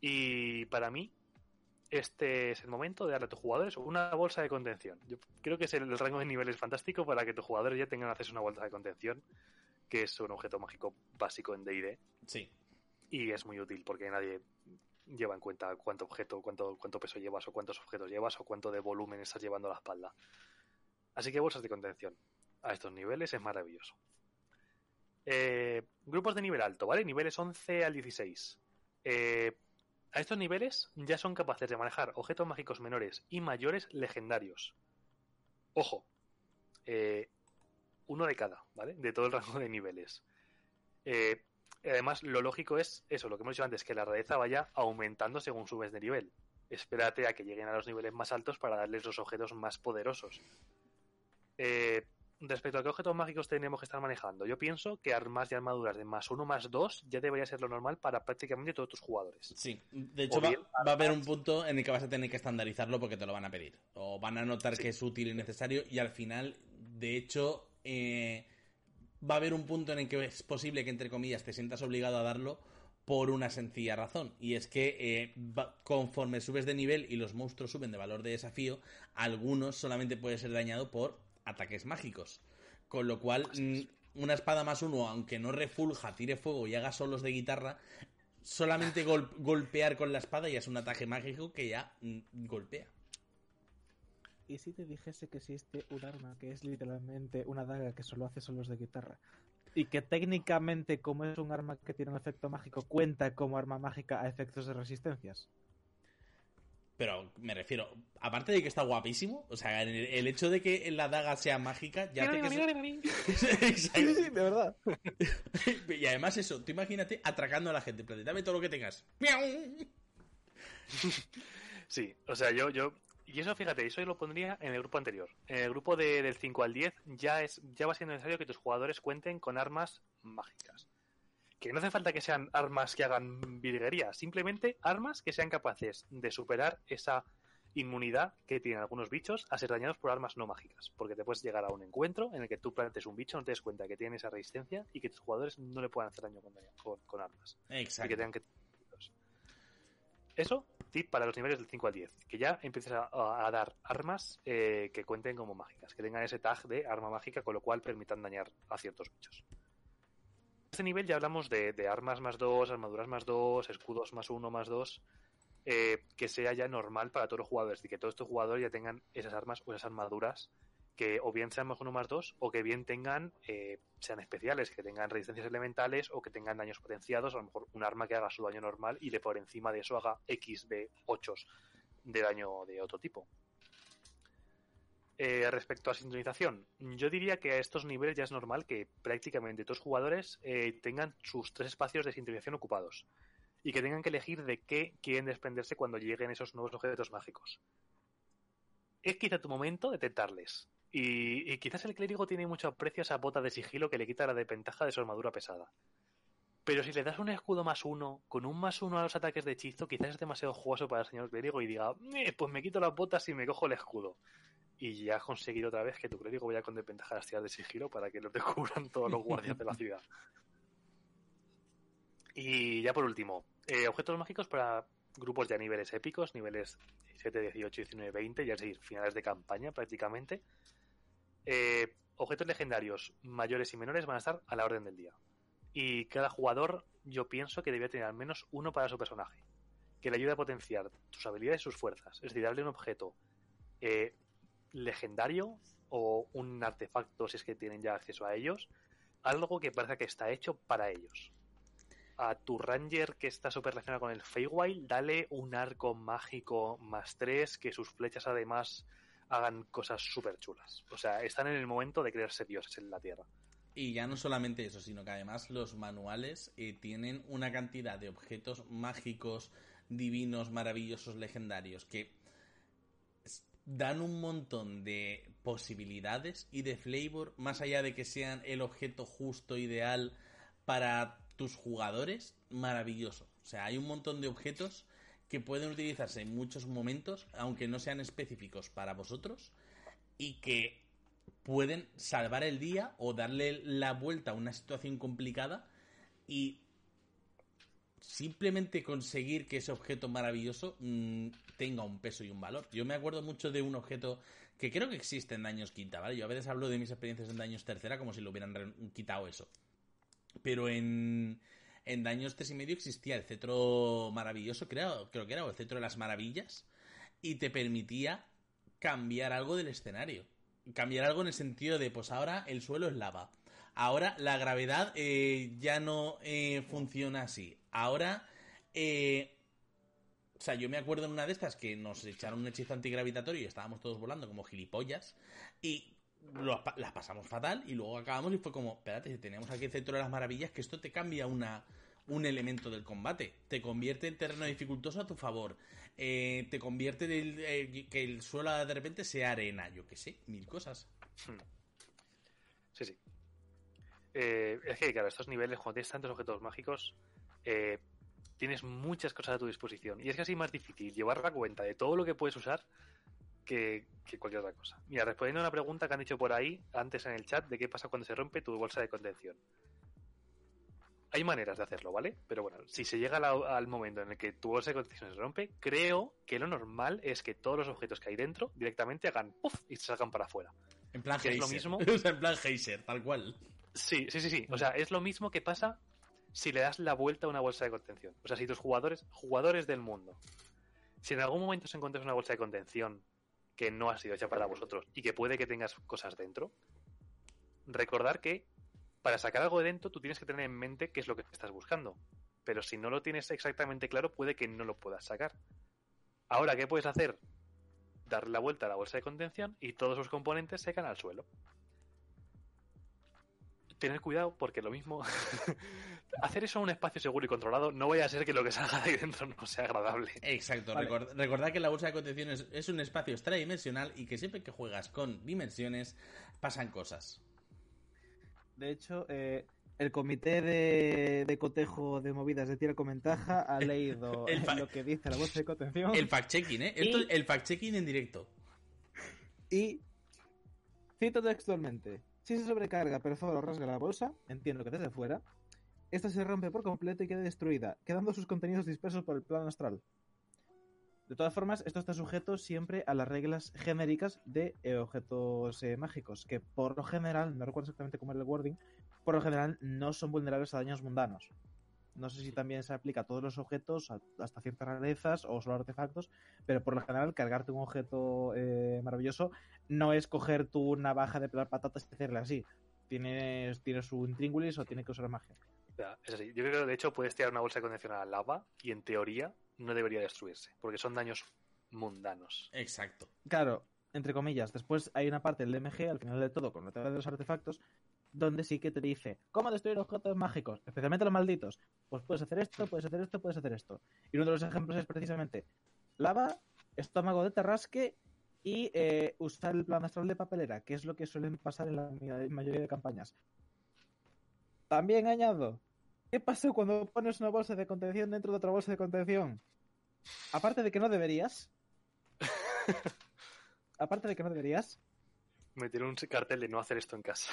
S2: Y para mí, este es el momento de darle a tus jugadores una bolsa de contención. Yo creo que es el, el rango de niveles fantástico para que tus jugadores ya tengan acceso a una bolsa de contención, que es un objeto mágico básico en D&D
S1: Sí.
S2: y es muy útil porque nadie lleva en cuenta cuánto objeto, cuánto, cuánto peso llevas o cuántos objetos llevas o cuánto de volumen estás llevando a la espalda. Así que bolsas de contención a estos niveles es maravilloso. Eh, grupos de nivel alto, ¿vale? Niveles 11 al 16. Eh, a estos niveles ya son capaces de manejar objetos mágicos menores y mayores legendarios. Ojo, eh, uno de cada, ¿vale? De todo el rango de niveles. Eh, además, lo lógico es eso, lo que hemos dicho antes, que la rareza vaya aumentando según subes de nivel. Espérate a que lleguen a los niveles más altos para darles los objetos más poderosos. Eh, respecto a qué objetos mágicos tenemos que estar manejando, yo pienso que armas y armaduras de más uno más dos ya debería ser lo normal para prácticamente todos tus jugadores.
S1: Sí, de hecho va, a haber un punto en el que vas a tener que estandarizarlo porque te lo van a pedir. O van a notar
S2: Sí.
S1: que es útil y necesario y al final, de hecho, eh, va a haber un punto en el que es posible que, entre comillas, te sientas obligado a darlo por una sencilla razón. Y es que eh, va- conforme subes de nivel y los monstruos suben de valor de desafío, algunos solamente puede ser dañado por ataques mágicos. Con lo cual, mm, una espada más uno, aunque no refulja, tire fuego y haga solos de guitarra, solamente gol- golpear con la espada ya es un ataque mágico que ya mm, golpea.
S3: ¿Y si te dijese que existe un arma que es literalmente una daga que solo hace solos de guitarra? Y que técnicamente, como es un arma que tiene un efecto mágico, cuenta como arma mágica a efectos de resistencias.
S1: Pero me refiero, aparte de que está guapísimo, o sea, el, el hecho de que la daga sea mágica ya hace que Exacto.
S3: de verdad.
S1: Y además eso, tú imagínate atracando a la gente, dame todo lo que tengas. ¡Miau!
S2: Sí, o sea, yo, yo, y eso fíjate, eso yo lo pondría en el grupo anterior. En el grupo de- del 5 al 10 ya es, ya va siendo necesario que tus jugadores cuenten con armas mágicas. Que no hace falta que sean armas que hagan virguería, simplemente armas que sean capaces de superar esa inmunidad que tienen algunos bichos a ser dañados por armas no mágicas. Porque te puedes llegar a un encuentro en el que tú plantes un bicho, no te des cuenta que tiene esa resistencia y que tus jugadores no le puedan hacer daño con, con- con armas y que
S1: Exacto.
S2: tengan que eso tip para los niveles del 5 al 10 que ya empieces a, dar armas eh, que cuenten como mágicas que tengan ese tag de arma mágica con lo cual permitan dañar a ciertos bichos. En este nivel ya hablamos de, armas más 2 armaduras más 2 escudos más 1 más 2 que sea ya normal para todos los jugadores y que todos estos jugadores ya tengan esas armas o esas armaduras que o bien sean 1 más 2 o que bien tengan eh, sean especiales, que tengan resistencias elementales o que tengan daños potenciados, a lo mejor un arma que haga su daño normal y de por encima de eso haga X de 8 de daño de otro tipo. Eh, respecto a sintonización, yo diría que a estos niveles ya es normal que prácticamente todos los jugadores eh, tengan sus tres espacios de sintonización ocupados y que tengan que elegir de qué quieren desprenderse cuando lleguen esos nuevos objetos mágicos. Es quizá tu momento de tentarles. Y, y quizás el clérigo tiene mucho aprecio a esa bota de sigilo que le quita la desventaja de su armadura pesada. Pero si le das un escudo más uno, con un más uno a los ataques de hechizo, quizás es demasiado jugoso para el señor clérigo y diga, "Eh, pues me quito las botas y me cojo el escudo. Y ya has conseguido otra vez que tu clérigo vaya con desventaja a las tiras de sigilo para que no te cubran todos los guardias de la ciudad. Y ya por último, eh, objetos mágicos para grupos ya niveles épicos, niveles 17, 18, 19, 20, ya es decir, finales de campaña prácticamente. Eh, objetos legendarios mayores y menores van a estar a la orden del día. Y cada jugador, yo pienso que debe tener al menos uno para su personaje, que le ayude a potenciar sus habilidades y sus fuerzas. Es decir, darle un objeto eh, legendario o un artefacto, si es que tienen ya acceso a ellos, algo que parezca que está hecho para ellos. A tu Ranger que está súper relacionado con el Feywild, dale un arco mágico más tres, que sus flechas además hagan cosas súper chulas. O sea, están en el momento de creerse dioses en la Tierra.
S1: Y ya no solamente eso, sino que además los manuales eh, tienen una cantidad de objetos mágicos, divinos, maravillosos, legendarios, que dan un montón de posibilidades y de flavor, más allá de que sean el objeto justo, ideal para tus jugadores, maravilloso. O sea, hay un montón de objetos que pueden utilizarse en muchos momentos, aunque no sean específicos para vosotros, y que pueden salvar el día o darle la vuelta a una situación complicada y simplemente conseguir que ese objeto maravilloso mm, tenga un peso y un valor. Yo me acuerdo mucho de un objeto que creo que existe en Daños Quinta, ¿vale? Yo a veces hablo de mis experiencias en Daños Tercera como si lo hubieran quitado eso. Pero en, en Daños Tres y Medio existía el cetro maravilloso, creo, creo que era, o el cetro de las maravillas, y te permitía cambiar algo del escenario. Cambiar algo en el sentido de, pues ahora el suelo es lava. Ahora la gravedad eh, ya no eh, funciona así. Ahora, eh, o sea, yo me acuerdo en una de estas que nos echaron un hechizo antigravitatorio y estábamos todos volando como gilipollas y las pasamos fatal y luego acabamos y fue como, espérate, si tenemos aquí el centro de las maravillas, que esto te cambia una, un elemento del combate. Te convierte el terreno dificultoso a tu favor. Eh, te convierte del- eh, que el suelo de repente sea arena, yo qué sé, mil cosas.
S2: Sí, sí. Eh, es que, claro, estos niveles, cuando tienes tantos objetos mágicos, tienes muchas cosas a tu disposición. Y es casi más difícil llevar la cuenta de todo lo que puedes usar que, que cualquier otra cosa. Mira, respondiendo a una pregunta que han dicho por ahí antes en el chat de qué pasa cuando se rompe tu bolsa de contención. Hay maneras de hacerlo, ¿vale? Pero bueno, si se llega la- al momento en el que tu bolsa de contención se rompe, creo que lo normal es que todos los objetos que hay dentro directamente hagan puff y se salgan para afuera.
S1: En plan
S2: Que es lo mismo.
S1: en plan geyser, tal cual.
S2: Sí, sí, sí, sí. O sea, es lo mismo que pasa si le das la vuelta a una bolsa de contención. O sea, si tus jugadores, jugadores del mundo, si en algún momento se encuentras una bolsa de contención que no ha sido hecha para vosotros y que puede que tengas cosas dentro, recordar que para sacar algo de dentro tú tienes que tener en mente qué es lo que estás buscando. Pero si no lo tienes exactamente claro, puede que no lo puedas sacar. Ahora, ¿qué puedes hacer? Darle la vuelta a la bolsa de contención y todos sus componentes se caen al suelo tener cuidado porque lo mismo hacer eso en un espacio seguro y controlado no vaya a ser que lo que salga de ahí dentro no sea agradable
S1: Exacto,
S3: Vale.
S1: record- recordad que la bolsa de contención es, un espacio extradimensional y que siempre que juegas con dimensiones pasan cosas.
S3: De hecho, eh, el comité de, de cotejo de movidas de tira con ventaja ha leído
S1: El
S3: lo que dice la bolsa de contención
S1: El fact-checking, ¿eh? Esto,
S3: Y-
S1: el fact-checking en directo.
S3: y cito textualmente. Si se sobrecarga, perfora o rasga la bolsa, entiendo que desde fuera, esta se rompe por completo y queda destruida, quedando sus contenidos dispersos por el plano astral. De todas formas, esto está sujeto siempre a las reglas genéricas de objetos eh, mágicos, que por lo general, no recuerdo exactamente cómo era el wording, por lo general no son vulnerables a daños mundanos. No sé si también se aplica a todos los objetos, a- hasta ciertas rarezas o solo artefactos, pero por lo general cargarte un objeto eh, maravilloso no es coger tu navaja de pelar patatas y hacerle así. Tienes, tienes un intríngulis o tiene que usar magia.
S2: Es así yo creo que de hecho puedes tirar una bolsa de contención a la lava y en teoría no debería destruirse porque son daños mundanos
S1: Exacto.
S3: Claro, entre comillas, después hay una parte del DMG al final de todo con la tabla de los artefactos donde sí que te dice cómo destruir objetos mágicos, especialmente los malditos. Pues puedes hacer esto, puedes hacer esto, puedes hacer esto. Y uno de los ejemplos es precisamente lava, estómago de terrasque y eh, usar el plan astral de papelera, que es lo que suelen pasar en la mayoría de campañas. También añado, ¿qué pasa cuando pones una bolsa de contención dentro de otra bolsa de contención? Aparte de que no deberías, aparte de que no deberías,
S2: me tiene un cartel de no hacer esto en casa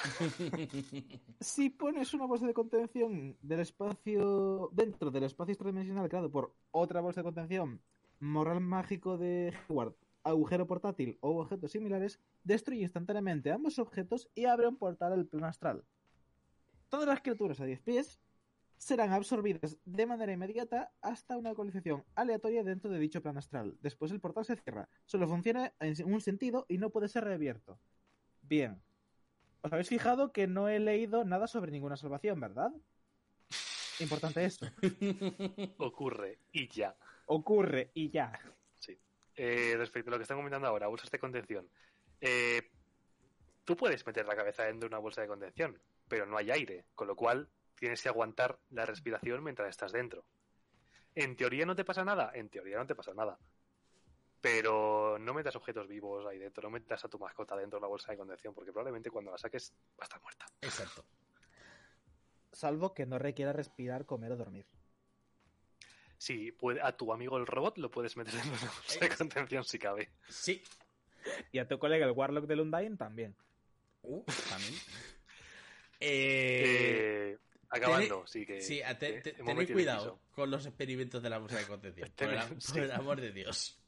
S3: si pones una bolsa de contención del espacio dentro del espacio extradimensional creado por otra bolsa de contención, moral mágico de Howard, agujero portátil o objetos similares, destruye instantáneamente ambos objetos y abre un portal al plano astral. Todas las criaturas a 10 pies serán absorbidas de manera inmediata hasta una localización aleatoria dentro de dicho plano astral. Después el portal se cierra. Solo funciona en un sentido y no puede ser reabierto. Bien. ¿Os habéis fijado que no he leído nada sobre ninguna salvación, verdad? Importante eso.
S2: ocurre y ya
S3: Ocurre y ya.
S2: Eh, respecto a lo que están comentando ahora bolsas de contención eh, tú puedes meter la cabeza dentro de una bolsa de contención pero no hay aire con lo cual tienes que aguantar la respiración mientras estás dentro en teoría no te pasa nada en teoría no te pasa nada pero no metas objetos vivos ahí dentro, no metas a tu mascota dentro de la bolsa de contención, porque probablemente cuando la saques va a estar muerta.
S1: Exacto.
S3: Salvo que no requiera respirar, comer o dormir.
S2: Puede, a tu amigo el robot lo puedes meter en una bolsa de contención si cabe.
S1: Sí.
S3: Y a tu colega el Warlock de Lundain también.
S1: Uh, también. Eh,
S2: Eh, acabando, sí que.
S1: Sí, te- tened cuidado con los experimentos de la bolsa de contención. por, el, por el
S2: sí.
S1: amor de Dios.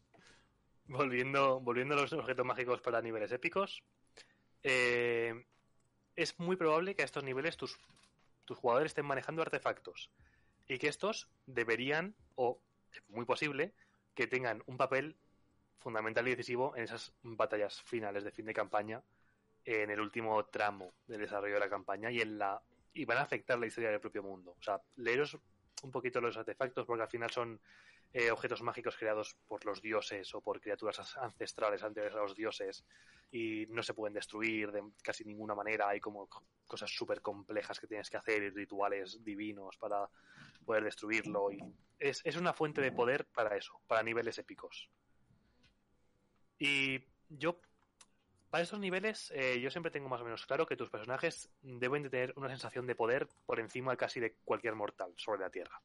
S2: Volviendo, volviendo a los objetos mágicos para niveles épicos, eh, es muy probable que a estos niveles tus, tus jugadores estén manejando artefactos y que estos deberían, o es muy posible, que tengan un papel fundamental y decisivo en esas batallas finales de fin de campaña, en el último tramo del desarrollo de la campaña y en la y van a afectar la historia del propio mundo. O sea, leeros un poquito los artefactos porque al final son eh, objetos mágicos creados por los dioses o por criaturas as- ancestrales anteriores a los dioses y no se pueden destruir de casi ninguna manera. Hay como co- cosas súper complejas que tienes que hacer y rituales divinos para poder destruirlo. Y es, es una fuente de poder para eso, para niveles épicos. Y yo, para estos niveles, eh, yo siempre tengo más o menos claro que tus personajes deben de tener una sensación de poder por encima casi de cualquier mortal sobre la Tierra.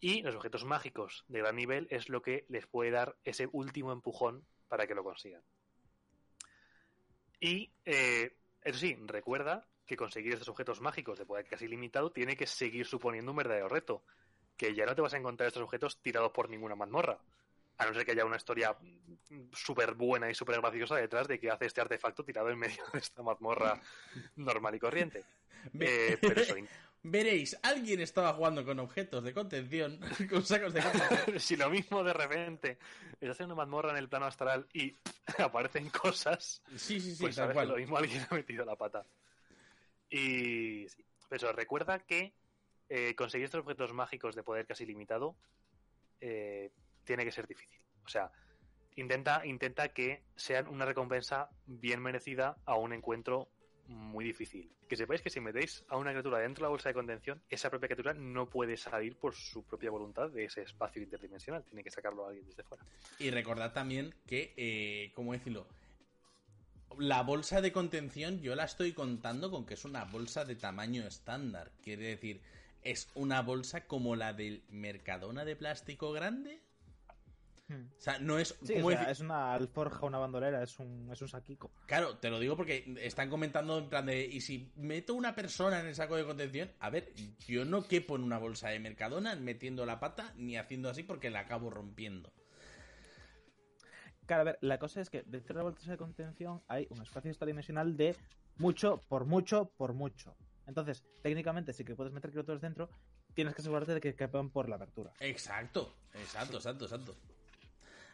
S2: Y los objetos mágicos de gran nivel es lo que les puede dar ese último empujón para que lo consigan. Y, eh, eso sí, recuerda que conseguir estos objetos mágicos de poder casi limitado tiene que seguir suponiendo un verdadero reto. Que ya no te vas a encontrar estos objetos tirados por ninguna mazmorra. A no ser que haya una historia súper buena y súper graciosa detrás de que hace este artefacto tirado en medio de esta mazmorra normal y corriente. Eh, pero
S1: Veréis, alguien estaba jugando con objetos de contención, con sacos de contención.
S2: si lo mismo de repente estás en una mazmorra en el plano astral y aparecen cosas,
S1: Sí, sí, sí,
S2: pues
S1: tal
S2: que lo
S1: cual.
S2: mismo alguien ha metido la pata. Y sí, pero eso, recuerda que eh, conseguir estos objetos mágicos de poder casi limitado eh, tiene que ser difícil. O sea, intenta, intenta que sean una recompensa bien merecida a un encuentro muy difícil. Que sepáis que si metéis a una criatura dentro de la bolsa de contención, esa propia criatura no puede salir por su propia voluntad de ese espacio interdimensional. Tiene que sacarlo a alguien desde fuera.
S1: Y recordad también que, eh, ¿cómo decirlo? La bolsa de contención yo la estoy contando con que es una bolsa de tamaño estándar. Quiere decir, es una bolsa como la del Mercadona de plástico grande.
S3: Hmm.
S1: O sea, no es...
S3: Sí,
S1: ¿cómo
S3: o sea,
S1: decir?
S3: es una alforja, una bandolera, es un, es un saquico.
S1: Claro, te lo digo porque están comentando en plan de, y si meto una persona en el saco de contención, a ver, yo no quepo en una bolsa de Mercadona metiendo la pata ni haciendo así porque la acabo rompiendo.
S3: Claro, a ver, la cosa es que dentro de la bolsa de contención hay un espacio extradimensional de mucho por mucho por mucho. Entonces, técnicamente sí que puedes meter criaturas dentro, tienes que asegurarte de que quepan por la abertura.
S1: Exacto, exacto, exacto, exacto.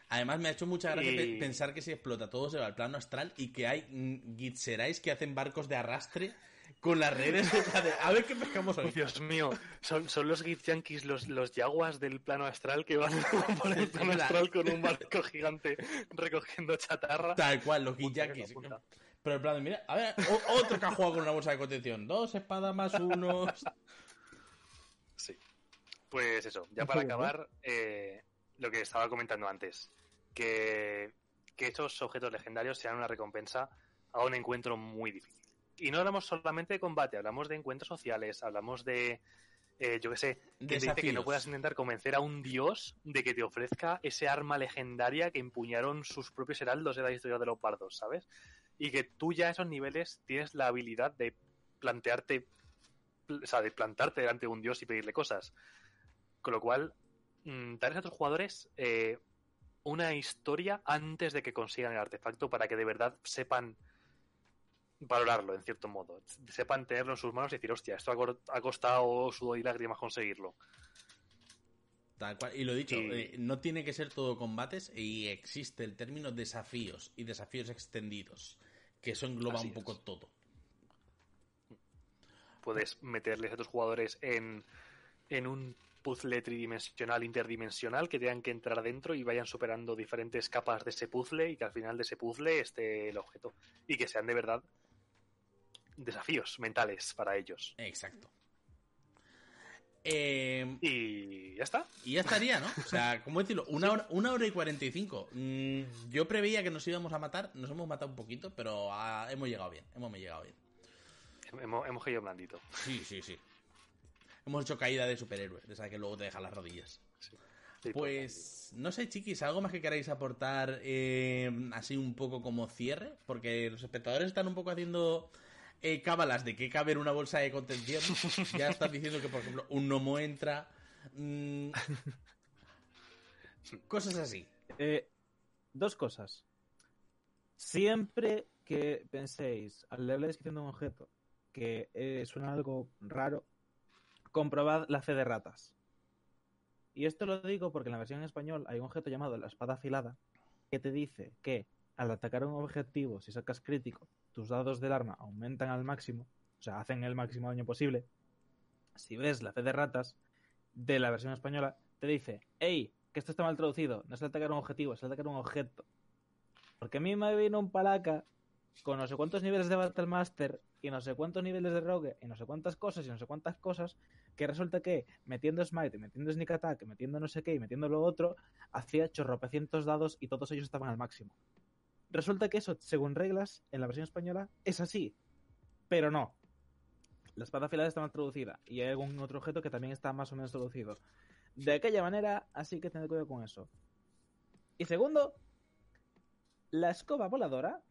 S1: Además me ha hecho mucha gracia
S2: Y-
S1: pensar que si explota todo se va al plano astral y que hay mm, gitserais que hacen barcos de arrastre con las redes de a ver qué pescamos hoy.
S2: Dios mío, son, son los Git Yankees, los, los yaguas del plano astral que van por el plano astral con un barco gigante recogiendo chatarra.
S1: Tal cual, los
S2: apunta.
S1: Pero en plan de, mira, a ver, otro que ha jugado con una bolsa de contención. Dos espadas más unos.
S2: Sí. Pues eso, ya para acabar, eh, lo que estaba comentando antes, que, que estos objetos legendarios sean una recompensa a un encuentro muy difícil. Y no hablamos solamente de combate, hablamos de encuentros sociales, hablamos de, eh, yo qué sé, que te dice que no puedas intentar convencer a un dios de que te ofrezca ese arma legendaria que empuñaron sus propios heraldos en la historia de los bardos, ¿sabes? Y que tú ya a esos niveles tienes la habilidad de plantearte, o sea, de plantarte delante de un dios y pedirle cosas. Con lo cual, mm, darles a tus jugadores eh, una historia antes de que consigan el artefacto para que de verdad sepan valorarlo, en cierto modo. Sepan tenerlo en sus manos y decir, hostia, esto ha costado sudor y lágrimas conseguirlo.
S1: Tal cual. Y lo dicho,
S2: Y-
S1: eh, no tiene que ser todo combates y existe el término desafíos y desafíos extendidos, que eso engloba
S2: Así
S1: un poco
S2: es.
S1: todo.
S2: Puedes meterles a tus jugadores en, en un puzzle tridimensional, interdimensional, que tengan que entrar dentro y vayan superando diferentes capas de ese puzzle y que al final de ese puzzle esté el objeto. Y que sean de verdad desafíos mentales para ellos.
S1: Exacto. Eh,
S2: Y ya está.
S1: y ya estaría, ¿no? O sea, ¿cómo decirlo? Una hora, una hora y cuarenta y cinco. Mm, yo preveía que nos íbamos a matar, nos hemos matado un poquito, pero ah, hemos llegado bien, hemos llegado bien.
S2: Hemos, hemos caído blandito.
S1: Sí, sí, sí. Hemos hecho caída de superhéroe, de esa que luego te deja las rodillas.
S2: Sí,
S1: Pues no sé, chiquis, ¿algo más que queráis aportar eh, así un poco como cierre? Porque los espectadores están un poco haciendo eh, cábalas de que cabe en una bolsa de contención. ya estás diciendo que, por ejemplo, un gnomo entra. mm, cosas así.
S3: Eh, dos cosas. Siempre que penséis al leer la descripción de un objeto que eh, suena algo raro, comprobad la fe de ratas. Y esto lo digo porque en la versión en español hay un objeto llamado la espada afilada que te dice que al atacar un objetivo, si sacas crítico, tus dados del arma aumentan al máximo, o sea, hacen el máximo daño posible. Si ves la fe de ratas de la versión española, te dice, hey, que esto está mal traducido, no es atacar un objetivo, es atacar un objeto. Porque a mí me vino un palaca con no sé cuántos niveles de Battlemaster y no sé cuántos niveles de Rogue y no sé cuántas cosas y no sé cuántas cosas que resulta que metiendo Smite, metiendo Sneak Attack, metiendo no sé qué y metiendo lo otro, hacía chorropecientos dados y todos ellos estaban al máximo. Resulta que eso, según reglas, en la versión española es así, pero no. La espada afilada está mal traducida y hay algún otro objeto que también está más o menos traducido. De aquella manera, así que tened cuidado con eso. Y segundo, la escoba voladora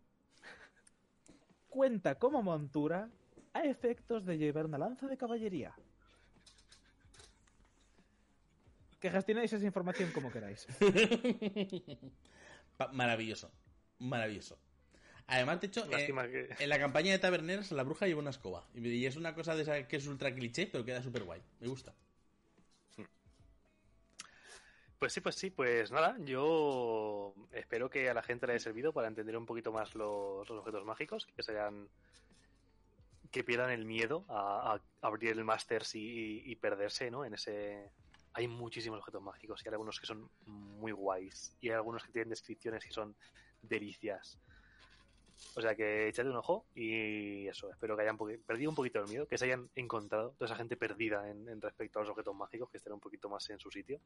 S3: cuenta como montura a efectos de llevar una lanza de caballería. Que gestionéis esa información como queráis.
S1: Maravilloso. Maravilloso. Además, de hecho, eh,
S2: que...
S1: en la campaña de Taberneros la bruja lleva una escoba. Y es una cosa de esa que es ultra cliché, pero queda súper guay. Me gusta.
S2: Pues sí, pues sí, pues nada, yo espero que a la gente le haya servido para entender un poquito más los, objetos mágicos, que se hayan que pierdan el miedo a, abrir el Masters y, perderse, ¿no? En ese hay muchísimos objetos mágicos y hay algunos que son muy guays y hay algunos que tienen descripciones que son delicias. O sea que echadle un ojo y eso, espero que hayan perdido un poquito el miedo, que se hayan encontrado toda esa gente perdida en, en respecto a los objetos mágicos, que estén un poquito más en su sitio.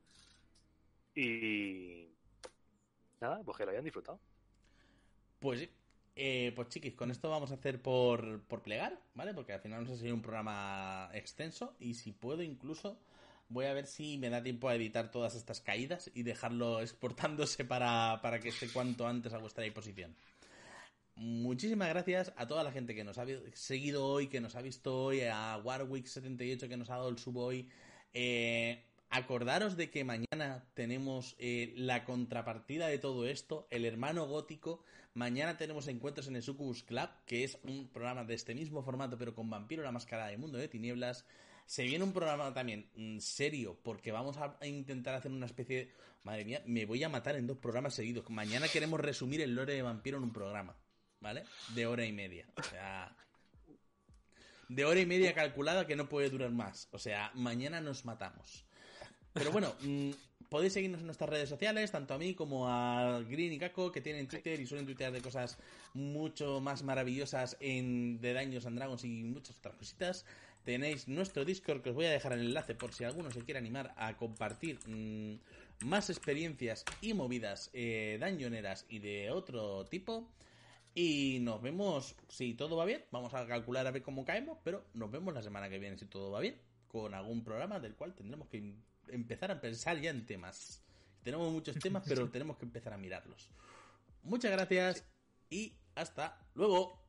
S2: Y nada, pues que lo hayan disfrutado.
S1: Pues sí. Eh, pues chiquis, con esto vamos a hacer por, por plegar, ¿vale? Porque al final nos ha sido un programa extenso y si puedo incluso voy a ver si me da tiempo a editar todas estas caídas y dejarlo exportándose para, para que esté cuanto antes a vuestra disposición. Muchísimas gracias a toda la gente que nos ha seguido hoy, que nos ha visto hoy, a Warwick78 que nos ha dado el sub hoy. Eh, acordaros de que mañana tenemos eh, la contrapartida de todo esto, el hermano gótico. Mañana tenemos encuentros en el Succubus Club, que es un programa de este mismo formato, pero con Vampiro la Máscara de Mundo de Tinieblas. Se viene un programa también mm, serio, porque vamos a intentar hacer una especie de... Madre mía, me voy a matar en dos programas seguidos. Mañana queremos resumir el lore de Vampiro en un programa, ¿vale? De hora y media. O sea... De hora y media calculada que no puede durar más. O sea, mañana nos matamos. Pero bueno, mm, podéis seguirnos en nuestras redes sociales, tanto a mí como a Green y Kako, que tienen Twitter y suelen tuitear de cosas mucho más maravillosas en de Daños and Dragons y muchas otras cositas. Tenéis nuestro Discord, que os voy a dejar el enlace por si alguno se quiere animar a compartir mm, más experiencias y movidas eh, dañoneras y de otro tipo. Y nos vemos, si todo va bien, vamos a calcular a ver cómo caemos, pero nos vemos la semana que viene si todo va bien, con algún programa del cual tendremos que empezar a pensar ya en temas. Tenemos muchos temas, pero tenemos que empezar a mirarlos. Muchas gracias y hasta luego.